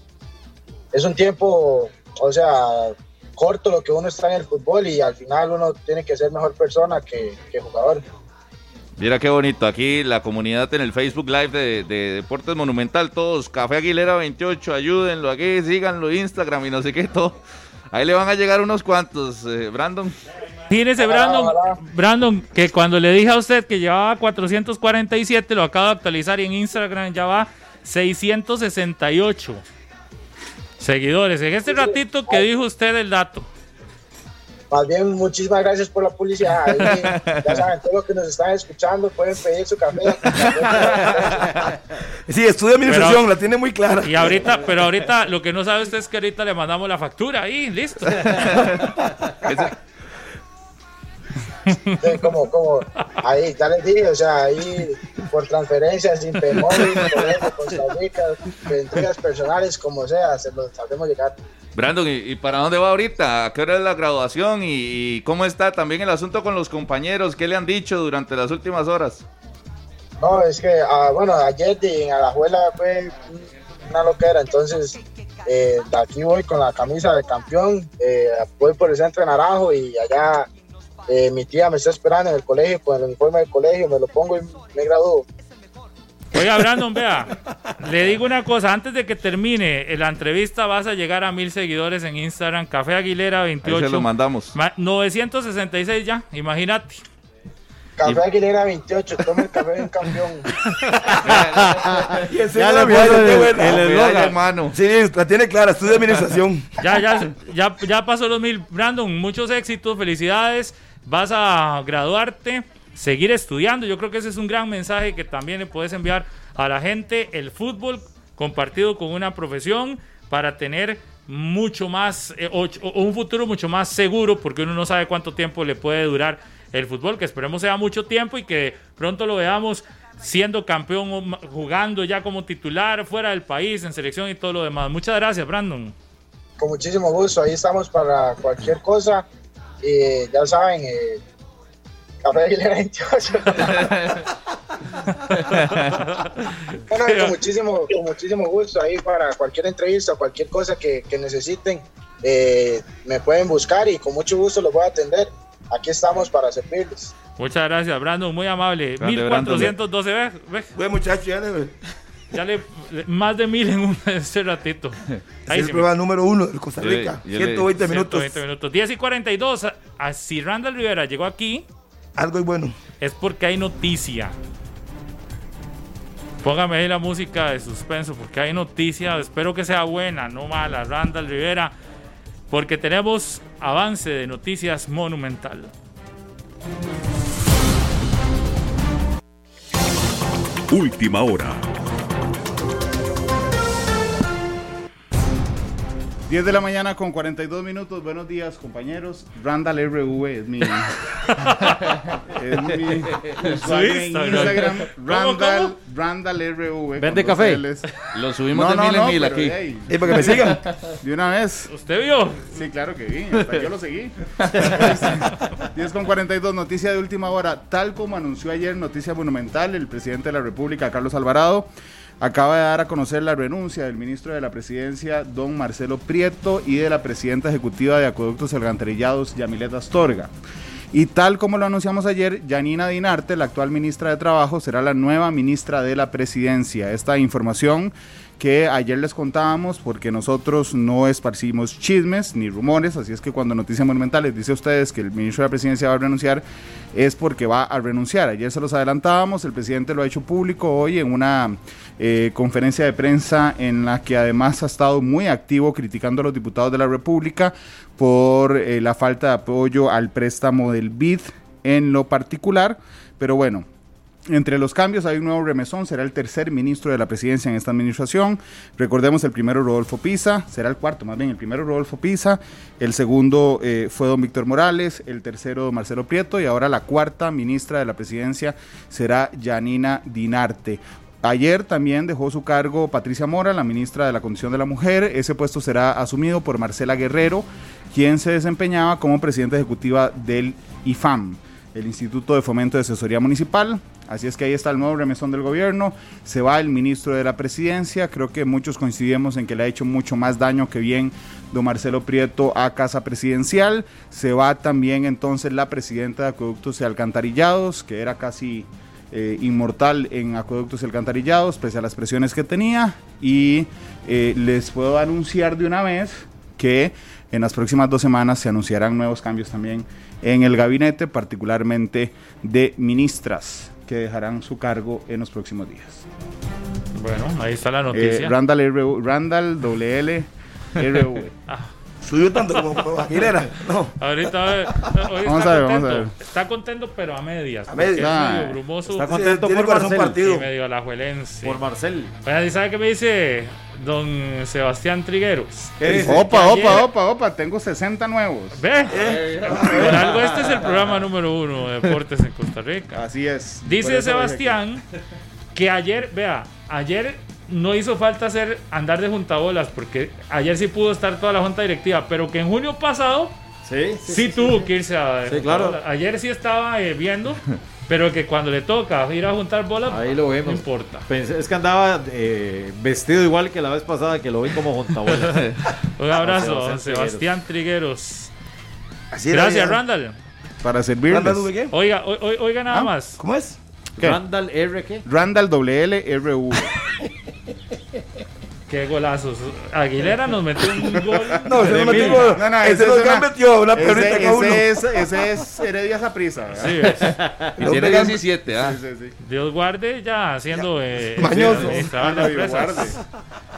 es un tiempo, o sea, corto lo que uno está en el fútbol y al final uno tiene que ser mejor persona que, jugador. Mira qué bonito, aquí la comunidad en el Facebook Live de, de Deportes Monumental, todos, Café Aguilera 28, ayúdenlo aquí, síganlo, Instagram y no sé qué, todo. Ahí le van a llegar unos cuantos, eh, Brandon. Fíjese, Brandon, Brandon, que cuando le dije a usted que llevaba 447, lo acabo de actualizar y en Instagram ya va 668 seguidores. En este ratito que dijo usted el dato. Más bien, muchísimas gracias por la publicidad. Ya saben, todos los que nos están escuchando pueden pedir su café. Sí, estudia administración, Pero- la tiene muy clara. Y ahorita, pero ahorita lo que no sabe usted es que ahorita le mandamos la factura ahí, listo. Como, como, ahí, ya les dije, o sea, ahí por transferencia, sin por Costa Rica, entregas personales, como sea, se los hacemos llegar. Brandon, ¿y, y para dónde va ahorita? ¿A qué hora es la graduación? ¿Y, y cómo está también el asunto con los compañeros? ¿Qué le han dicho durante las últimas horas? No, es que, ah, bueno, ayer en Alajuela fue una loquera, entonces eh, de aquí voy con la camisa de campeón, eh, voy por el centro de Naranjo y allá eh, mi tía me está esperando en el colegio con el uniforme del colegio, me lo pongo y me gradúo. Oiga, Brandon, vea, le digo una cosa, antes de que termine la entrevista vas a llegar a mil seguidores en Instagram, Café Aguilera 28. Ahí se lo mandamos. Ma- 966 ya, imagínate. Café Aguilera 28, toma el café de un campeón. Ya es le la puso medalla, el- eslogan. hermano. Sí, la tiene clara, estudia administración. Ya, ya, ya, ya pasó los mil. Brandon, muchos éxitos, felicidades. Vas a graduarte, seguir estudiando. Yo creo que ese es un gran mensaje que también le puedes enviar a la gente. El fútbol compartido con una profesión para tener mucho más, eh, un futuro mucho más seguro, porque uno no sabe cuánto tiempo le puede durar el fútbol, que esperemos sea mucho tiempo y que pronto lo veamos siendo campeón, jugando ya como titular fuera del país, en selección y todo lo demás. Muchas gracias, Brandon. Con muchísimo gusto, ahí estamos para cualquier cosa. Y ya saben, eh, Café Aguilera 28. bueno, con muchísimo, con muchísimo gusto ahí para cualquier entrevista, cualquier cosa que, que necesiten, eh, me pueden buscar y con mucho gusto los voy a atender. Aquí estamos para servirles. Muchas gracias, Brandon, muy amable. Grande, 1412, ¿ves? ¿ves? Buen muchacho, ya Ya le, le- más de mil en un este ratito. es prueba número uno de Costa Yo le- Rica. yo le- 120 minutos. 120 minutos. 10 y 42. A- a- Si Randall Rivera llegó aquí, Algo es bueno. es porque hay noticia. Póngame ahí la música de suspenso porque hay noticia. Espero que sea buena, no mala. Randall Rivera. Porque tenemos avance de noticias monumental. Última hora. 10 de la mañana con 42 minutos. Buenos días, compañeros. Randall RV es mi, es mi usuario en Instagram. Instagram. ¿Cómo, Randall, cómo? Randall RV. ¿Vende café? Lo subimos de mil en mil pero, aquí. hey, Y para que me sigan. de una vez. ¿Usted vio? Sí, claro que vi. Hasta yo lo seguí. 10 con 42, noticia de última hora. Tal como anunció ayer Noticia Monumental, el presidente de la República, Carlos Alvarado, acaba de dar a conocer la renuncia del ministro de la Presidencia, don Marcelo Prieto, y de la presidenta ejecutiva de Acueductos y Yamilet Astorga. Y tal como lo anunciamos ayer, Yanina Dinarte, la actual ministra de Trabajo, será la nueva ministra de la Presidencia. Esta información que ayer les contábamos porque nosotros no esparcimos chismes ni rumores, así es que cuando Noticias Monumentales dice a ustedes que el ministro de la Presidencia va a renunciar, es porque va a renunciar. Ayer se los adelantábamos, el presidente lo ha hecho público hoy en una eh, conferencia de prensa en la que además ha estado muy activo criticando a los diputados de la República por eh, la falta de apoyo al préstamo del BID en lo particular, pero bueno, entre los cambios hay un nuevo remesón, será el tercer ministro de la presidencia en esta administración. Recordemos el primero Rodolfo Pisa, será el cuarto más bien, el primero Rodolfo Pisa, el segundo eh, fue don Víctor Morales, el tercero don Marcelo Prieto y ahora la cuarta ministra de la presidencia será Yanina Dinarte. Ayer también dejó su cargo Patricia Mora, la ministra de la Condición de la Mujer. Ese puesto será asumido por Marcela Guerrero, quien se desempeñaba como presidenta ejecutiva del IFAM, el Instituto de Fomento de Asesoría Municipal. Así es que ahí está el nuevo remesón del gobierno. Se va el ministro de la presidencia. Creo que muchos coincidimos en que le ha hecho mucho más daño que bien don Marcelo Prieto a Casa Presidencial. Se va también entonces la presidenta de Acueductos y Alcantarillados, que era casi eh, inmortal en Acueductos y Alcantarillados, pese a las presiones que tenía. Y eh, les puedo anunciar de una vez que en las próximas dos semanas se anunciarán nuevos cambios también en el gabinete, particularmente de ministras que dejarán su cargo en los próximos días. Bueno, ahí está la Eh, noticia. Randall, RU Randall WL RV. Ah. Subió tanto como, Aguilera. No. Ahorita a ver, hoy Vamos está a ver, vamos contento. a ver. Está contento, pero a medias. A medias. Ah, brumoso. Está contento por Marcel. partido. y medio alajuelense. Por Marcel. Bueno, ¿y sabe qué me dice don Sebastián Trigueros? Eh, Dice opa, ayer- opa, opa, opa, tengo 60 nuevos. ¿Ve? Por algo este es el programa número uno de deportes en Costa Rica. Así es. Dice Sebastián que ayer, vea, ayer no hizo falta hacer andar de juntabolas porque ayer sí pudo estar toda la junta directiva, pero que en junio pasado Sí, sí, tuvo que irse a Sí, claro. juntabolas. Ayer sí estaba eh, viendo, pero que cuando le toca ir a juntar bolas, Ahí lo vemos. no importa. Pensé- es que andaba eh, vestido igual que la vez pasada que lo vi como juntabolas. Un abrazo, Sebastián don Sebastián Trigueros. Así era Gracias. Randall. Para servirles. ¿Randall? Oiga, o- o- oiga nada ¿Ah? más. ¿Cómo es? ¿Qué? Randall R. ¿qué? Randall WL RV. Qué golazos. Aguilera nos metió un gol. No, ese no metió. No, no, ese ese no es una- metió una perrita ese, cada uno. ese es, ese es Heredia Saprissa. ¿verdad? Sí, No tiene pegan- 17, ¿ah? Sí, sí, sí. Dios guarde ya haciendo eh, Mañoso. empresas.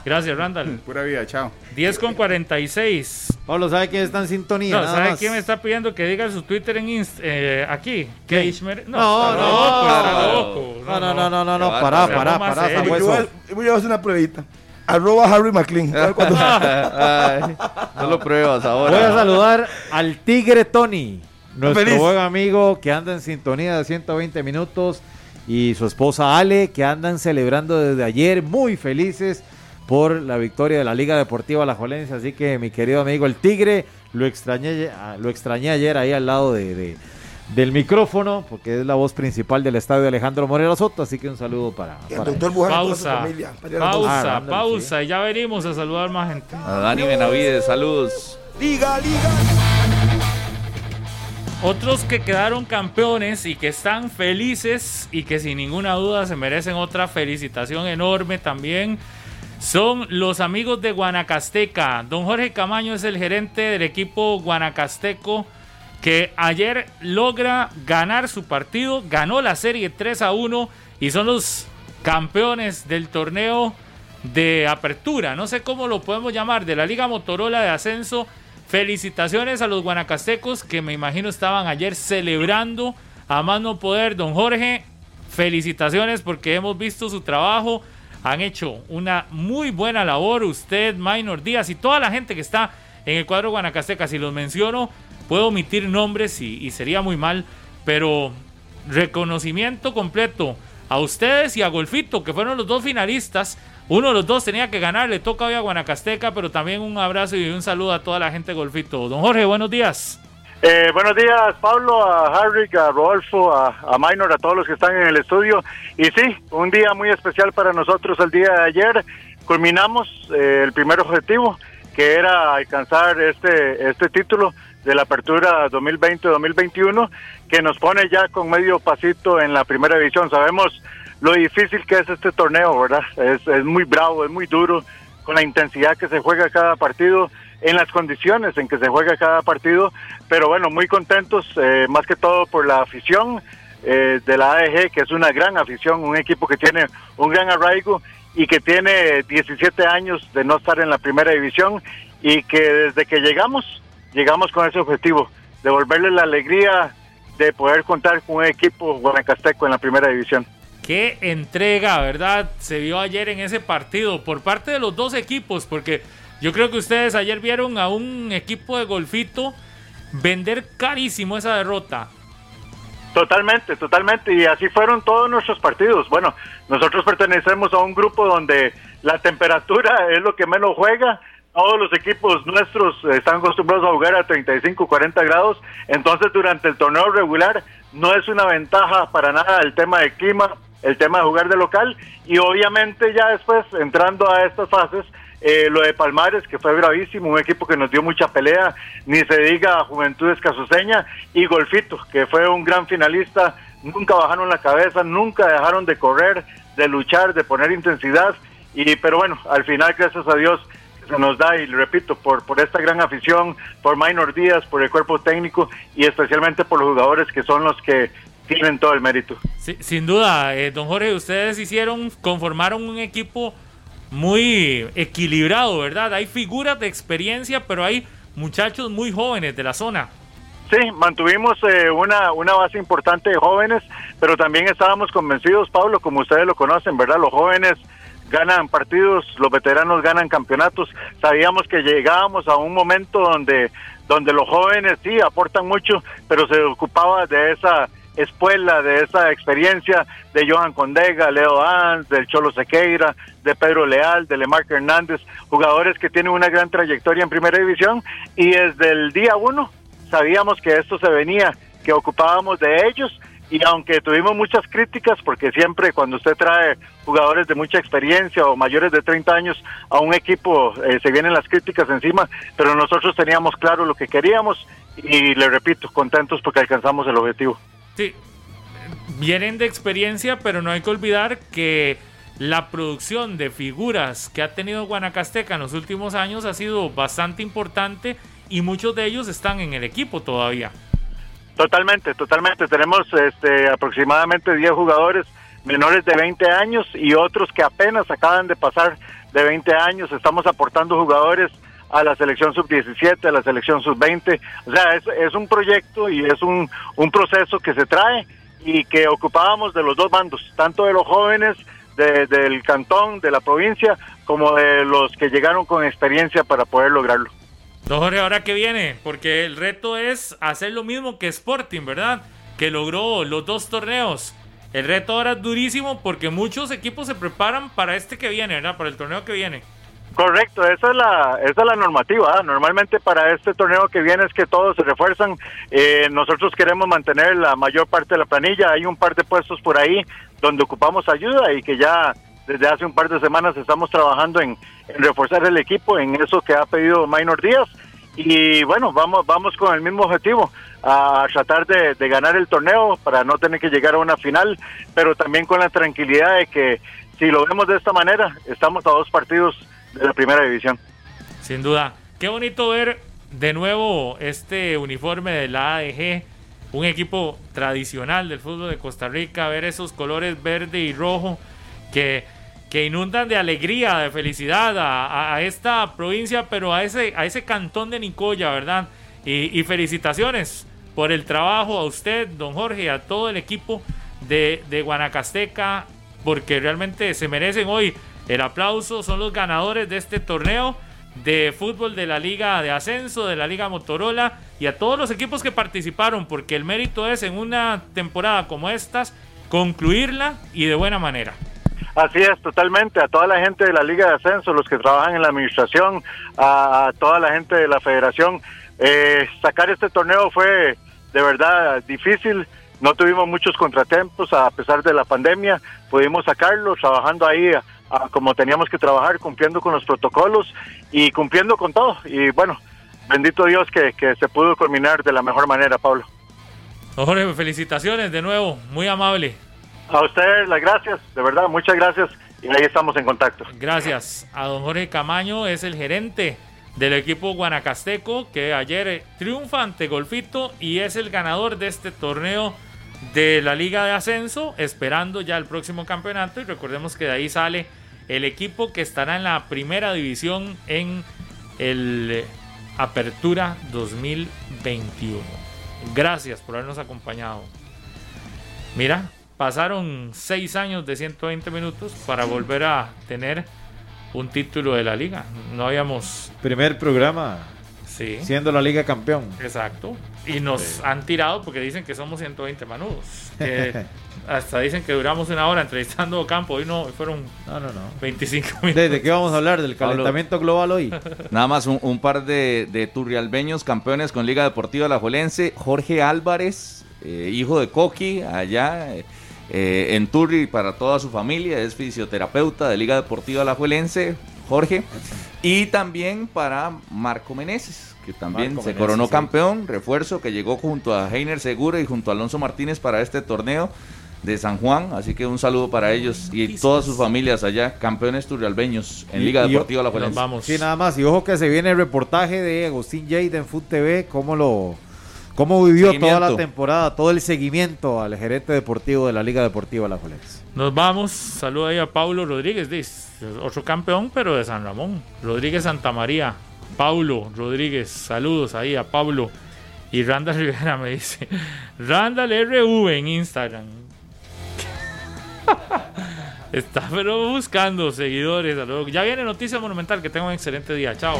Gracias, Randall. Pura vida, chao. 10 con 46. Pablo, ¿sabe quién está en sintonía? No, ¿sabe más. quién me está pidiendo que diga su Twitter en Inst eh, aquí? Keishmer. No, No, no, no. No, no, no, no, no, no, a hacer una pruebita. Arroba Harry McLean. Ay, no lo pruebas ahora. Voy a saludar al Tigre Tony, nuestro Feliz. buen amigo que anda en sintonía de 120 minutos y su esposa Ale que andan celebrando desde ayer muy felices por la victoria de la Liga Deportiva La Jolense. Así que mi querido amigo el Tigre, lo extrañé, lo extrañé ayer ahí al lado de, de- del micrófono porque es la voz principal del estadio Alejandro Moreno Soto. Así que un saludo para, Y el para doctor Buján y toda su Pausa, familia. Para ir a la pausa, Ah, pausa. Y ya venimos a saludar más gente. A Dani Benavides, saludos. Liga, liga. Otros que quedaron campeones y que están felices y que sin ninguna duda se merecen otra felicitación enorme también son los amigos de Guanacasteca. Don Jorge Camaño es el gerente del equipo guanacasteco que ayer logra ganar su partido, ganó la serie 3 a 1 y son los campeones del torneo de apertura, no sé cómo lo podemos llamar, de la Liga Motorola de Ascenso. Felicitaciones a los guanacastecos que me imagino estaban ayer celebrando a más no poder. Don Jorge, felicitaciones porque hemos visto su trabajo. han hecho una muy buena labor. Usted, Minor Díaz y toda la gente que está en el cuadro Guanacasteca. Si los menciono, puedo omitir nombres y, sería muy mal, pero reconocimiento completo a ustedes y a Golfito, que fueron los dos finalistas. Uno de los dos tenía que ganar, le toca hoy a Guanacasteca, pero también un abrazo y un saludo a toda la gente de Golfito. Don Jorge, buenos días. Eh, buenos días, Pablo, a Harry, a Rodolfo, a, a, Minor, a todos los que están en el estudio. Y sí, un día muy especial para nosotros el día de ayer. Culminamos eh, el primer objetivo, que era alcanzar este, este título de la apertura 2020-2021, que nos pone ya con medio pasito en la primera división. Sabemos lo difícil que es este torneo, ¿verdad? Es, es muy bravo, es muy duro, con la intensidad que se juega cada partido en las condiciones en que se juega cada partido, pero bueno, muy contentos, eh, más que todo por la afición eh, de la AEG, que es una gran afición, un equipo que tiene un gran arraigo y que tiene 17 años de no estar en la primera división y que desde que llegamos, llegamos con ese objetivo, devolverle la alegría de poder contar con un equipo guanacasteco en la primera división. Qué entrega, ¿verdad? Se vio ayer en ese partido por parte de los dos equipos, porque yo creo que ustedes ayer vieron a un equipo de golfito vender carísimo esa derrota. Totalmente, totalmente. Y así fueron todos nuestros partidos. Bueno, nosotros pertenecemos a un grupo donde la temperatura es lo que menos juega. Todos los equipos nuestros están acostumbrados a jugar a 35, 40 grados. Entonces, durante el torneo regular no es una ventaja para nada el tema de clima, el tema de jugar de local. Y obviamente ya después, entrando a estas fases, eh, lo de Palmares, que fue bravísimo, un equipo que nos dio mucha pelea, ni se diga Juventud Escasoseña, y Golfito, que fue un gran finalista, nunca bajaron la cabeza, nunca dejaron de correr, de luchar, de poner intensidad, y pero bueno, al final, gracias a Dios, se nos da, y le repito, por, por esta gran afición, por Minor Díaz, por el cuerpo técnico, y especialmente por los jugadores que son los que tienen todo el mérito. sin duda, eh, don Jorge, ustedes hicieron, conformaron un equipo muy equilibrado, ¿verdad? Hay figuras de experiencia, pero hay muchachos muy jóvenes de la zona. Sí, mantuvimos eh, una, una base importante de jóvenes, pero también estábamos convencidos, Pablo, como ustedes lo conocen, ¿verdad? Los jóvenes ganan partidos, los veteranos ganan campeonatos. Sabíamos que llegábamos a un momento donde, donde los jóvenes sí aportan mucho, pero se ocupaba de esa espuela, de esa experiencia de Johan Condega, Leo Ans, del Cholo Sequeira, de Pedro Leal, de Lemar Hernández, jugadores que tienen una gran trayectoria en primera división y desde el día uno sabíamos que esto se venía, que ocupábamos de ellos y aunque tuvimos muchas críticas, porque siempre cuando usted trae jugadores de mucha experiencia o mayores de 30 años a un equipo eh, se vienen las críticas encima, pero nosotros teníamos claro lo que queríamos y le repito, contentos porque alcanzamos el objetivo. Sí, vienen de experiencia, pero no hay que olvidar que la producción de figuras que ha tenido Guanacasteca en los últimos años ha sido bastante importante y muchos de ellos están en el equipo todavía. Totalmente, totalmente. Tenemos este, aproximadamente 10 jugadores menores de 20 años y otros que apenas acaban de pasar de 20 años. Estamos aportando jugadores a la selección sub-17, a la selección sub-20. O sea, es, un proyecto y es un, un proceso que se trae y que ocupábamos de los dos bandos, tanto de los jóvenes del cantón, de la provincia, como de los que llegaron con experiencia para poder lograrlo. Don Jorge, ¿ahora qué viene? Porque el reto es hacer lo mismo que Sporting, ¿verdad? Que logró los dos torneos. El reto ahora es durísimo porque muchos equipos se preparan para este que viene, ¿verdad? Para el torneo que viene. Correcto, esa es la, esa es la normativa. ¿ah? Normalmente para este torneo que viene es que todos se refuerzan. Eh, nosotros queremos mantener la mayor parte de la planilla. Hay un par de puestos por ahí donde ocupamos ayuda y que ya desde hace un par de semanas estamos trabajando en, reforzar el equipo, en eso que ha pedido Minor Díaz. Y bueno, vamos, vamos con el mismo objetivo, a tratar de, de ganar el torneo para no tener que llegar a una final, pero también con la tranquilidad de que si lo vemos de esta manera, estamos a dos partidos de la primera división. Sin duda. Qué bonito ver de nuevo este uniforme de la AEG, un equipo tradicional del fútbol de Costa Rica, ver esos colores verde y rojo que, que inundan de alegría, de felicidad a, esta provincia, pero a ese, a ese cantón de Nicoya, ¿verdad? Y, felicitaciones por el trabajo a usted, don Jorge, y a todo el equipo de, de Guanacasteca, porque realmente se merecen hoy el aplauso, son los ganadores de este torneo de fútbol de la Liga de Ascenso, de la Liga Motorola y a todos los equipos que participaron, porque el mérito es en una temporada como estas concluirla y de buena manera. Así es, totalmente. A toda la gente de la Liga de Ascenso, los que trabajan en la administración, a toda la gente de la federación. Eh, sacar este torneo fue de verdad difícil. No tuvimos muchos contratiempos a pesar de la pandemia. Pudimos sacarlo trabajando ahí como teníamos que trabajar, cumpliendo con los protocolos y cumpliendo con todo. Y bueno, bendito Dios que, que se pudo culminar de la mejor manera, Pablo. Felicitaciones de nuevo, muy amable. A usted las gracias, de verdad, muchas gracias y ahí estamos en contacto. Gracias. A don Jorge Camaño es el gerente del equipo guanacasteco que ayer triunfa ante Golfito y es el ganador de este torneo de la Liga de Ascenso, esperando ya el próximo campeonato y recordemos que de ahí sale el equipo que estará en la primera división en el Apertura 2021. Gracias por habernos acompañado. Mira, pasaron seis años de 120 minutos para volver a tener un título de la liga. No habíamos... Primer programa. Sí. Siendo la liga campeón. Exacto. Y nos han tirado porque dicen que somos 120 manudos. hasta dicen que duramos una hora entrevistando campo. Hoy no, fueron no, no, no. 25 minutos. ¿De, qué vamos a hablar? ¿Del calentamiento global hoy? Nada más un, par de, de, turrialbeños campeones con Liga Deportiva La Juelense. Jorge Álvarez, eh, hijo de Coqui, allá. Eh, eh, en Turri para toda su familia, es fisioterapeuta de Liga Deportiva Alajuelense, Jorge, y también para Marco Meneses, que también se coronó campeón, refuerzo que llegó junto a Heiner Segura y junto a Alonso Martínez para este torneo de San Juan, así que un saludo para ellos y todas sus familias allá, campeones turrialbeños en Liga Deportiva Alajuelense. Vamos. Sí, nada más, y ojo que se viene el reportaje de Agustín Jade en Food TV, cómo lo ¿Cómo vivió toda la temporada, todo el seguimiento al gerente deportivo de la Liga Deportiva La Juelense? Nos vamos, saludo ahí a Paulo Rodríguez, otro campeón, pero de San Ramón. Rodríguez Santa María, Paulo Rodríguez, saludos ahí a Pablo. Y Randall Rivera me dice, Randall RV en Instagram. Está pero buscando seguidores. Ya viene Noticia Monumental, que tenga un excelente día. Chao.